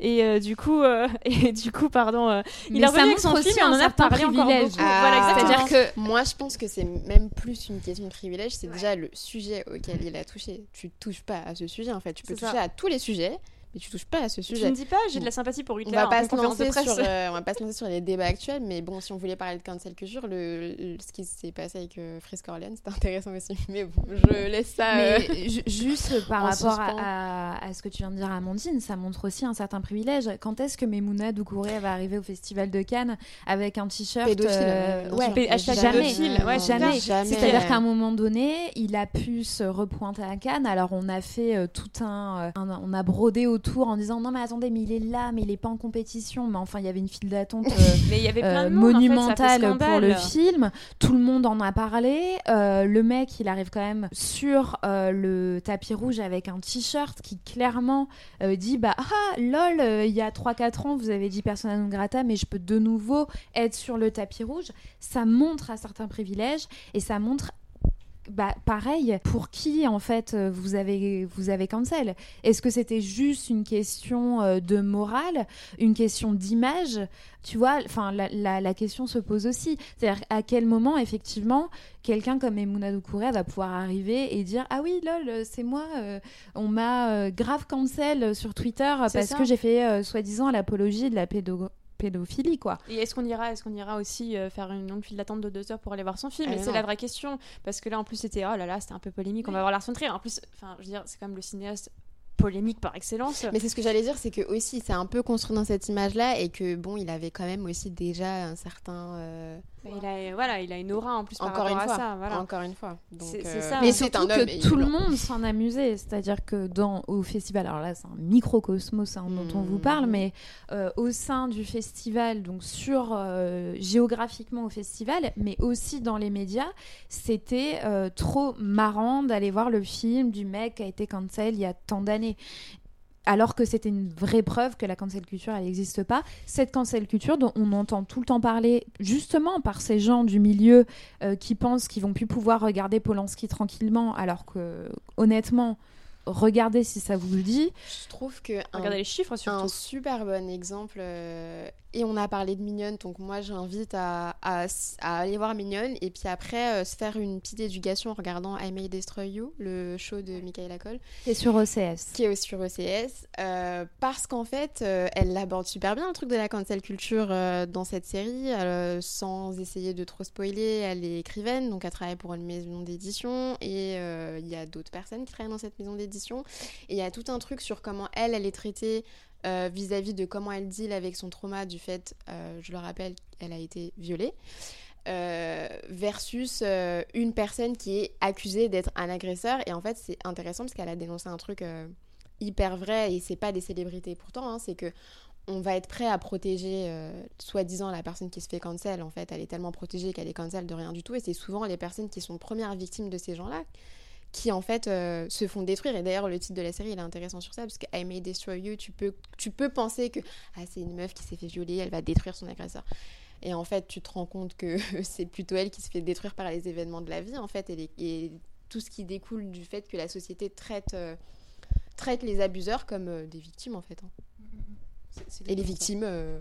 Et euh, du coup, euh, et du coup, pardon, euh, il Mais est revenu avec son film et on un en a certain parlé encore privilège. beaucoup. Ah, voilà, exactement. C'est-à-dire que Moi, je pense que c'est même plus une question de privilège, c'est déjà le sujet auquel il a touché. Tu touches pas à ce sujet en fait. Tu peux toucher ça. à tous les sujets, mais tu touches pas à ce sujet. ne dis pas, j'ai de la sympathie pour On Hitler va en pas se lancer sur, euh, on va pas se lancer sur les débats actuels, mais bon, si on voulait parler de cancel culture, le, le- ce qui s'est passé avec euh, Frisk Orleans, c'était intéressant aussi. Mais bon, je laisse ça. euh, Mais juste par rapport à, à- à ce que tu viens de dire, Amandine, ça montre aussi un certain privilège. Quand est-ce que Memouna Doucouré va arriver au Festival de Cannes avec un t-shirt Pédophile, euh, ouais, hashtag jamais, pédophile, ouais, jamais. jamais. C'est-à-dire qu'à un moment donné, il a pu se repointer à Cannes. Alors on a fait euh, tout un, euh, un- on a brodé autour autour en disant non mais attendez mais il est là mais il est pas en compétition. Mais enfin il y avait une file d'attente euh, en fait, monumentale pour le film. Tout le monde en a parlé. Euh, le mec il arrive quand même sur euh, le tapis rouge avec un t-shirt qui clairement euh, dit bah ah lol il y a 3-4 ans vous avez dit persona non grata mais je peux de nouveau être sur le tapis rouge. Ça montre à certains privilèges et ça montre bah, pareil, pour qui en fait euh, vous avez vous avez cancel? Est-ce que c'était juste une question euh, de morale, une question d'image? Tu vois, enfin la, la, la question se pose aussi. C'est-à-dire à quel moment effectivement quelqu'un comme Emouna Doucouré va pouvoir arriver et dire ah oui lol c'est moi, euh, on m'a euh, grave cancel sur Twitter parce ça. que j'ai fait euh, soi-disant l'apologie de la pédo- pédophilie quoi. Et est-ce qu'on ira, est-ce qu'on ira aussi euh, faire une longue file d'attente de deux heures pour aller voir son film? C'est la vraie question, parce que là en plus c'était oh là là, c'était un peu polémique. On va voir Lars von. En plus, enfin, je veux dire, c'est quand même le cinéaste polémique par excellence. Mais c'est ce que j'allais dire, c'est que aussi c'est un peu construit dans cette image-là et que bon, il avait quand même aussi déjà un certain. euh, il a, voilà, il a une aura en plus par Encore rapport une à fois. ça. Voilà. Encore une fois. Donc, C'est- c'est euh, ça. Mais c'est surtout un homme que tout le monde s'en amusait. C'est-à-dire que dans, au festival, alors là c'est un microcosmos hein, dont on vous parle, Mhm. mais euh, au sein du festival, donc sur euh, géographiquement au festival, mais aussi dans les médias, c'était euh, trop marrant d'aller voir le film du mec qui a été cancel il y a tant d'années. Alors que c'était une vraie preuve que la cancel culture, elle n'existe pas. Cette cancel culture dont on entend tout le temps parler, justement par ces gens du milieu euh, qui pensent qu'ils vont plus pouvoir regarder Polanski tranquillement, alors que honnêtement, regardez si ça vous le dit. Je trouve que un, Regardez les chiffres un surtout. super bon exemple. euh, et on a parlé de Mignonne, donc moi j'invite à, à, à aller voir Mignonne et puis après euh, se faire une petite éducation en regardant I May Destroy You, le show de Michaela Cole. C'est sur OCS. qui est aussi sur OCS, euh, parce qu'en fait, euh, elle l'aborde super bien le truc de la cancel culture euh, dans cette série, euh, sans essayer de trop spoiler. Elle est écrivaine, donc elle travaille pour une maison d'édition, et euh, il y a d'autres personnes qui travaillent dans cette maison d'édition. Et il y a tout un truc sur comment elle, elle est traitée euh, vis-à-vis de comment elle deal avec son trauma du fait, euh, je le rappelle, elle a été violée. euh, versus une personne qui est accusée d'être un agresseur. Et en fait, c'est intéressant parce qu'elle a dénoncé un truc hyper vrai et c'est pas des célébrités pourtant, hein, c'est que on va être prêt à protéger soi-disant la personne qui se fait cancel. En fait, elle est tellement protégée qu'elle est cancel de rien du tout. Et c'est souvent les personnes qui sont premières victimes de ces gens-là qui en fait euh, se font détruire. Et d'ailleurs, le titre de la série il est intéressant sur ça parce que I May Destroy You, tu peux, tu peux penser que ah, c'est une meuf qui s'est fait violer, elle va détruire son agresseur. Et en fait, tu te rends compte que c'est plutôt elle qui se fait détruire par les événements de la vie, en fait, et, tout ce qui découle du fait que la société traite, euh, traite les abuseurs comme euh, des victimes, en fait. hein. Et les victimes. euh,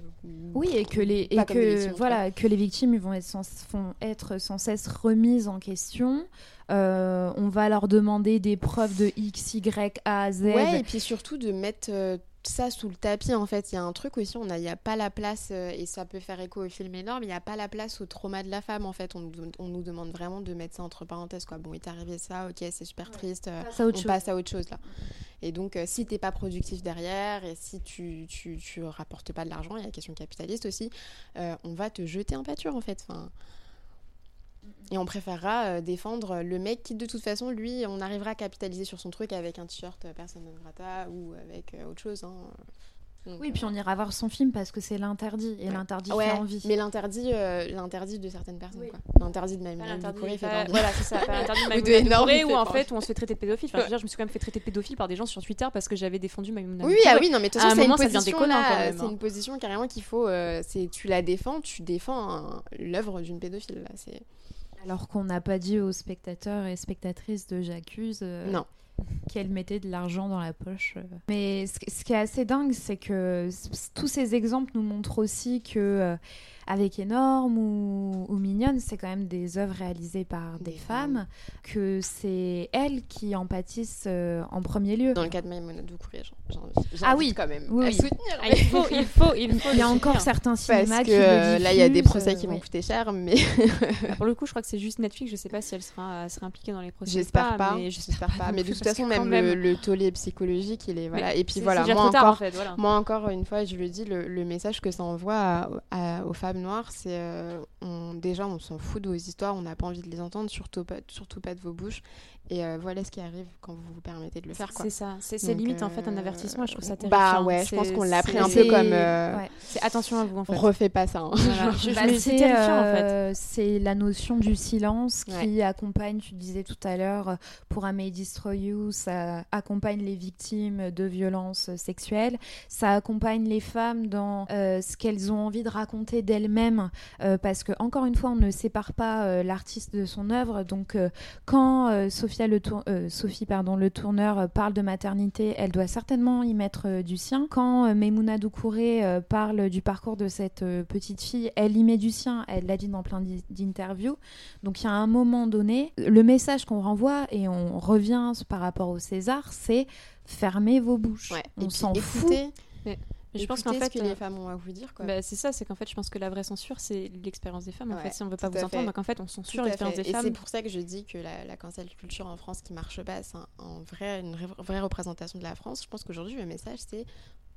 Oui, et que les, et que, victimes, voilà, que les victimes vont être, sans, vont être sans cesse remises en question. Euh, on va leur demander des preuves de X, Y, A, Z. Ouais, et puis surtout de mettre euh, ça sous le tapis en fait. Il y a un truc aussi, on a- il n'y a pas la place, euh, et ça peut faire écho au film énorme, il n'y a pas la place au trauma de la femme en fait. On, nous- on nous demande vraiment de mettre ça entre parenthèses quoi. Bon, il t'est arrivé ça, ok, c'est super triste, euh, Passe à autre on chose. passe à autre chose là. Et donc, euh, si t'es pas productif derrière et si tu, tu, tu rapportes pas de l'argent, il y a la question capitaliste aussi, euh, on va te jeter en pâture en fait. Enfin, et on préférera euh, défendre le mec qui, de toute façon, lui, on arrivera à capitaliser sur son truc avec un t-shirt euh, personne non grata ou avec euh, autre chose. hein. Donc, Oui, puis on ira voir son film parce que c'est l'interdit. Et Ouais. l'interdit ouais, fait envie. mais l'interdit, euh, l'interdit de certaines personnes, Oui. quoi. L'interdit de ma Pas mère l'interdit, fait pas- envie. voilà, c'est ça, l'interdit de Ou de Maïmouna fait en fait où on se fait traiter de pédophile. Enfin, je veux dire, je me suis quand même fait traiter de pédophile par des gens sur Twitter parce que j'avais défendu Maïmouna Oui, ah oui, non, mais de toute À un façon, c'est une position, c'est hein. une position carrément qu'il faut. euh, c'est tu la défends, tu défends l'œuvre d'une pédophile. Là, c'est Alors qu'on n'a pas dit aux spectateurs et spectatrices de J'accuse euh, non. qu'elle mettait de l'argent dans la poche. euh. Mais ce, ce qui est assez dingue, c'est que tous ces exemples nous montrent aussi que euh, avec Énorme ou, ou Mignonne, c'est quand même des œuvres réalisées par des, Des femmes, que c'est elles qui en pâtissent euh, en premier lieu. Dans le cas de Maïmouna Doucouré, Ah oui, quand même oui, à oui. soutenir. Ah, il faut, il faut, il faut. Il y a encore certains cinémas Parce que qui le euh, là, il y a des procès euh, qui vont oui. coûter cher, mais Ah, Pour le coup, je crois que c'est juste Netflix. Je sais pas si elle sera, impliquée dans les procès. j'espère pas. mais J'espère pas. Mais de toute toute façon, même, Le, tollé psychologique, il est. Voilà. et puis voilà, moi encore, moi encore, une fois, je le dis, le, message que ça envoie aux femmes noires, c'est euh, déjà, on s'en fout de vos histoires, on n'a pas envie de les entendre, surtout pas, surtout pas de vos bouches. Et euh, voilà ce qui arrive quand vous vous permettez de le faire. C'est ça. C'est limite en fait un avertissement. Je trouve ça terrifiant. Bah ouais, je pense qu'on l'a pris un peu comme. C'est attention à vous en fait. Refais pas ça. Hein. c'est terrifiant en fait. C'est la notion du silence qui accompagne, tu disais tout à l'heure, pour I May Destroy You, ça accompagne les victimes de violences sexuelles. Ça accompagne les femmes dans euh, ce qu'elles ont envie de raconter d'elles-mêmes, euh, parce que encore une fois, on ne sépare pas l'artiste de son œuvre. Donc quand Sophie le euh, Sophie pardon, le tourneur euh, parle de maternité, elle doit certainement y mettre euh, du sien. Quand Memouna Doucouré parle du parcours de cette petite fille, elle y met du sien, elle l'a dit dans plein d'interviews. Donc il y a un moment donné, le message qu'on renvoie, et on revient par rapport au César, c'est fermez vos bouches. On s'en fout. Je pense qu'en fait, ce que les euh, femmes ont à vous dire. Bah, c'est ça, c'est qu'en fait, je pense que la vraie censure, c'est l'expérience des femmes. en fait, si on veut pas vous entendre, donc en fait, on censure l'expérience des femmes. Et c'est pour ça que je dis que la, la cancel culture en France qui marche pas, c'est un, vrai, une vraie représentation de la France. Je pense qu'aujourd'hui, le message, c'est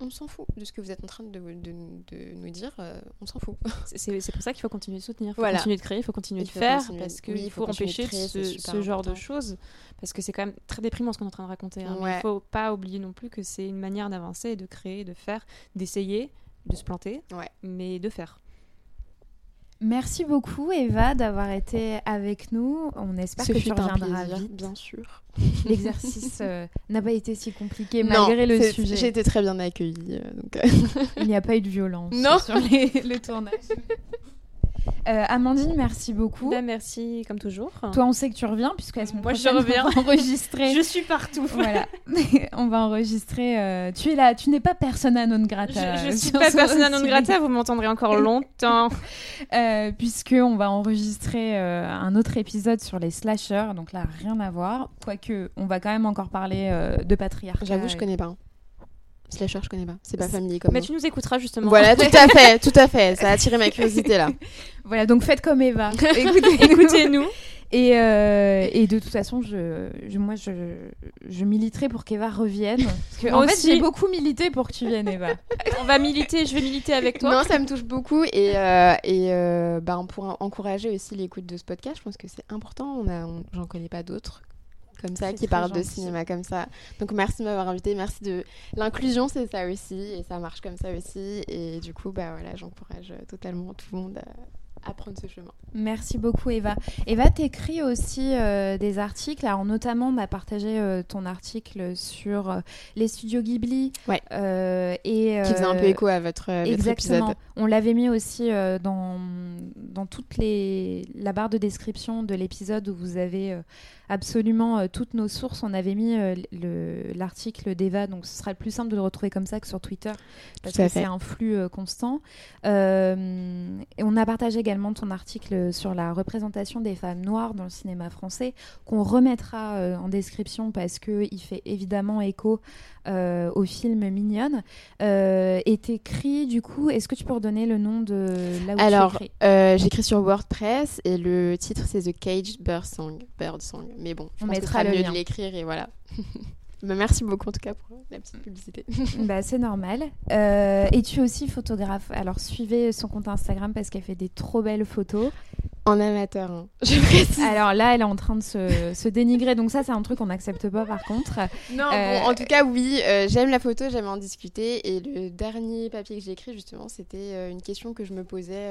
on s'en fout de ce que vous êtes en train de, de, de nous dire, euh, on s'en fout. C'est pour ça qu'il faut continuer de soutenir, il faut continuer de créer, il faut continuer de faire, parce qu'il faut, empêcher ce, genre de choses, parce que c'est quand même très déprimant ce qu'on est en train de raconter. Hein. Il ne faut pas oublier non plus que c'est une manière d'avancer, de créer, de faire, d'essayer, de se planter, mais de faire. Merci beaucoup Eva d'avoir été avec nous. On espère que tu reviendras vite. Bien sûr. L'exercice euh, n'a pas été si compliqué malgré le sujet. J'ai été très bien accueillie. Euh, donc, euh. Il n'y a pas eu de violence sur le tournage. Euh, Amandine, merci beaucoup. Bah, merci comme toujours. Toi, on sait que tu reviens puisque Moi, je reviens. enregistrer. je suis partout. Voilà, on va enregistrer. Euh, tu es là, tu n'es pas persona non grata. Je, ne suis pas persona non grata. Vous m'entendrez encore longtemps. euh, puisque on va enregistrer euh, un autre épisode sur les slashers. Donc là, rien à voir. Quoique, on va quand même encore parler de patriarcat. J'avoue, je connais pas. Slasher, je connais pas. C'est pas familier comme Mais tu nous écouteras justement. Voilà, tout à fait, tout à fait. Ça a attiré ma curiosité là. voilà, donc faites comme Eva. Écoutez-nous. et, euh, et, de toute façon, je, je moi, je, je, militerai pour qu'Eva revienne. Parce que, en fait, j'ai beaucoup milité pour que tu viennes, Eva. On va militer, je vais militer avec toi. Non, ça me touche beaucoup. Et, euh, et euh, bah, pour encourager aussi l'écoute de ce podcast, je pense que c'est important. On a, j'en connais pas d'autres comme ça, qui parle de cinéma comme ça. Donc merci de m'avoir invité, merci de l'inclusion, c'est ça aussi, et ça marche comme ça aussi. Et du coup, bah voilà, j'encourage totalement tout le monde à, prendre ce chemin. Merci beaucoup Eva. Eva, t'écris aussi euh, des articles, alors notamment on a partagé euh, ton article sur euh, les studios Ghibli. Ouais. et, Qui faisait un peu écho à votre, votre épisode. On l'avait mis aussi dans, dans toute les, la barre de description de l'épisode où vous avez absolument euh, toutes nos sources. On avait mis euh, l'article d'Eva, donc ce sera le plus simple de le retrouver comme ça que sur Twitter, parce que c'est un flux euh, constant. et on a partagé également ton article sur la représentation des femmes noires dans le cinéma français, qu'on remettra en description parce qu'il fait évidemment écho au film Mignonne. est écrit, du coup, est-ce que tu peux redonner le nom de là où Alors, tu j'écris sur WordPress et le titre c'est The Cage Bird Song. Bird Song. Mais bon, je on pense mettra que mieux de l'écrire et voilà. Bah, merci beaucoup en tout cas pour la petite publicité. bah, c'est normal. Euh, et tu es aussi photographe? Alors suivez son compte Instagram parce qu'elle fait des trop belles photos. En amateur, hein. je précise. Alors là, elle est en train de se, dénigrer, donc ça, c'est un truc qu'on n'accepte pas par contre. Non, euh, en tout cas, oui, euh, j'aime la photo, j'aime en discuter. Et le dernier papier que j'ai écrit, justement, c'était euh, une question que je me posais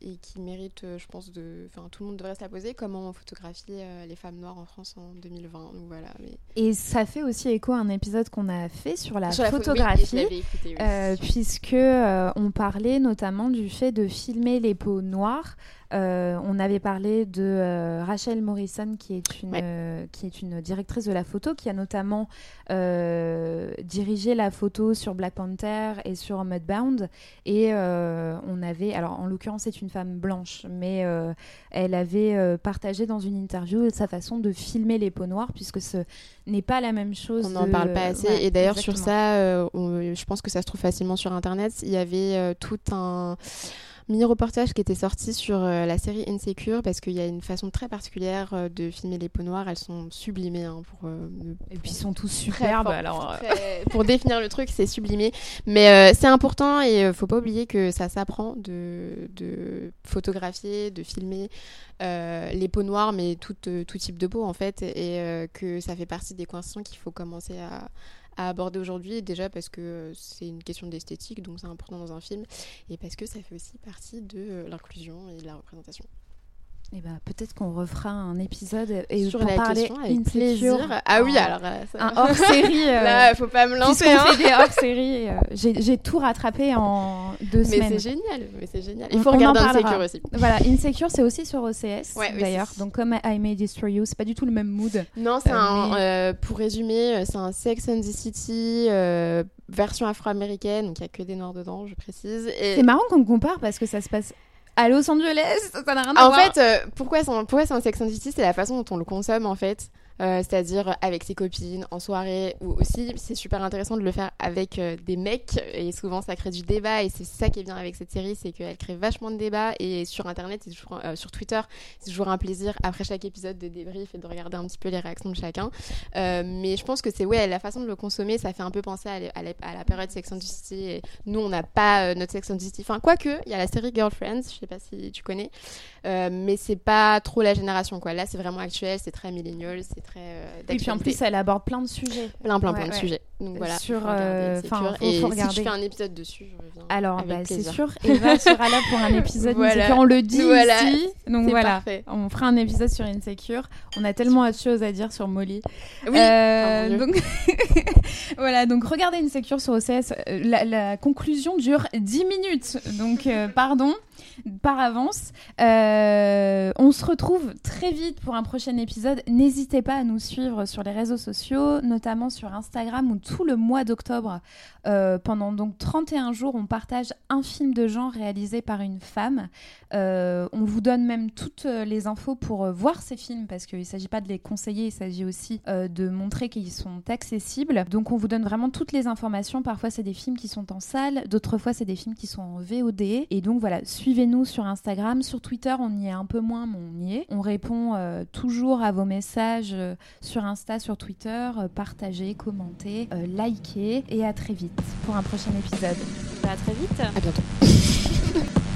et qui mérite, je pense, de. Enfin, tout le monde devrait se la poser comment on photographie les femmes noires en France en 2020. Donc, voilà, mais... Et ça fait aussi écho à un épisode qu'on a fait sur la photographie, puisque on parlait notamment du fait de filmer les peaux noires. Euh, on avait parlé de euh, Rachel Morrison, qui est, une, euh, qui est une directrice de la photo, qui a notamment dirigé la photo sur Black Panther et sur Mudbound. Et on avait, alors en l'occurrence, c'est une femme blanche, mais elle avait partagé dans une interview sa façon de filmer les peaux noires, puisque ce n'est pas la même chose. On n'en parle pas assez. et d'ailleurs, sur ça, je pense que ça se trouve facilement sur Internet. Il y avait tout un mini-reportage qui était sorti sur la série Insecure parce qu'il y a une façon très particulière de filmer les peaux noires. Elles sont sublimées. Hein, pour, Et puis ils sont tous superbes. alors, pour définir le truc, c'est sublimé. Mais c'est important et faut pas oublier que ça s'apprend de, de photographier, de filmer. les peaux noires, mais tout, tout type de peau en fait, et que ça fait partie des questions qu'il faut commencer à, à aborder aujourd'hui, déjà parce que c'est une question d'esthétique, donc c'est important dans un film, et parce que ça fait aussi partie de l'inclusion et de la représentation. Eh bah, peut-être qu'on refera un épisode et sur pour la parler avec plaisir. Ah oui, alors euh, un hors série. Euh, Là, faut pas me lancer. Hein. fait des hors séries. Euh, j'ai tout rattrapé en deux semaines. Mais c'est génial. Mais c'est génial. Il faut regarder Insecure aussi. Voilà, Insecure, c'est aussi sur OCS d'ailleurs. Donc comme I May Destroy You, c'est pas du tout le même mood. Non, c'est un. pour résumer, c'est un Sex and the City version afro-américaine. Donc il y a que des noirs dedans, je précise. C'est marrant qu'on compare parce que ça se passe à Los Angeles, ça n'a rien à en voir. En fait, euh, pourquoi c'est un Sex and the City C'est la façon dont on le consomme en fait? Euh, c'est-à-dire avec ses copines en soirée ou aussi c'est super intéressant de le faire avec euh, des mecs et souvent ça crée du débat et c'est ça qui est bien avec cette série c'est qu'elle crée vachement de débats et sur internet c'est toujours euh, sur Twitter c'est toujours un plaisir après chaque épisode de débrief et de regarder un petit peu les réactions de chacun. Mais je pense que c'est ouais la façon de le consommer ça fait un peu penser à, la, période Sex and the et nous on n'a pas notre Sex and the enfin quoique il y a la série Girlfriends je sais pas si tu connais mais c'est pas trop la génération quoi là c'est vraiment actuel c'est très millennial c'est très. Euh, et puis en plus, elle aborde plein de sujets. Plein, plein, plein de sujets. Donc voilà. Sur. Euh, et si tu fais un épisode dessus, je. Alors, bah, c'est sûr. Eva sera là pour un épisode voilà. On le dit ici. Donc voilà. Parfait. On fera un épisode sur Insecure. On a tellement de choses à dire sur Molly. Oui. Euh, donc voilà. Donc regardez Insecure sur OCS. La, la conclusion dure 10 minutes. Donc pardon par avance. Euh, on se retrouve très vite pour un prochain épisode. N'hésitez pas à nous suivre sur les réseaux sociaux, notamment sur Instagram où tout le mois d'octobre, euh, pendant donc 31 jours, on partage un film de genre réalisé par une femme. Euh, on vous donne même toutes les infos pour voir ces films parce qu'il ne s'agit pas de les conseiller, il s'agit aussi de montrer qu'ils sont accessibles. Donc on vous donne vraiment toutes les informations. Parfois c'est des films qui sont en salle, d'autres fois c'est des films qui sont en VOD. Et donc voilà, suivez-nous sur Instagram. Sur Twitter, on y est un peu moins, mais on y est. On répond euh, toujours à vos messages euh, sur Insta, sur Twitter. Euh, partagez, commentez, likez. Et à très vite pour un prochain épisode. Bah, à très vite. À bientôt.